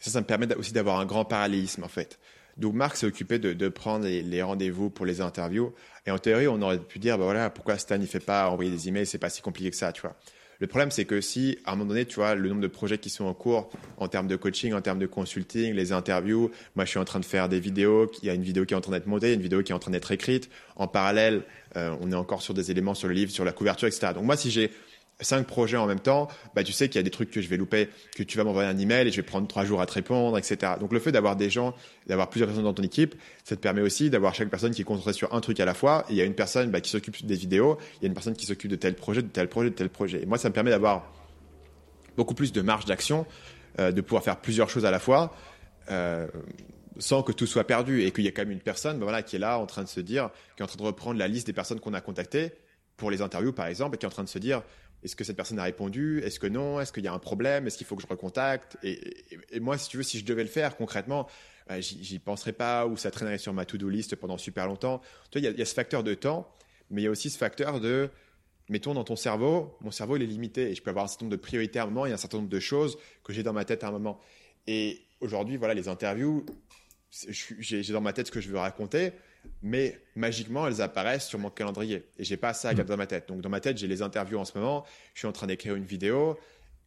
Ça, ça me permet aussi d'avoir un grand parallélisme en fait. Donc Marc s'est occupé de, de prendre les, les rendez-vous pour les interviews. Et en théorie, on aurait pu dire, bah voilà, pourquoi Stan il fait pas envoyer des emails, c'est pas si compliqué que ça, tu vois. Le problème, c'est que si, à un moment donné, tu vois, le nombre de projets qui sont en cours, en termes de coaching, en termes de consulting, les interviews, moi, je suis en train de faire des vidéos, il y a une vidéo qui est en train d'être montée, une vidéo qui est en train d'être écrite. En parallèle, euh, on est encore sur des éléments sur le livre, sur la couverture, etc. Donc moi, si j'ai cinq projets en même temps, bah, tu sais qu'il y a des trucs que je vais louper, que tu vas m'envoyer un email et je vais prendre trois jours à te répondre, etc. Donc le fait d'avoir des gens, d'avoir plusieurs personnes dans ton équipe, ça te permet aussi d'avoir chaque personne qui est concentrée sur un truc à la fois. Il y a une personne bah, qui s'occupe des vidéos, il y a une personne qui s'occupe de tel projet, de tel projet, de tel projet. Et moi, ça me permet d'avoir beaucoup plus de marge d'action, euh, de pouvoir faire plusieurs choses à la fois. euh, sans que tout soit perdu et qu'il y ait quand même une personne bah, voilà, qui est là en train de se dire, qui est en train de reprendre la liste des personnes qu'on a contactées pour les interviews par exemple, et qui est en train de se dire est-ce que cette personne a répondu? Est-ce que non? Est-ce qu'il y a un problème? Est-ce qu'il faut que je recontacte? Et, et- et moi, si tu veux, si je devais le faire concrètement, euh, j'y penserais pas ou ça traînerait sur ma to-do list pendant super longtemps. Tu il y a- ce facteur de temps, mais il y a aussi ce facteur de mettons dans ton cerveau, mon cerveau il est limité et je peux avoir un certain nombre de priorités à un moment, il y a un certain nombre de choses que j'ai dans ma tête à un moment. Et aujourd'hui, voilà, les interviews, j'ai dans ma tête ce que je veux raconter, mais magiquement, elles apparaissent sur mon calendrier. Et j'ai pas ça à garder dans ma tête. Donc, dans ma tête, j'ai les interviews en ce moment, je suis en train d'écrire une vidéo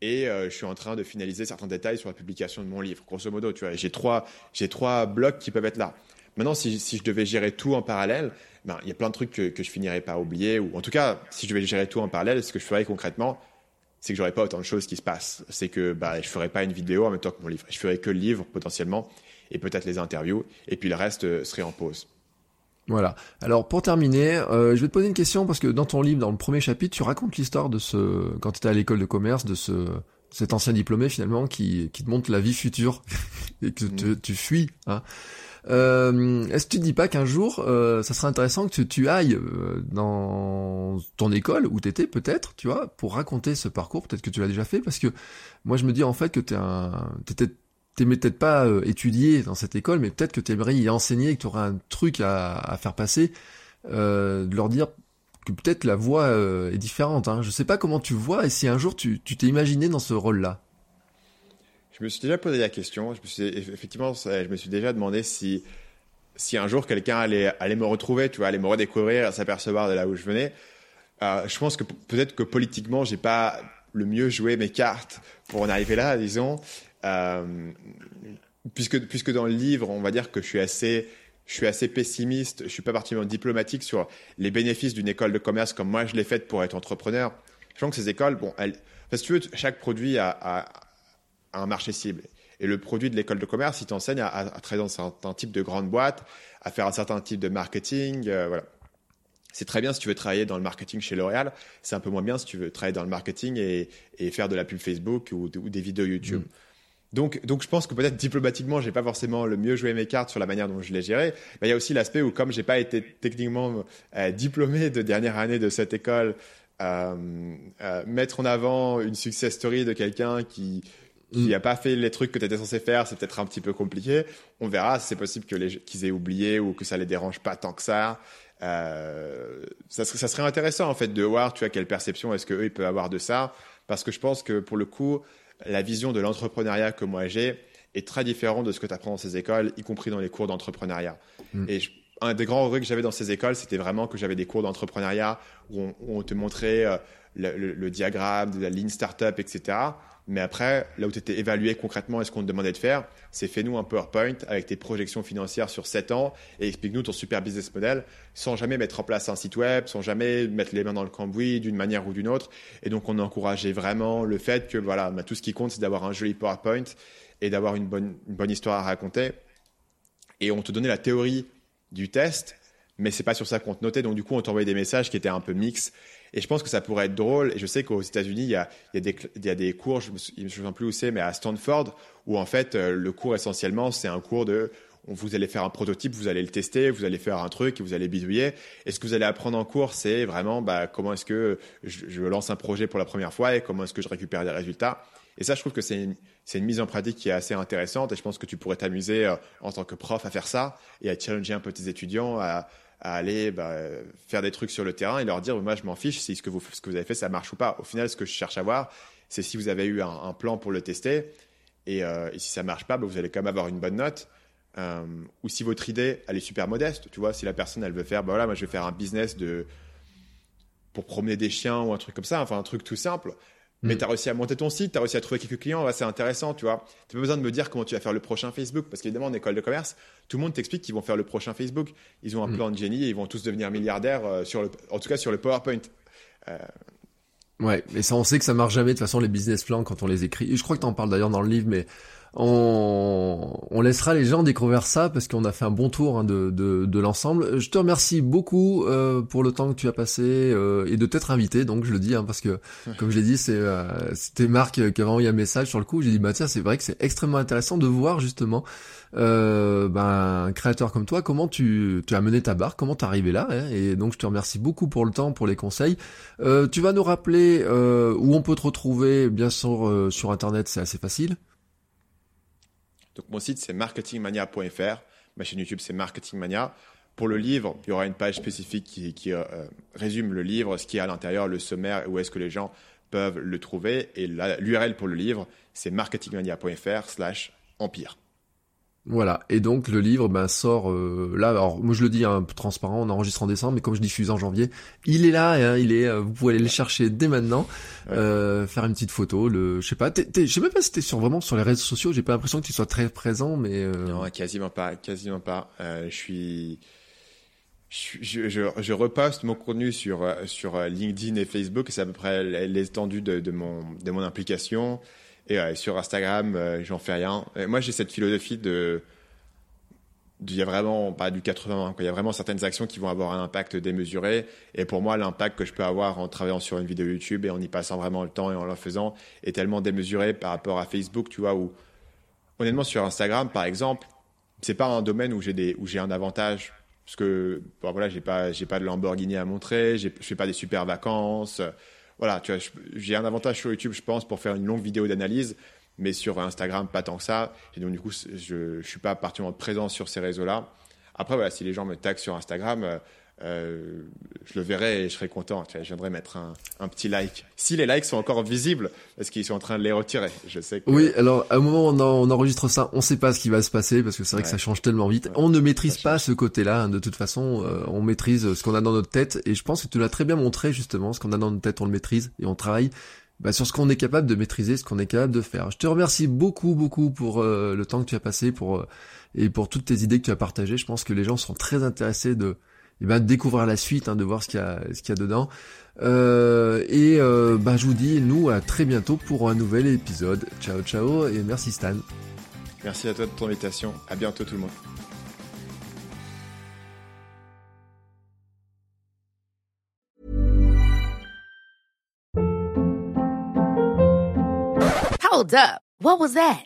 et euh, je suis en train de finaliser certains détails sur la publication de mon livre. Grosso modo, tu vois, j'ai trois, j'ai trois blocs qui peuvent être là. Maintenant, si, si je devais gérer tout en parallèle, ben, il y a plein de trucs que, que je finirais par oublier. Ou en tout cas, si je devais gérer tout en parallèle, ce que je ferais concrètement, c'est que j'aurais pas autant de choses qui se passent. C'est que bah, je ferais pas une vidéo en même temps que mon livre. Je ferais que le livre potentiellement et peut-être les interviews. Et puis le reste euh, serait en pause. Voilà. Alors pour terminer, euh, je vais te poser une question parce que dans ton livre, dans le premier chapitre, tu racontes l'histoire de ce quand tu étais à l'école de commerce, de ce cet ancien diplômé finalement qui qui te montre la vie future et que tu, tu fuis. Hein. Euh, Est-ce que tu te dis pas qu'un jour, euh, ça serait intéressant que tu, tu ailles euh, dans ton école où t'étais peut-être, tu vois, pour raconter ce parcours. Peut-être que tu l'as déjà fait parce que moi je me dis en fait que t'es un, t'étais t'aimais peut-être pas euh, étudier dans cette école, mais peut-être que t'aimerais y enseigner, et que tu aurais un truc à, faire passer, euh, de leur dire que peut-être la voie euh, est différente. Hein. Je sais pas comment tu vois et si un jour tu t'es imaginé dans ce rôle-là. Je me suis déjà posé la question. Je me suis, effectivement, je me suis déjà demandé si, si un jour quelqu'un allait, allait me retrouver, tu vois, allait me redécouvrir, s'apercevoir de là où je venais. Je pense que peut-être que politiquement, j'ai pas le mieux joué mes cartes pour en arriver là, disons. Euh, puisque, puisque dans le livre, on va dire que je suis assez, je suis assez pessimiste, je suis pas particulièrement diplomatique sur les bénéfices d'une école de commerce comme moi je l'ai faite pour être entrepreneur. Je pense que ces écoles, bon, elles, que tu veux, chaque produit a, un marché cible. Et le produit de l'école de commerce, il t'enseigne à, à, travailler dans un certain type de grande boîte, à faire un certain type de marketing, euh, voilà. C'est très bien si tu veux travailler dans le marketing chez L'Oréal. C'est un peu moins bien si tu veux travailler dans le marketing et, faire de la pub Facebook ou, ou des vidéos YouTube. Mm. Donc, donc, je pense que peut-être diplomatiquement, j'ai pas forcément le mieux joué mes cartes sur la manière dont je les géré. Mais il y a aussi l'aspect où, comme j'ai pas été techniquement euh, diplômé de dernière année de cette école, euh, euh, mettre en avant une success story de quelqu'un qui qui Mm. a pas fait les trucs que tu étais censé faire, c'est peut-être un petit peu compliqué. On verra si c'est possible que les qu'ils aient oublié ou que ça les dérange pas tant que ça. Euh, ça, serait, ça serait intéressant en fait de voir, tu vois, quelle perception est-ce que eux ils peuvent avoir de ça, parce que je pense que pour le coup, la vision de l'entrepreneuriat que moi j'ai est très différente de ce que tu apprends dans ces écoles, y compris dans les cours d'entrepreneuriat. Mm. Et je, un des grands regrets que j'avais dans ces écoles, c'était vraiment que j'avais des cours d'entrepreneuriat où, on, te montrait euh, le, diagramme de la ligne startup, etc. Mais après, là où tu étais évalué concrètement et ce qu'on te demandait de faire, c'est fais-nous un PowerPoint avec tes projections financières sur 7 ans et explique-nous ton super business model sans jamais mettre en place un site web, sans jamais mettre les mains dans le cambouis d'une manière ou d'une autre. Et donc, on encourageait vraiment le fait que voilà, bah, tout ce qui compte, c'est d'avoir un joli PowerPoint et d'avoir une bonne, une bonne histoire à raconter. Et on te donnait la théorie du test, mais c'est pas sur ça qu'on te notait. Donc, du coup, on t'envoyait des messages qui étaient un peu mix et je pense que ça pourrait être drôle. Et je sais qu'aux États-Unis, il y a, il des, il y a des cours, je ne me souviens plus où c'est, mais à Stanford, où en fait, euh, le cours essentiellement, c'est un cours de vous allez faire un prototype, vous allez le tester, vous allez faire un truc vous allez bidouiller. Et ce que vous allez apprendre en cours, c'est vraiment bah, comment est-ce que je, je, lance un projet pour la première fois et comment est-ce que je récupère des résultats. Et ça, je trouve que c'est une, une mise en pratique qui est assez intéressante et je pense que tu pourrais t'amuser euh, en tant que prof à faire ça et à challenger un peu tes étudiants à, à aller bah, faire des trucs sur le terrain et leur dire moi je m'en fiche si ce que vous ce que vous avez fait ça marche ou pas. Au final, ce que je cherche à voir, c'est si vous avez eu un, plan pour le tester et, euh, si ça marche pas, bah, vous allez quand même avoir une bonne note. Euh, ou si votre idée elle est super modeste, tu vois, si la personne elle veut faire, bah voilà, moi je vais faire un business de pour promener des chiens ou un truc comme ça, enfin un truc tout simple. Mais mm. tu as réussi à monter ton site, tu as réussi à trouver quelques clients, c'est intéressant, tu vois. Tu pas besoin de me dire comment tu vas faire le prochain Facebook, parce qu'évidemment, en école de commerce, tout le monde t'explique qu'ils vont faire le prochain Facebook. Ils ont un mm. plan de génie et ils vont tous devenir milliardaires, euh, sur le, en tout cas sur le PowerPoint. Euh... Ouais, mais ça, on sait que ça marche jamais de toute façon les business plans quand on les écrit. Et je crois que tu en parles d'ailleurs dans le livre, mais on, laissera les gens découvrir ça parce qu'on a fait un bon tour hein, de, de, l'ensemble. Je te remercie beaucoup euh, pour le temps que tu as passé euh, et de t'être invité. Donc je le dis hein, parce que comme je l'ai dit, c'est euh, c'était Marc qui avait envoyé un message sur le coup. J'ai dit bah tiens c'est vrai que c'est extrêmement intéressant de voir justement ben, un créateur comme toi comment tu, tu as mené ta barre, comment t'es arrivé là. Hein, et donc je te remercie beaucoup pour le temps, pour les conseils. tu vas nous rappeler où on peut te retrouver. Bien sûr sur internet c'est assez facile. Donc mon site c'est marketingmania.fr, ma chaîne YouTube c'est marketingmania. Pour le livre, il y aura une page spécifique qui, euh, résume le livre, ce qui est à l'intérieur, le sommaire, où est-ce que les gens peuvent le trouver. Et l'URL pour le livre, c'est marketingmania.fr slash empire. Voilà, et donc le livre ben, sort euh, là, alors moi je le dis un peu transparent, on enregistre en décembre, mais comme je diffuse en janvier, il est là, hein, il est, euh, vous pouvez aller le chercher dès maintenant, euh, faire une petite photo, le, je sais pas, je sais même pas si t'es sur vraiment sur les réseaux sociaux, j'ai pas l'impression que tu sois très présent, mais euh, non, quasiment pas, quasiment pas. je suis, je, je, je, reposte mon contenu sur sur LinkedIn et Facebook, c'est à peu près l'étendue de, de mon de mon implication. Et sur Instagram, euh, j'en fais rien. moi, j'ai cette philosophie de il y a vraiment pas du 80 il y a vraiment certaines actions qui vont avoir un impact démesuré. Et pour moi l'impact que je peux avoir en travaillant sur une vidéo YouTube et en y passant vraiment le temps et en le faisant est tellement démesuré par rapport à Facebook tu vois où honnêtement sur Instagram par exemple c'est pas un domaine où j'ai des où j'ai un avantage. Parce que bon, voilà j'ai pas j'ai pas de Lamborghini à montrer je fais pas des super vacances voilà, tu vois, j'ai un avantage sur YouTube, je pense, pour faire une longue vidéo d'analyse, mais sur Instagram, pas tant que ça. Et donc, du coup, je ne suis pas particulièrement présent sur ces réseaux-là. Après, voilà, si les gens me taguent sur Instagram, euh, je le verrai et je serai content. Tu vois, je viendrai mettre un, un, petit like. Si les likes sont encore visibles, parce qu'ils sont en train de les retirer? Je sais que... Oui, alors à un moment où on, enregistre ça, on ne sait pas ce qui va se passer parce que c'est vrai que ça change tellement vite. On ne maîtrise pas ce côté-là. Hein, de toute façon, euh, on maîtrise ce qu'on a dans notre tête et je pense que tu l'as très bien montré justement. Ce qu'on a dans notre tête, on le maîtrise et on travaille. Bah, sur ce qu'on est capable de maîtriser, ce qu'on est capable de faire. Je te remercie beaucoup, beaucoup pour euh, le temps que tu as passé, pour et pour toutes tes idées que tu as partagées. Je pense que les gens seront très intéressés de et ben, de découvrir la suite, hein, de voir ce qu'il y a, ce qu'il y a dedans. Euh, et euh, bah, je vous dis, nous, à très bientôt pour un nouvel épisode. Ciao, ciao, et merci Stan. Merci à toi de ton invitation. À bientôt tout le monde. Hold up. What was that?